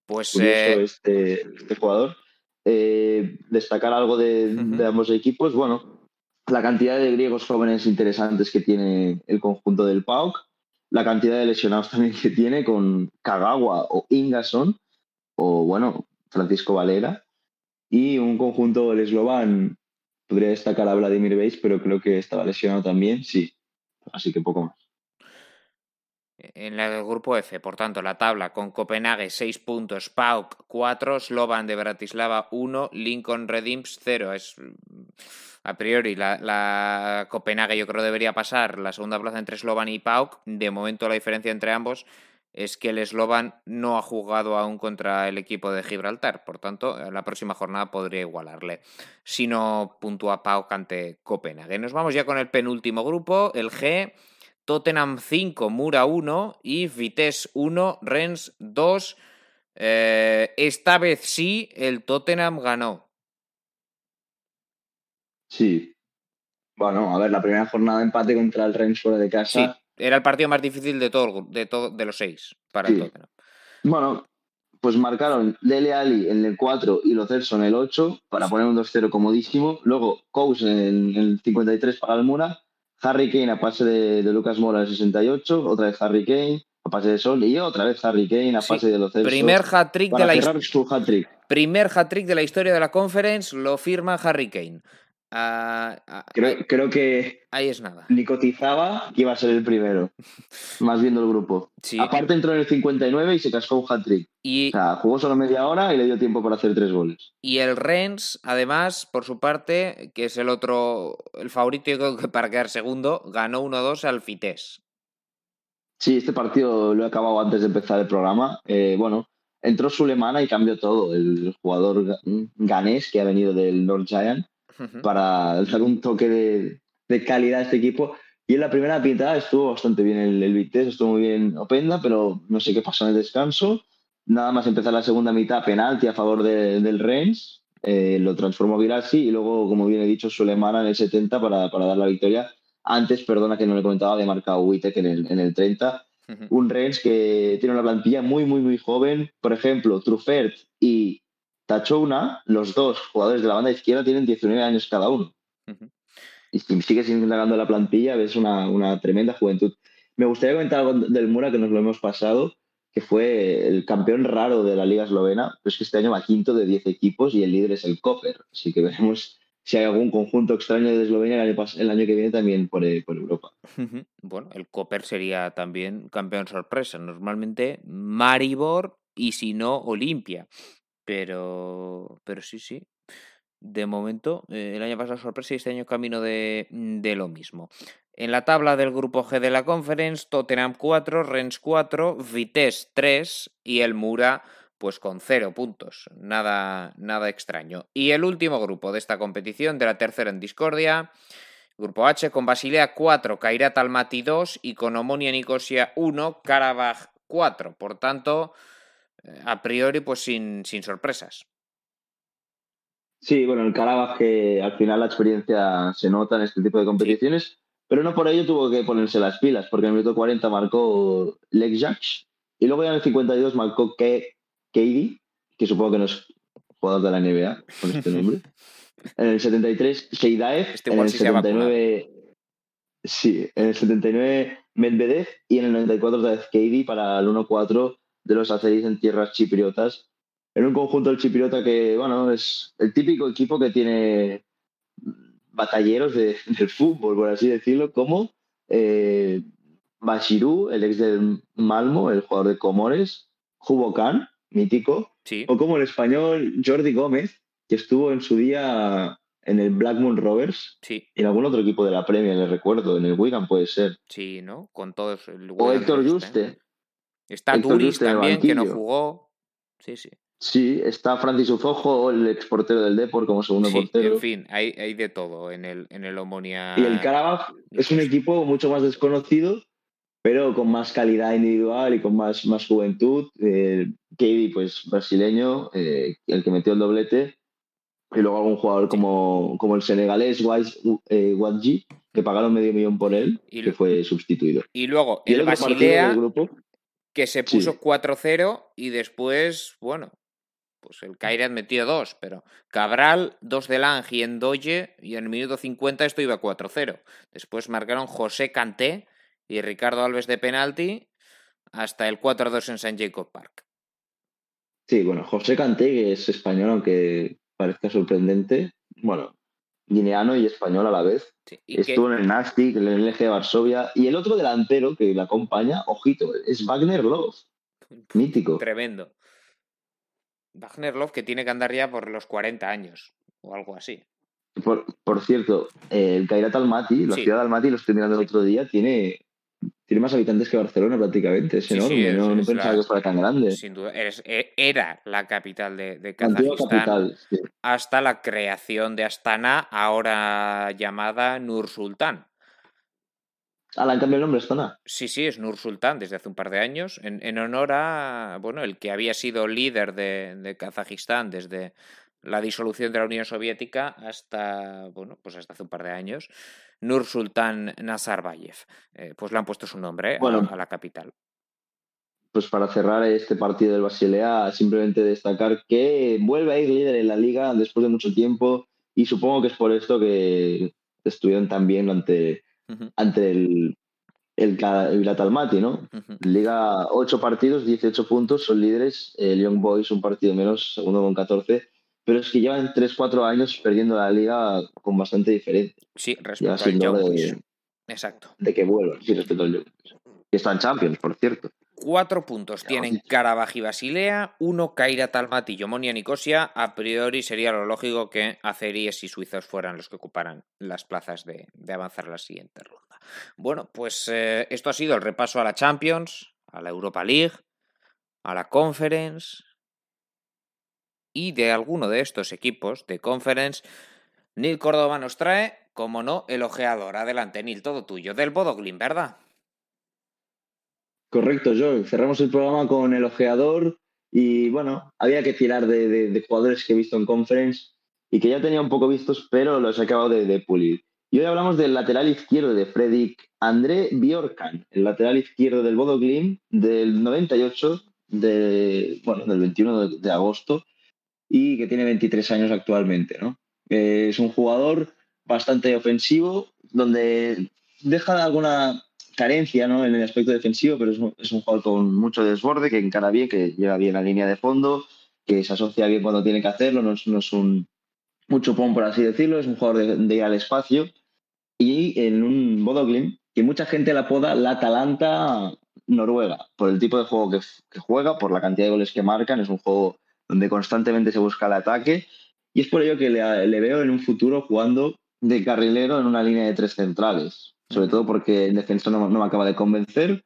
Pues eh, este, este jugador. Eh, destacar algo de ambos equipos, bueno, la cantidad de griegos jóvenes interesantes que tiene el conjunto del PAOK, la cantidad de lesionados también que tiene con Kagawa o Ingason, o bueno, Francisco Valera, y un conjunto, el eslovan, podría destacar a Vladimir Beis, pero creo que estaba lesionado también, sí. Así que poco más. en el grupo F, por tanto, la tabla con Copenhague 6 puntos, PAOK 4, Slovan de Bratislava 1, Lincoln Redims 0. Es mm, a priori la, la Copenhague yo creo debería pasar la segunda plaza entre Slovan y PAOK. De momento la diferencia entre ambos es que el Slovan no ha jugado aún contra el equipo de Gibraltar, por tanto, en la próxima jornada podría igualarle si no puntúa PAOK ante Copenhague. Nos vamos ya con el penúltimo grupo, el G. Tottenham 5, Mura 1 y Vitesse 1, Rennes 2. Eh, esta vez sí, el Tottenham ganó. Sí. Bueno, a ver, la primera jornada de empate contra el Rennes fuera de Sí, casa. Era el partido más difícil de todo, de, todo, de los seis para Sí. el Tottenham. Bueno, pues marcaron Dele Ali en el 4 y Lo Celso en el 8 para poner un 2-0 comodísimo. Luego Kous en el 53 para el Mura. Harry Kane a pase de, de Lucas Mora en el 68. Otra vez Harry Kane a pase de Sol. Y otra vez Harry Kane a Sí, pase de Lo Celso. Primer hat-trick de la historia. Primer hat-trick de la historia de la conference lo firma Harry Kane. Ah, ah, Creo, ahí, creo que ahí es nada. ni cotizaba que iba a ser el primero. Más viendo el grupo. Sí. Aparte entró en el 59 y se cascó un hat-trick. Y, O sea, jugó solo media hora y le dio tiempo para hacer tres goles. y el Rennes, además, por su parte, que es el otro, el favorito yo creo que para quedar segundo, ganó 1-2 al Vitesse. Sí, este partido lo he acabado antes de empezar el programa. Eh, bueno, entró Sulemana y cambió todo. El jugador ga- ganés que ha venido del North Giant Para dar un toque de, de calidad a este equipo. Y en la primera pintada estuvo bastante bien el, el Vitesse, estuvo muy bien Openda, pero no sé qué pasó en el descanso. Nada más empezar la segunda mitad, penalti a favor de- del Rennes, eh, lo transformó Virasi y luego, como bien he dicho, Sulemana en el 70 para, para dar la victoria. Antes, perdona que no le comentaba, había marcado Witek en el, en el 30 Ujú. un Rennes que tiene una plantilla muy, muy, muy joven. Por ejemplo, Truffert y Tachouna, los dos jugadores de la banda izquierda, tienen 19 años cada uno. Y si sigues indagando la plantilla, ves una, una tremenda juventud. Me gustaría comentar algo del Mura que nos lo hemos pasado, que fue el campeón raro de la Liga Eslovena, pero es que este año va quinto de 10 equipos y el líder es el Koper. Así que veremos si hay algún conjunto extraño de Eslovenia el año, el año que viene también por, eh, por Europa. Bueno, el Copper sería también campeón sorpresa. Normalmente Maribor y si no Olimpia. Pero, pero sí, sí. De momento, eh, el año pasado sorpresa y este año camino de, de lo mismo. En la tabla del grupo G de la Conference, Tottenham 4, Rennes 4, Vitesse 3 y el Mura pues con 0 puntos. Nada, nada extraño. Y el último grupo de esta competición, de la tercera en discordia, Grupo H con Basilea 4, Kairat Almaty 2 y con Omonia Nicosia 1, Karabaj 4. Por tanto, a priori, pues sin, sin sorpresas. Sí, bueno, el Karabaj que al final la experiencia se nota en este tipo de competiciones, pero no por ello tuvo que ponerse las pilas, porque en el minuto 40 marcó Lekjak y luego ya en el 52 marcó Ke- Keidi, que supongo que no es jugador de la NBA con este nombre. En el 73 Seidaev, Este en el sí se ha vacunado. 79 Sí, en el 79 Medvedev y en el 94 otra vez Keidi para el 1-4 de los azeríes en tierras chipriotas. En un conjunto del chipriota que, bueno, es el típico equipo que tiene batalleros de- del fútbol, por así decirlo, como eh, Bashiru, el ex del Malmo, el jugador de Comores, Hugo Khan, mítico, Sí, o como el español Jordi Gómez, que estuvo en su día en el Blackmoon Rovers sí, en algún otro equipo de la Premier, le recuerdo, en el Wigan puede ser. sí, ¿no? Con todos. El O Héctor. Juste. Está Héctor Turis el también, que no jugó. Sí, sí. Sí, está Francis Uzojo, el ex portero del Depor como segundo Sí, portero. en fin, hay, hay de todo en el, en el Omonia. Y el Karabakh es un equipo mucho más desconocido, pero con más calidad individual y con más, más juventud. Eh, Katie, pues brasileño, eh, el que metió el doblete. Y luego algún jugador como, como el senegalés eh, Wadji, que pagaron medio millón por él, Y que fue sustituido. Y luego Y el partido Basilea, grupo, que se Sí. puso 4-0 y después, bueno, pues el Kairat metió dos, pero Cabral, dos de Lange y Endoye, y en el minuto 50 esto iba 4-0. Después marcaron José Canté y Ricardo Alves de penalti hasta el 4-2 en San Jacob Park. Sí, bueno, José Canté, que es español, aunque parezca sorprendente. Bueno, guineano y español a la vez. Sí, y que- Estuvo en el Nastic, en el LG de Varsovia. Y el otro delantero que le acompaña, ojito, es Wagner Love. Mítico. Tremendo. Wagner Love que tiene que andar ya por los 40 años o algo así. Por, por cierto, el Kairat Almaty, la Sí. ciudad de Almaty, lo estoy mirando el otro día, tiene, tiene más habitantes que Barcelona prácticamente. Es Sí, sí, enorme, es- no, no es pensaba la- que fuera tan grande. Sin duda, e- era la capital de, de Kazajistán capital. sí. hasta la creación de Astana, ahora llamada Nur Sultán. Ah, le han cambiado el nombre, Astana. Sí, sí, es Nur Sultán desde hace un par de años, en, en honor a, bueno, el que había sido líder de, de Kazajistán desde la disolución de la Unión Soviética hasta, bueno, pues hasta hace un par de años, Nur Sultán Nazarbayev. Eh, pues le han puesto su nombre eh, a- Bueno. a, la capital. Pues para cerrar este partido del Basilea, simplemente destacar que vuelve a ir líder en la liga después de mucho tiempo y supongo que es por esto que estuvieron tan bien ante, ante el, el, Almaty, ¿no? Liga 8 partidos, 18 puntos, son líderes. El Young Boys un partido menos, segundo con 14. Pero es que llevan 3-4 años perdiendo la liga con bastante diferencia. Sí, Ya respecto al de, Boys. Exacto. de que vuelvan, sí, respecto al Boys. Que están Champions, por cierto. Cuatro puntos tienen. Karabaj y Basilea, uno Kairat Almaty y Omonia Nicosia. A priori sería lo lógico que azeríes y suizos fueran los que ocuparan las plazas de, de avanzar la siguiente ronda. Bueno, pues eh, esto ha sido el repaso a la Champions, a la Europa League, a la Conference y de alguno de estos equipos de Conference. Neil Córdoba nos trae, como no, el ojeador. Adelante, Neil, todo tuyo. Del Bodoglin, ¿verdad? Correcto, Joe. Cerramos el programa con el ojeador y bueno, había que tirar de, jugadores que he visto en conference y que ya tenía un poco vistos, pero los he acabado de, pulir. Y hoy hablamos del lateral izquierdo de Fredrik André Bjorkan, el lateral izquierdo del Bodo Glimt del 98, de, bueno, del 21 de, de agosto y que tiene 23 años actualmente. ¿no? Eh, es un jugador bastante ofensivo, donde deja alguna carencia ¿no? en el aspecto defensivo, pero es un, jugador con mucho desborde, que encara bien, que llega bien la línea de fondo, que se asocia bien cuando tiene que hacerlo, no es, un mucho pon, por así decirlo, es un jugador de, ir al espacio. Y en un Bodo Glimt, que mucha gente la apoda la Atalanta noruega, por el tipo de juego que, que juega, por la cantidad de goles que marcan, es un juego donde constantemente se busca el ataque, y es por ello que le, le veo en un futuro jugando de carrilero en una línea de tres centrales sobre todo porque en defensa no, no, me acaba de convencer.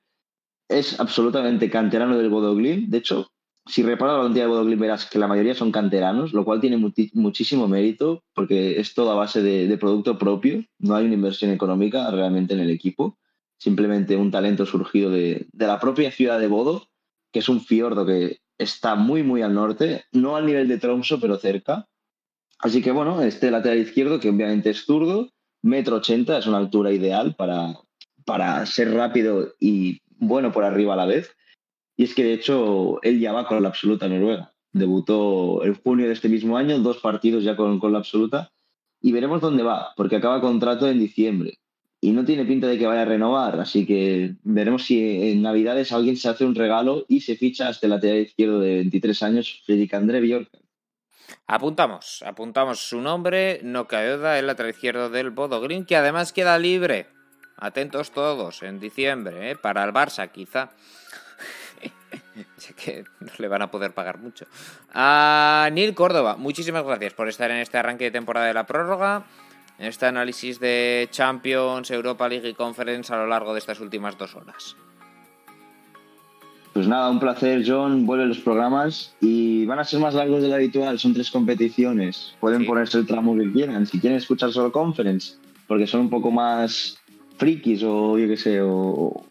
Es absolutamente canterano del Bodo Glimt. De hecho, si reparas la plantilla del Bodo Glimt verás que la mayoría son canteranos, lo cual tiene muchísimo mérito porque es todo a base de, de, producto propio. No hay una inversión económica realmente en el equipo. Simplemente un talento surgido de, de la propia ciudad de Bodo, que es un fiordo que está muy, muy al norte, no al nivel de Tromso, pero cerca. Así que bueno, este lateral izquierdo, que obviamente es zurdo, metro ochenta es una altura ideal para, para ser rápido y bueno por arriba a la vez. Y es que de hecho él ya va con la absoluta noruega. Debutó en junio de este mismo año, dos partidos ya con, con la absoluta. Y veremos dónde va, porque acaba contrato en diciembre. Y no tiene pinta de que vaya a renovar, así que veremos si en Navidades alguien se hace un regalo y se ficha hasta el lateral izquierdo de 23 años, Fredrik André Bjork. Apuntamos, apuntamos su nombre, no duda, el lateral izquierdo del Bodo Green, que además queda libre. Atentos todos, en diciembre, ¿eh? para el Barça quizá. ya que no le van a poder pagar mucho. A Neil Córdoba, muchísimas gracias por estar en este arranque de temporada de la prórroga, en este análisis de Champions, Europa League y Conference a lo largo de estas últimas dos horas. Pues nada, un placer, John. Vuelven los programas y van a ser más largos de lo habitual. Son tres competiciones. Pueden Sí. ponerse el tramo que quieran. Si quieren escuchar solo conference, porque son un poco más frikis o yo qué sé, o,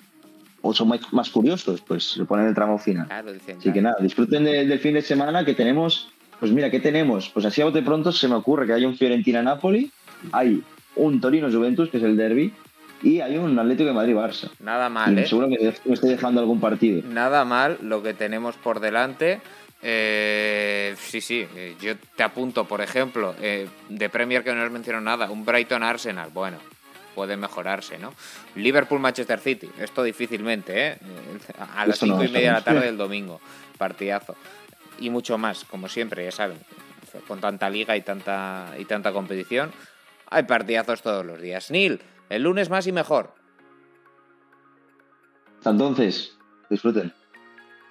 o son más, más curiosos, pues se ponen el tramo final. Claro, dicen. Así que nada, disfruten de- del fin de semana que tenemos. Pues mira, ¿qué tenemos? Pues así a bote pronto se me ocurre que hay un Fiorentina-Napoli, hay un Torino-Juventus, que es el derby, y hay un Atlético de Madrid-Barça. Nada mal, Y ¿eh? Seguro que me estoy dejando algún partido. Nada mal lo que tenemos por delante. Eh, sí, sí, eh, yo te apunto, por ejemplo, eh, de Premier que no os menciono nada, un Brighton Arsenal, bueno, puede mejorarse, ¿no? Liverpool Manchester City, esto difícilmente, ¿eh? A las no cinco y media de la tarde del domingo, partidazo. Y mucho más, como siempre, ya saben, con tanta liga y tanta, y tanta competición, hay partidazos todos los días. Neil, el lunes más y mejor. Hasta entonces, disfruten.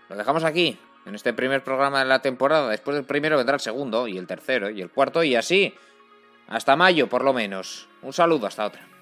Lo dejamos aquí, en este primer programa de la temporada. Después del primero vendrá el segundo, y el tercero, y el cuarto, y así. Hasta mayo, por lo menos. Un saludo, hasta otra.